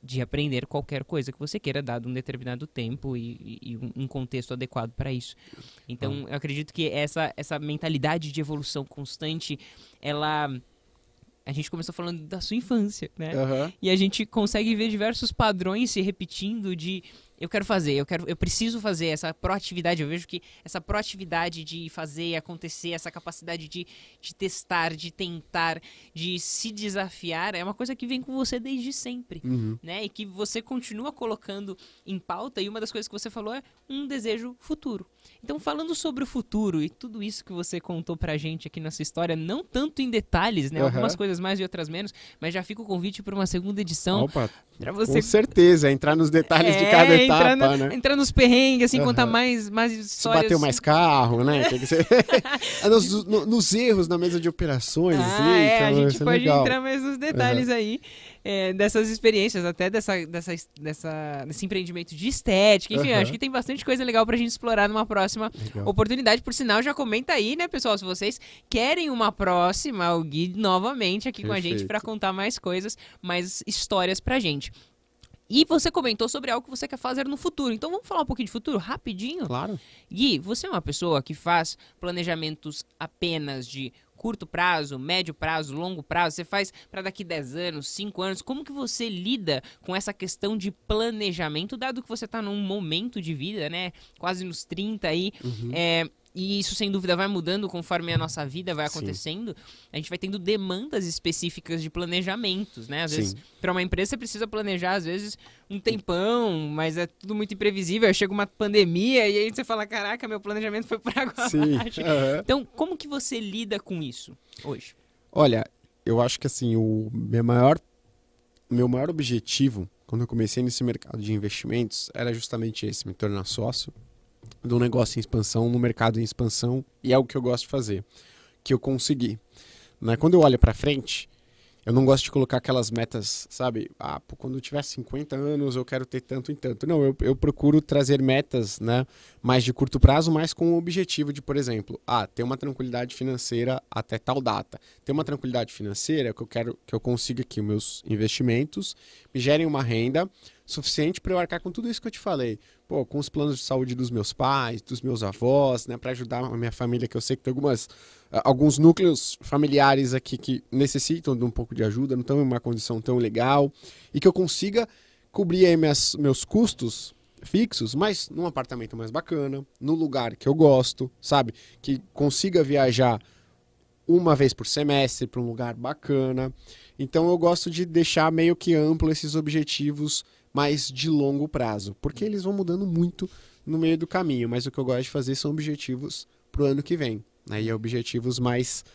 de aprender qualquer coisa que você queira, dado um determinado tempo e, e um contexto adequado para isso. Então, eu acredito que essa, essa mentalidade de evolução constante, ela a gente começou falando da sua infância, né? Uhum. E a gente consegue ver diversos padrões se repetindo de eu quero fazer, eu quero, eu preciso fazer essa proatividade. Eu vejo que essa proatividade de fazer acontecer, essa capacidade de, de testar, de tentar, de se desafiar, é uma coisa que vem com você desde sempre, Uhum. né? E que você continua colocando em pauta. E uma das coisas que você falou é um desejo futuro. Então, falando sobre o futuro e tudo isso que você contou pra gente aqui nessa história, não tanto em detalhes, né? Aham. Algumas coisas mais e outras menos, mas já fica o convite para uma segunda edição Opa, pra com você certeza, entrar nos detalhes de É, cada entrar etapa, no- né? entrar nos perrengues, assim, Aham. contar mais, mais Se histórias. bateu mais carro, né? Ser... (laughs) Nos, no- nos erros na mesa de operações. Ah, assim, é, a então, gente isso é pode legal. entrar mais nos detalhes aí é, dessas experiências, até dessa, dessa, dessa, desse empreendimento de estética. Enfim, Aham. acho que tem bastante coisa legal pra gente explorar numa próxima Legal. oportunidade. Por sinal, já comenta aí, né, pessoal, se vocês querem uma próxima, o Gui novamente aqui com a gente Perfeito. pra contar mais coisas, mais histórias pra gente. E você comentou sobre algo que você quer fazer no futuro. Então vamos falar um pouquinho de futuro, rapidinho? Claro. Gui, você é uma pessoa que faz planejamentos apenas de curto prazo, médio prazo, longo prazo? Você faz para daqui 10 anos, 5 anos? Como que você lida com essa questão de planejamento, dado que você está num momento de vida, né? Quase nos 30 aí. Uhum. É, e isso, sem dúvida, vai mudando conforme a nossa vida vai Sim. acontecendo. A gente vai tendo demandas específicas de planejamentos, né? Às Sim. vezes, para uma empresa, você precisa planejar, às vezes, um tempão, mas é tudo muito imprevisível. Aí chega uma pandemia e aí você fala: caraca, meu planejamento foi por água Sim. (laughs) abaixo. aham. Então, como que você lida com isso hoje? Olha, eu acho que assim, o meu maior, meu maior objetivo quando eu comecei nesse mercado de investimentos era justamente esse, me tornar sócio de um negócio em expansão, no mercado em expansão, e é o que eu gosto de fazer, que eu consegui. Né? Quando eu olho para frente, eu não gosto de colocar aquelas metas, sabe? Ah, quando eu tiver 50 anos eu quero ter tanto e tanto. Não, eu, eu procuro trazer metas, né, mais de curto prazo, mas com o objetivo de, por exemplo, ah, ter uma tranquilidade financeira até tal data. Ter uma tranquilidade financeira que eu quero que eu consiga que os meus investimentos me gerem uma renda suficiente para eu arcar com tudo isso que eu te falei. Pô, com os planos de saúde dos meus pais, dos meus avós, né, para ajudar a minha família, que eu sei que tem algumas ah, alguns núcleos familiares aqui que necessitam de um pouco de ajuda, não estão em uma condição tão legal, e que eu consiga cobrir aí minhas, meus custos fixos, mas num apartamento mais bacana, no lugar que eu gosto, sabe? Que consiga viajar uma vez por semestre para um lugar bacana. Então eu gosto de deixar meio que amplo esses objetivos mais de longo prazo, porque eles vão mudando muito no meio do caminho, mas o que eu gosto de fazer são objetivos pro ano que vem, né? E objetivos mais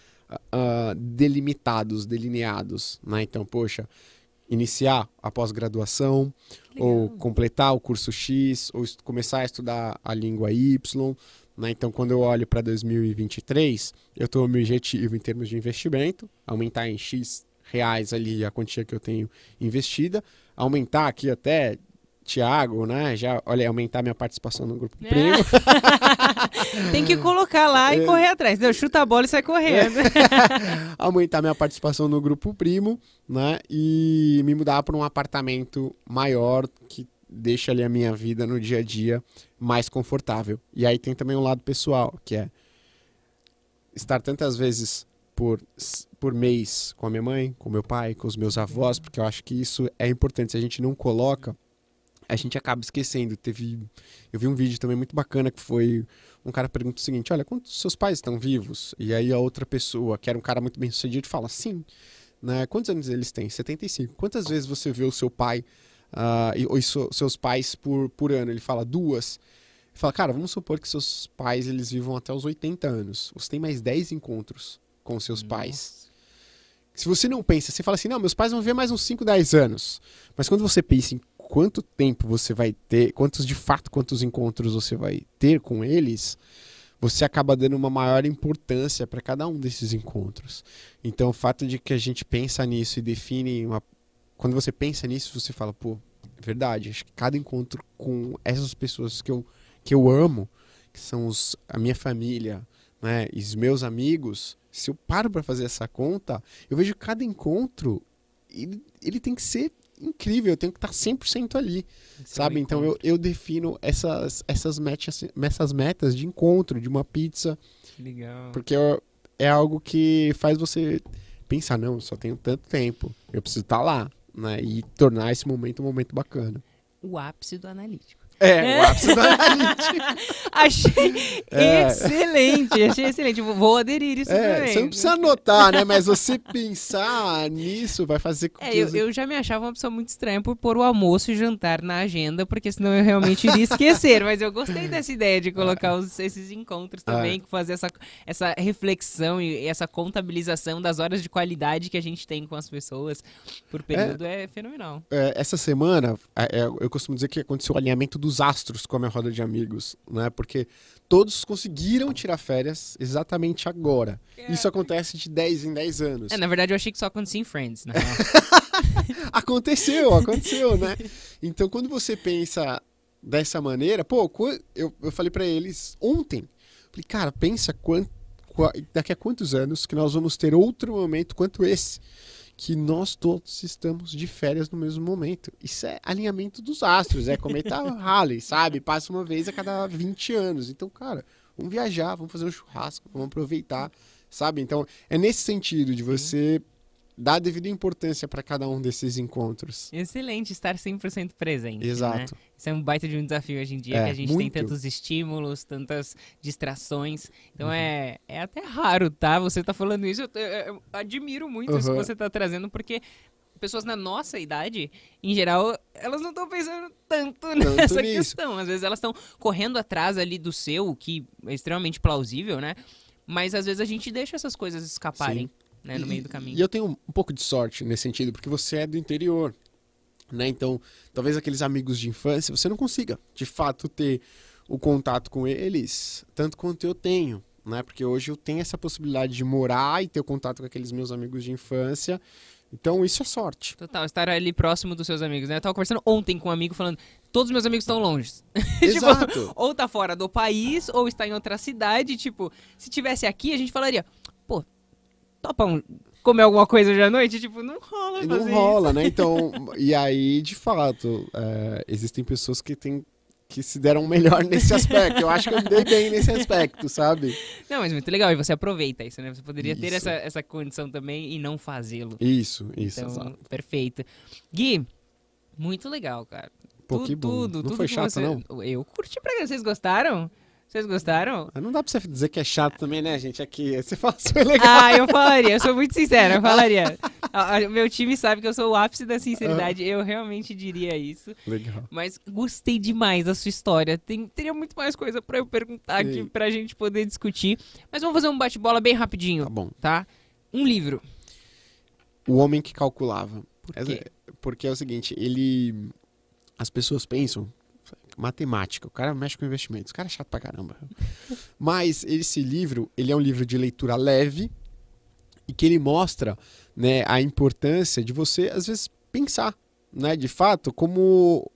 ah, delimitados, delineados, né? Então, poxa, iniciar a pós-graduação, ou completar o curso X, ou começar a estudar a língua Y. Né? Então, quando eu olho para 2023, eu estou meu objetivo em termos de investimento, aumentar em X reais ali a quantia que eu tenho investida, aumentar aqui até Tiago, né? Já, olha, aumentar minha participação no grupo É. primo. (laughs) Tem que colocar lá e É. correr atrás. Não, chuta a bola e sai correndo. (laughs) aumentar minha participação no grupo primo, né? E me mudar para um apartamento maior que deixa ali a minha vida no dia a dia mais confortável. E aí tem também um lado pessoal, que é estar tantas vezes por, por mês com a minha mãe, com meu pai, com os meus avós, porque eu acho que isso é importante. Se a gente não coloca, a gente acaba esquecendo. Teve, eu vi um vídeo também muito bacana que foi um cara pergunta o seguinte: Olha, quantos seus pais estão vivos? E aí a outra pessoa, que era um cara muito bem sucedido, fala: Sim. Né? Quantos anos eles têm? 75. Quantas vezes você vê o seu pai ah, e, ou so- seus pais por, por ano? Ele fala: Duas. Fala: Cara, vamos supor que seus pais eles vivam até os 80 anos. Você tem mais 10 encontros com seus pais. Se você não pensa, você fala assim: Não, meus pais vão viver mais uns 5, 10 anos. Mas quando você pensa em quanto tempo você vai ter, quantos de fato, quantos encontros você vai ter com eles, você acaba dando uma maior importância para cada um desses encontros. Então, o fato de que a gente pensa nisso e define uma. Quando você pensa nisso, você fala, pô, é verdade, acho que cada encontro com essas pessoas que eu, que eu amo, que são os, a minha família, né, e os meus amigos, se eu paro para fazer essa conta, eu vejo que cada encontro, ele, ele tem que ser incrível, eu tenho que estar 100% ali. Sabe? Então eu, eu defino essas, essas, metas, essas metas de encontro, de uma pizza, Legal. porque eu- é algo que faz você pensar, não, eu só tenho tanto tempo, eu preciso estar lá, né? E tornar esse momento um momento bacana. O ápice do analítico. É, o ápice do analítico. (laughs) achei É. excelente, achei excelente. Vou- aderir isso É, também. você não precisa anotar, né? Mas você pensar nisso vai fazer com É, que... eu, os- eu já me achava uma pessoa muito estranha por pôr o almoço e jantar na agenda, porque senão eu realmente iria esquecer. Mas eu gostei dessa ideia de colocar os- esses encontros também, fazer essa, essa reflexão e essa contabilização das horas de qualidade que a gente tem com as pessoas por período é, fenomenal. É, essa semana, é, é, eu costumo dizer que aconteceu o alinhamento dos astros com a minha roda de amigos, né? Porque todos conseguiram tirar férias exatamente agora. Isso acontece de 10 em 10 anos. É, na verdade, eu achei que só acontecia em Friends, real. (laughs) Aconteceu, aconteceu, né? Então, quando você pensa dessa maneira, pô, eu, eu falei pra eles ontem, falei, cara, pensa quant- qua- daqui a quantos anos que nós vamos ter outro momento quanto esse, que nós todos estamos de férias no mesmo momento. Isso é alinhamento dos astros, é cometa (laughs) Halley, sabe? Passa uma vez a cada 20 anos. Então, cara, vamos viajar, vamos fazer um churrasco, vamos aproveitar, sabe? Então, é nesse sentido de você dar a devida importância para cada um desses encontros. Excelente estar 100% presente. né? Exato. Isso é um baita de um desafio hoje em dia, É, que a gente muito. tem tantos estímulos, tantas distrações. Então Uhum. é, é até raro, tá? Você tá falando isso, eu, eu- eu admiro muito isso que Uhum. você tá trazendo, porque pessoas na nossa idade, em geral, elas não estão pensando (laughs) tanto, nessa nisso. questão. Às vezes elas estão correndo atrás ali do seu, o que é extremamente plausível, né? Mas às vezes a gente deixa essas coisas escaparem, né, no E- meio do caminho. E eu tenho um pouco de sorte nesse sentido, porque você é do interior, né? Então, talvez aqueles amigos de infância, você não consiga, de fato, ter o contato com eles tanto quanto eu tenho, né? Porque hoje eu tenho essa possibilidade de morar e ter o contato com aqueles meus amigos de infância. Então, isso é sorte. Total, estar ali próximo dos seus amigos, né? Eu tava conversando ontem com um amigo falando, todos os meus amigos estão longe. (laughs) Tipo, Exato. ou tá fora do país, ou está em outra cidade. Tipo, se tivesse aqui, a gente falaria, pô, topa um- comer alguma coisa hoje à noite? Tipo, não rola não rola, né? Então, (laughs) e aí, de fato, é, existem pessoas que têm que se deram melhor (laughs) nesse aspecto. Eu acho que eu me dei bem nesse aspecto, sabe? isso. Não, mas muito legal. E você aproveita isso, né? Você poderia ter Isso. essa, essa condição também e não fazê-lo. Isso, isso, Então, exato. perfeito. Gui, muito legal, cara. Pô, Tu- que bom. Tudo, Não tudo foi chato, você- não? Eu curti pra Vocês gostaram? Vocês gostaram? Não dá pra você dizer que é chato também, né, gente? Aqui, você fala foi legal. Ah, eu falaria, eu sou muito sincera, eu falaria. A- meu time sabe que eu sou o ápice da sinceridade, eu realmente diria isso. Legal. Mas gostei demais da sua história. Tem, teria muito mais coisa pra eu perguntar aqui, pra gente poder discutir. Mas vamos fazer um bate-bola bem rapidinho, Tá bom. tá? Um livro. O homem que calculava. Por É- quê? Porque é o seguinte, ele. As pessoas pensam. Matemática, o cara mexe com investimentos, o cara é chato pra caramba. (laughs) Mas esse livro, ele é um livro de leitura leve e que ele mostra né, a importância de você, às vezes, pensar, né, de fato, como,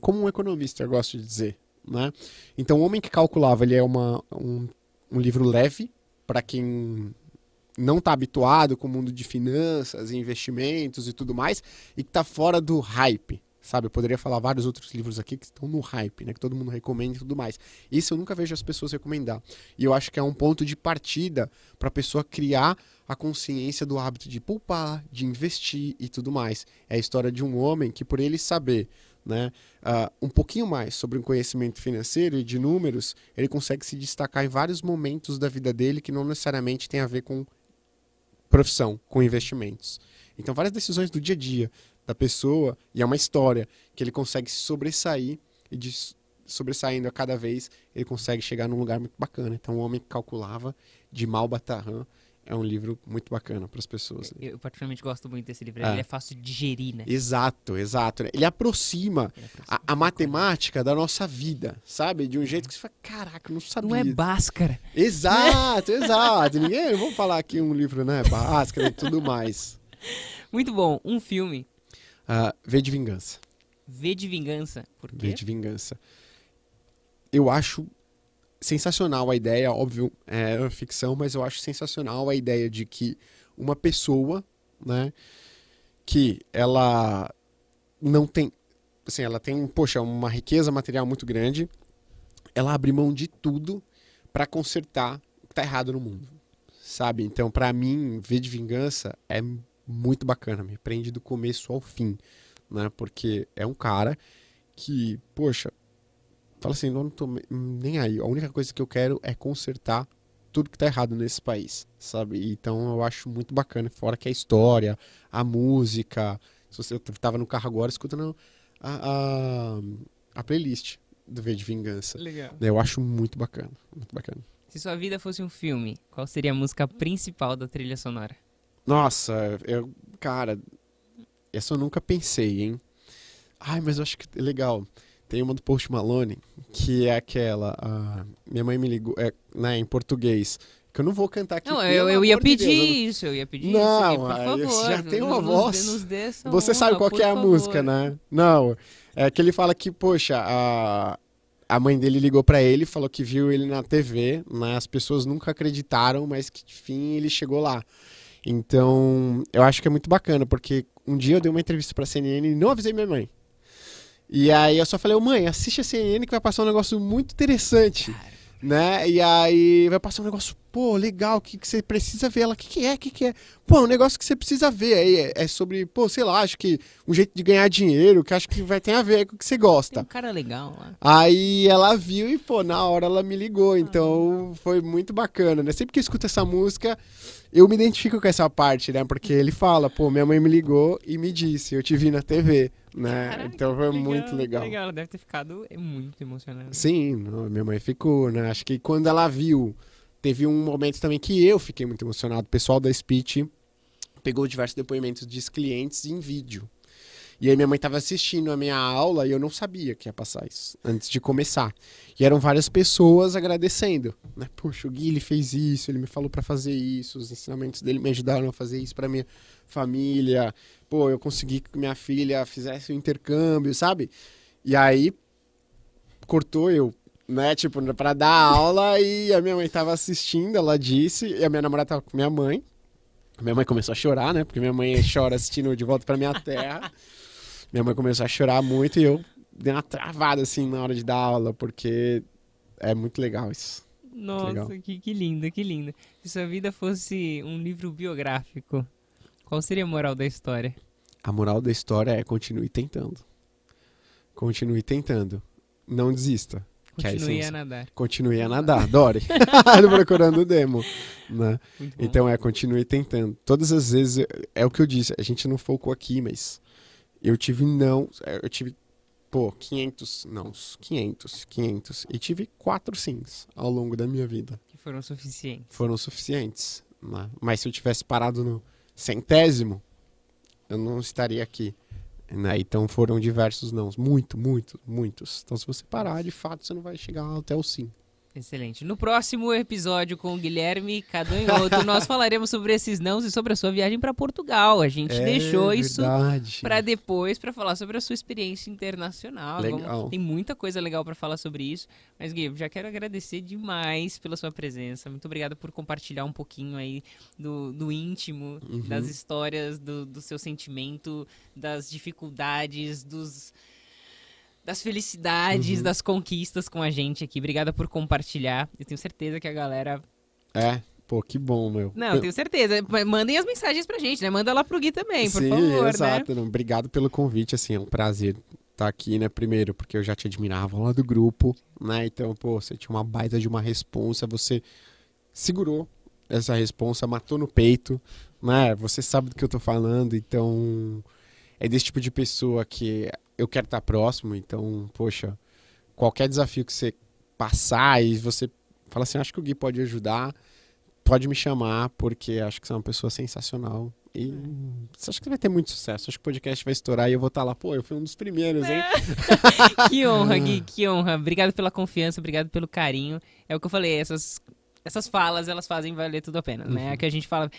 como um economista, eu gosto de dizer. Né? Então, O Homem que Calculava, ele é uma, um, um livro leve para quem não está habituado com o mundo de finanças investimentos e tudo mais, e que está fora do hype, sabe? Eu poderia falar vários outros livros aqui que estão no hype, né? Que todo mundo recomenda e tudo mais. Isso eu nunca vejo as pessoas recomendar. E eu acho que é um ponto de partida para a pessoa criar a consciência do hábito de poupar, de investir e tudo mais. É a história de um homem que, por ele saber né, ah, um pouquinho mais sobre o conhecimento financeiro e de números, ele consegue se destacar em vários momentos da vida dele que não necessariamente tem a ver com profissão, com investimentos. Então, várias decisões do dia a dia da pessoa, e é uma história que ele consegue se sobressair, e de sobressaindo a cada vez, ele consegue chegar num lugar muito bacana. Então, O Homem que Calculava, de Mal Batarran, é um livro muito bacana para as pessoas. né? Eu particularmente gosto muito desse livro. Ah. Ele é fácil de digerir, né? Exato, exato. Ele aproxima Ele é fácil a, a matemática da nossa vida, sabe? De um jeito que você fala, caraca, não sabia. Não é báscara. Exato, exato. Ninguém, vamos falar aqui um livro, né, básico e tudo mais. (laughs) Muito bom. Um filme. Ah, v de Vingança. V de Vingança. Por V quê? de Vingança. Eu acho sensacional a ideia, óbvio, é uma ficção, mas eu acho sensacional a ideia de que uma pessoa, né, que ela não tem, assim, ela tem, poxa, uma riqueza material muito grande, ela abre mão de tudo para consertar o que tá errado no mundo, sabe? Então, para mim, V de Vingança é muito bacana, me prende do começo ao fim, né? Porque é um cara que, poxa, fala assim, não tô nem aí. A única coisa que eu quero é consertar tudo que tá errado nesse país, sabe? Então eu acho muito bacana, fora que a história, a música. Se você tava no carro agora escutando a, a, a playlist do V de Vingança. Legal. Eu acho muito bacana, muito bacana. Se sua vida fosse um filme, qual seria a música principal da trilha sonora? Nossa, eu, cara, essa eu nunca pensei, hein? Ai, mas eu acho que é legal. Tem uma do Post Malone, que é aquela. Minha mãe me ligou, é, né, em português. Que eu não vou cantar aqui. Não, eu, eu ia pedir Deus, eu isso, eu ia pedir Não, isso. aqui, por favor. já tem uma nos- voz. Nos Você sabe honra, qual por que é a favor. música, né? Não. É que ele fala que, poxa, a, a mãe dele ligou pra ele, falou que viu ele na TV, né? As pessoas nunca acreditaram, mas que, enfim, ele chegou lá. Então, eu acho que é muito bacana, porque um dia eu dei uma entrevista pra CNN e não avisei minha mãe. E aí eu só falei, mãe, assiste a CNN que vai passar um negócio muito interessante. Né? E aí vai passar um negócio, pô, legal, que, que você precisa ver. Ela, o que, que é? O que, que é? Pô, um negócio que você precisa ver aí. É, é sobre, pô, sei lá, acho que um jeito de ganhar dinheiro, que acho que vai ter a ver com o que você Tem gosta. um cara legal lá. Aí ela viu e, pô, na hora ela me ligou. Então foi muito bacana, né? Sempre que eu escuto essa música, eu me identifico com essa parte, né? Porque ele fala, pô, minha mãe me ligou e me disse, eu te vi na TV, né? Caraca, então foi que muito legal. Legal, ela deve ter ficado é muito emocionada. Sim, minha mãe ficou, né? Acho que quando ela viu, teve um momento também que eu fiquei muito emocionado. O pessoal da Speech pegou diversos depoimentos de clientes em vídeo. E aí minha mãe estava assistindo a minha aula e eu não sabia que ia passar isso antes de começar. E eram várias pessoas agradecendo, né? Poxa, o Gui ele fez isso, ele me falou para fazer isso, os ensinamentos dele me ajudaram a fazer isso para minha família. Pô, eu consegui que minha filha fizesse o intercâmbio, sabe? E aí cortou eu, né? Tipo, pra dar aula e a minha mãe tava assistindo, ela disse, e a minha namorada tava com minha mãe. Minha mãe começou a chorar, né? Porque minha mãe chora assistindo De Volta pra Minha Terra. Minha mãe começou a chorar muito e eu dei uma travada, assim, na hora de dar aula, porque é muito legal isso. Nossa, legal. que, que lindo, que lindo. Se sua vida fosse um livro biográfico, qual seria a moral da história? A moral da história é continue tentando. Continue tentando. Não desista. Que é a Continue a nadar. Continue a nadar, (laughs) Dori. (laughs) Procurando o demo. Né? Então é, continue tentando. Todas as vezes, é o que eu disse, a gente não focou aqui, mas eu tive não, eu tive, pô, 500 não, 500, 500. E tive quatro sims ao longo da minha vida. que foram suficientes. Foram suficientes. Né? Mas se eu tivesse parado no centésimo, eu não estaria aqui. Né? Então foram diversos não, muito, muito, muitos. Então se você parar, de fato, você não vai chegar até o sim. Excelente. No próximo episódio com o Guilherme Cadanhoto, (laughs) nós falaremos sobre esses nãos e sobre a sua viagem para Portugal. A gente deixou isso É para depois para falar sobre a sua experiência internacional. Legal. Vamos- tem muita coisa legal para falar sobre isso. Mas Gui, já quero agradecer demais pela sua presença. Muito obrigado por compartilhar um pouquinho aí do, do íntimo, Uhum. das histórias, do, do seu sentimento, das dificuldades, dos das felicidades, Uhum. das conquistas com a gente aqui. Obrigada por compartilhar. Eu tenho certeza que a galera. É, pô, que bom, meu. Não, eu tenho certeza. Mandem as mensagens pra gente, né? Manda lá pro Gui também, por Sim, favor, né? exato. Não, obrigado pelo convite, assim, é um prazer estar aqui, né? Primeiro, porque eu já te admirava lá do grupo, né? Então, pô, você tinha uma baita de uma responsa, você segurou essa responsa, matou no peito, né? Você sabe do que eu tô falando, então é desse tipo de pessoa que eu quero estar próximo, então, poxa, qualquer desafio que você passar e você fala assim, acho que o Gui pode ajudar, pode me chamar, porque acho que você é uma pessoa sensacional. E você acha que vai ter muito sucesso. Acho que o podcast vai estourar e eu vou estar lá. Pô, eu fui um dos primeiros, hein? (laughs) Que honra, Gui, (laughs) que honra. Obrigado pela confiança, obrigado pelo carinho. É o que eu falei, essas, essas falas, elas fazem valer tudo a pena, né? Uhum. É que a gente fala,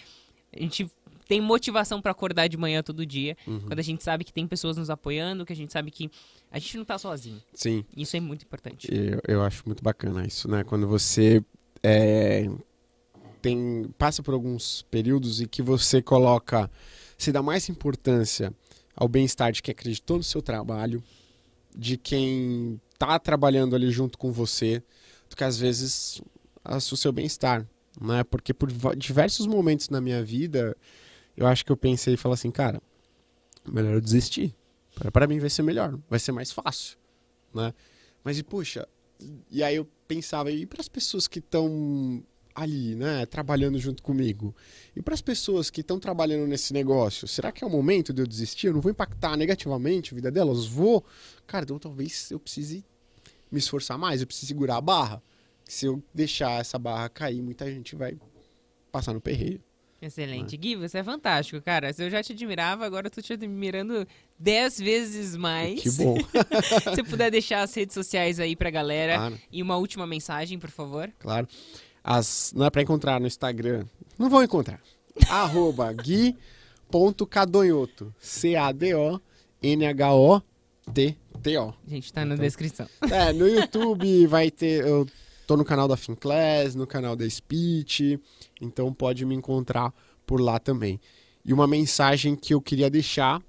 a gente tem motivação pra acordar de manhã todo dia, Uhum. quando a gente sabe que tem pessoas nos apoiando, que a gente sabe que a gente não tá sozinho. Sim, Isso é muito importante. eu, eu acho muito bacana isso, né? Quando você é, tem, passa por alguns períodos em que você coloca, se dá mais importância ao bem-estar de quem acreditou no seu trabalho, de quem tá trabalhando ali junto com você, do que às vezes o seu bem-estar, né? Porque por diversos momentos na minha vida, eu acho que eu pensei e falei assim, cara, melhor eu desistir. Pra mim vai ser melhor, vai ser mais fácil, né? Mas e puxa, E aí eu pensava, e para as pessoas que estão ali, né, trabalhando junto comigo? E para as pessoas que estão trabalhando nesse negócio, será que é o momento de eu desistir? Eu não vou impactar negativamente a vida delas? Vou? Cara, então talvez eu precise me esforçar mais, eu preciso segurar a barra. Se eu deixar essa barra cair, muita gente vai passar no perreio. Excelente. Gui, você é fantástico, cara. Eu já te admirava, agora eu tô te admirando dez vezes mais. Que bom. (laughs) Se puder deixar as redes sociais aí pra galera. Claro. E uma última mensagem, por favor. Claro. As, não é pra encontrar no Instagram. Não vão encontrar. (laughs) Arroba gui.cadonhoto. C-A-D-O-N-H-O-T-T-O. Gente, tá na Então- descrição. É, no (laughs) YouTube vai ter. Eu tô no canal da Finclass, no canal da Speech, então pode me encontrar por lá também. E uma mensagem que eu queria deixar,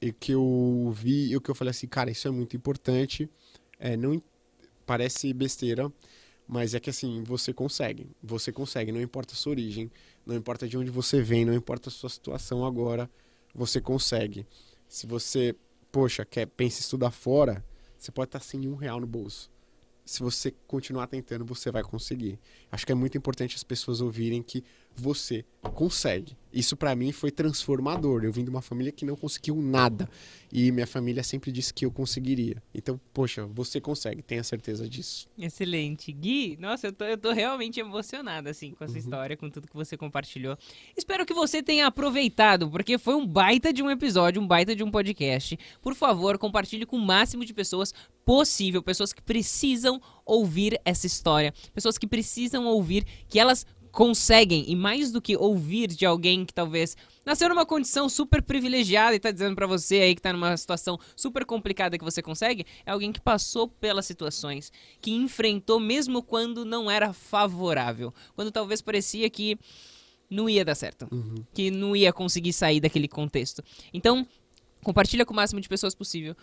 e que eu vi, e que eu falei assim, cara, isso é muito importante. É, não parece besteira, mas é que assim, você consegue. Você consegue, não importa a sua origem, não importa de onde você vem, não importa a sua situação agora, você consegue. Se você, poxa, quer pensa em estudar fora, você pode estar sem um real no bolso. Se você continuar tentando, você vai conseguir. Acho que é muito importante as pessoas ouvirem que você consegue. Isso pra mim foi transformador. Eu vim de uma família que não conseguiu nada e minha família sempre disse que eu conseguiria. Então, poxa, você consegue, tenha certeza disso. Excelente. Gui, nossa, eu tô, eu tô realmente emocionada, assim, com essa Uhum. história, com tudo que você compartilhou. Espero que você tenha aproveitado, porque foi um baita de um episódio, um baita de um podcast. Por favor, compartilhe com o máximo de pessoas possível, pessoas que precisam ouvir essa história, pessoas que precisam ouvir que elas conseguem, e mais do que ouvir de alguém que talvez nasceu numa condição super privilegiada e tá dizendo pra você aí que tá numa situação super complicada que você consegue, é alguém que passou pelas situações, que enfrentou mesmo quando não era favorável, quando talvez parecia que não ia dar certo, que não ia conseguir sair daquele contexto. Então, compartilha com o máximo de pessoas possível.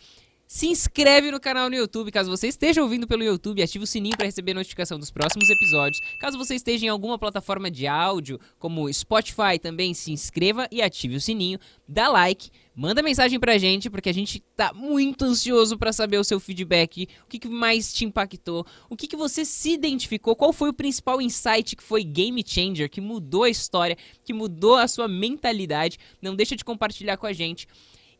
Se inscreve no canal no YouTube, caso você esteja ouvindo pelo YouTube, ativa o sininho para receber notificação dos próximos episódios. Caso você esteja em alguma plataforma de áudio, como Spotify, também se inscreva e ative o sininho, dá like, manda mensagem pra gente, porque a gente tá muito ansioso para saber o seu feedback, o que, que mais te impactou, o que, que você se identificou, qual foi o principal insight que foi game changer, que mudou a história, que mudou a sua mentalidade. Não deixa de compartilhar com a gente.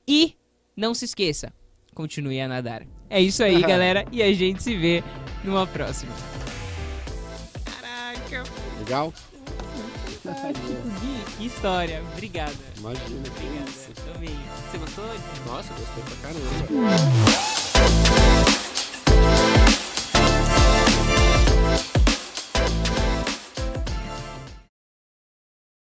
E não se esqueça, continue a nadar. É isso aí, (laughs) galera, e a gente se vê numa próxima. Caraca, Legal? (laughs) Gui, que história. Obrigada. Imagina. Obrigada. Amei. Você gostou? Nossa, gostei pra caramba.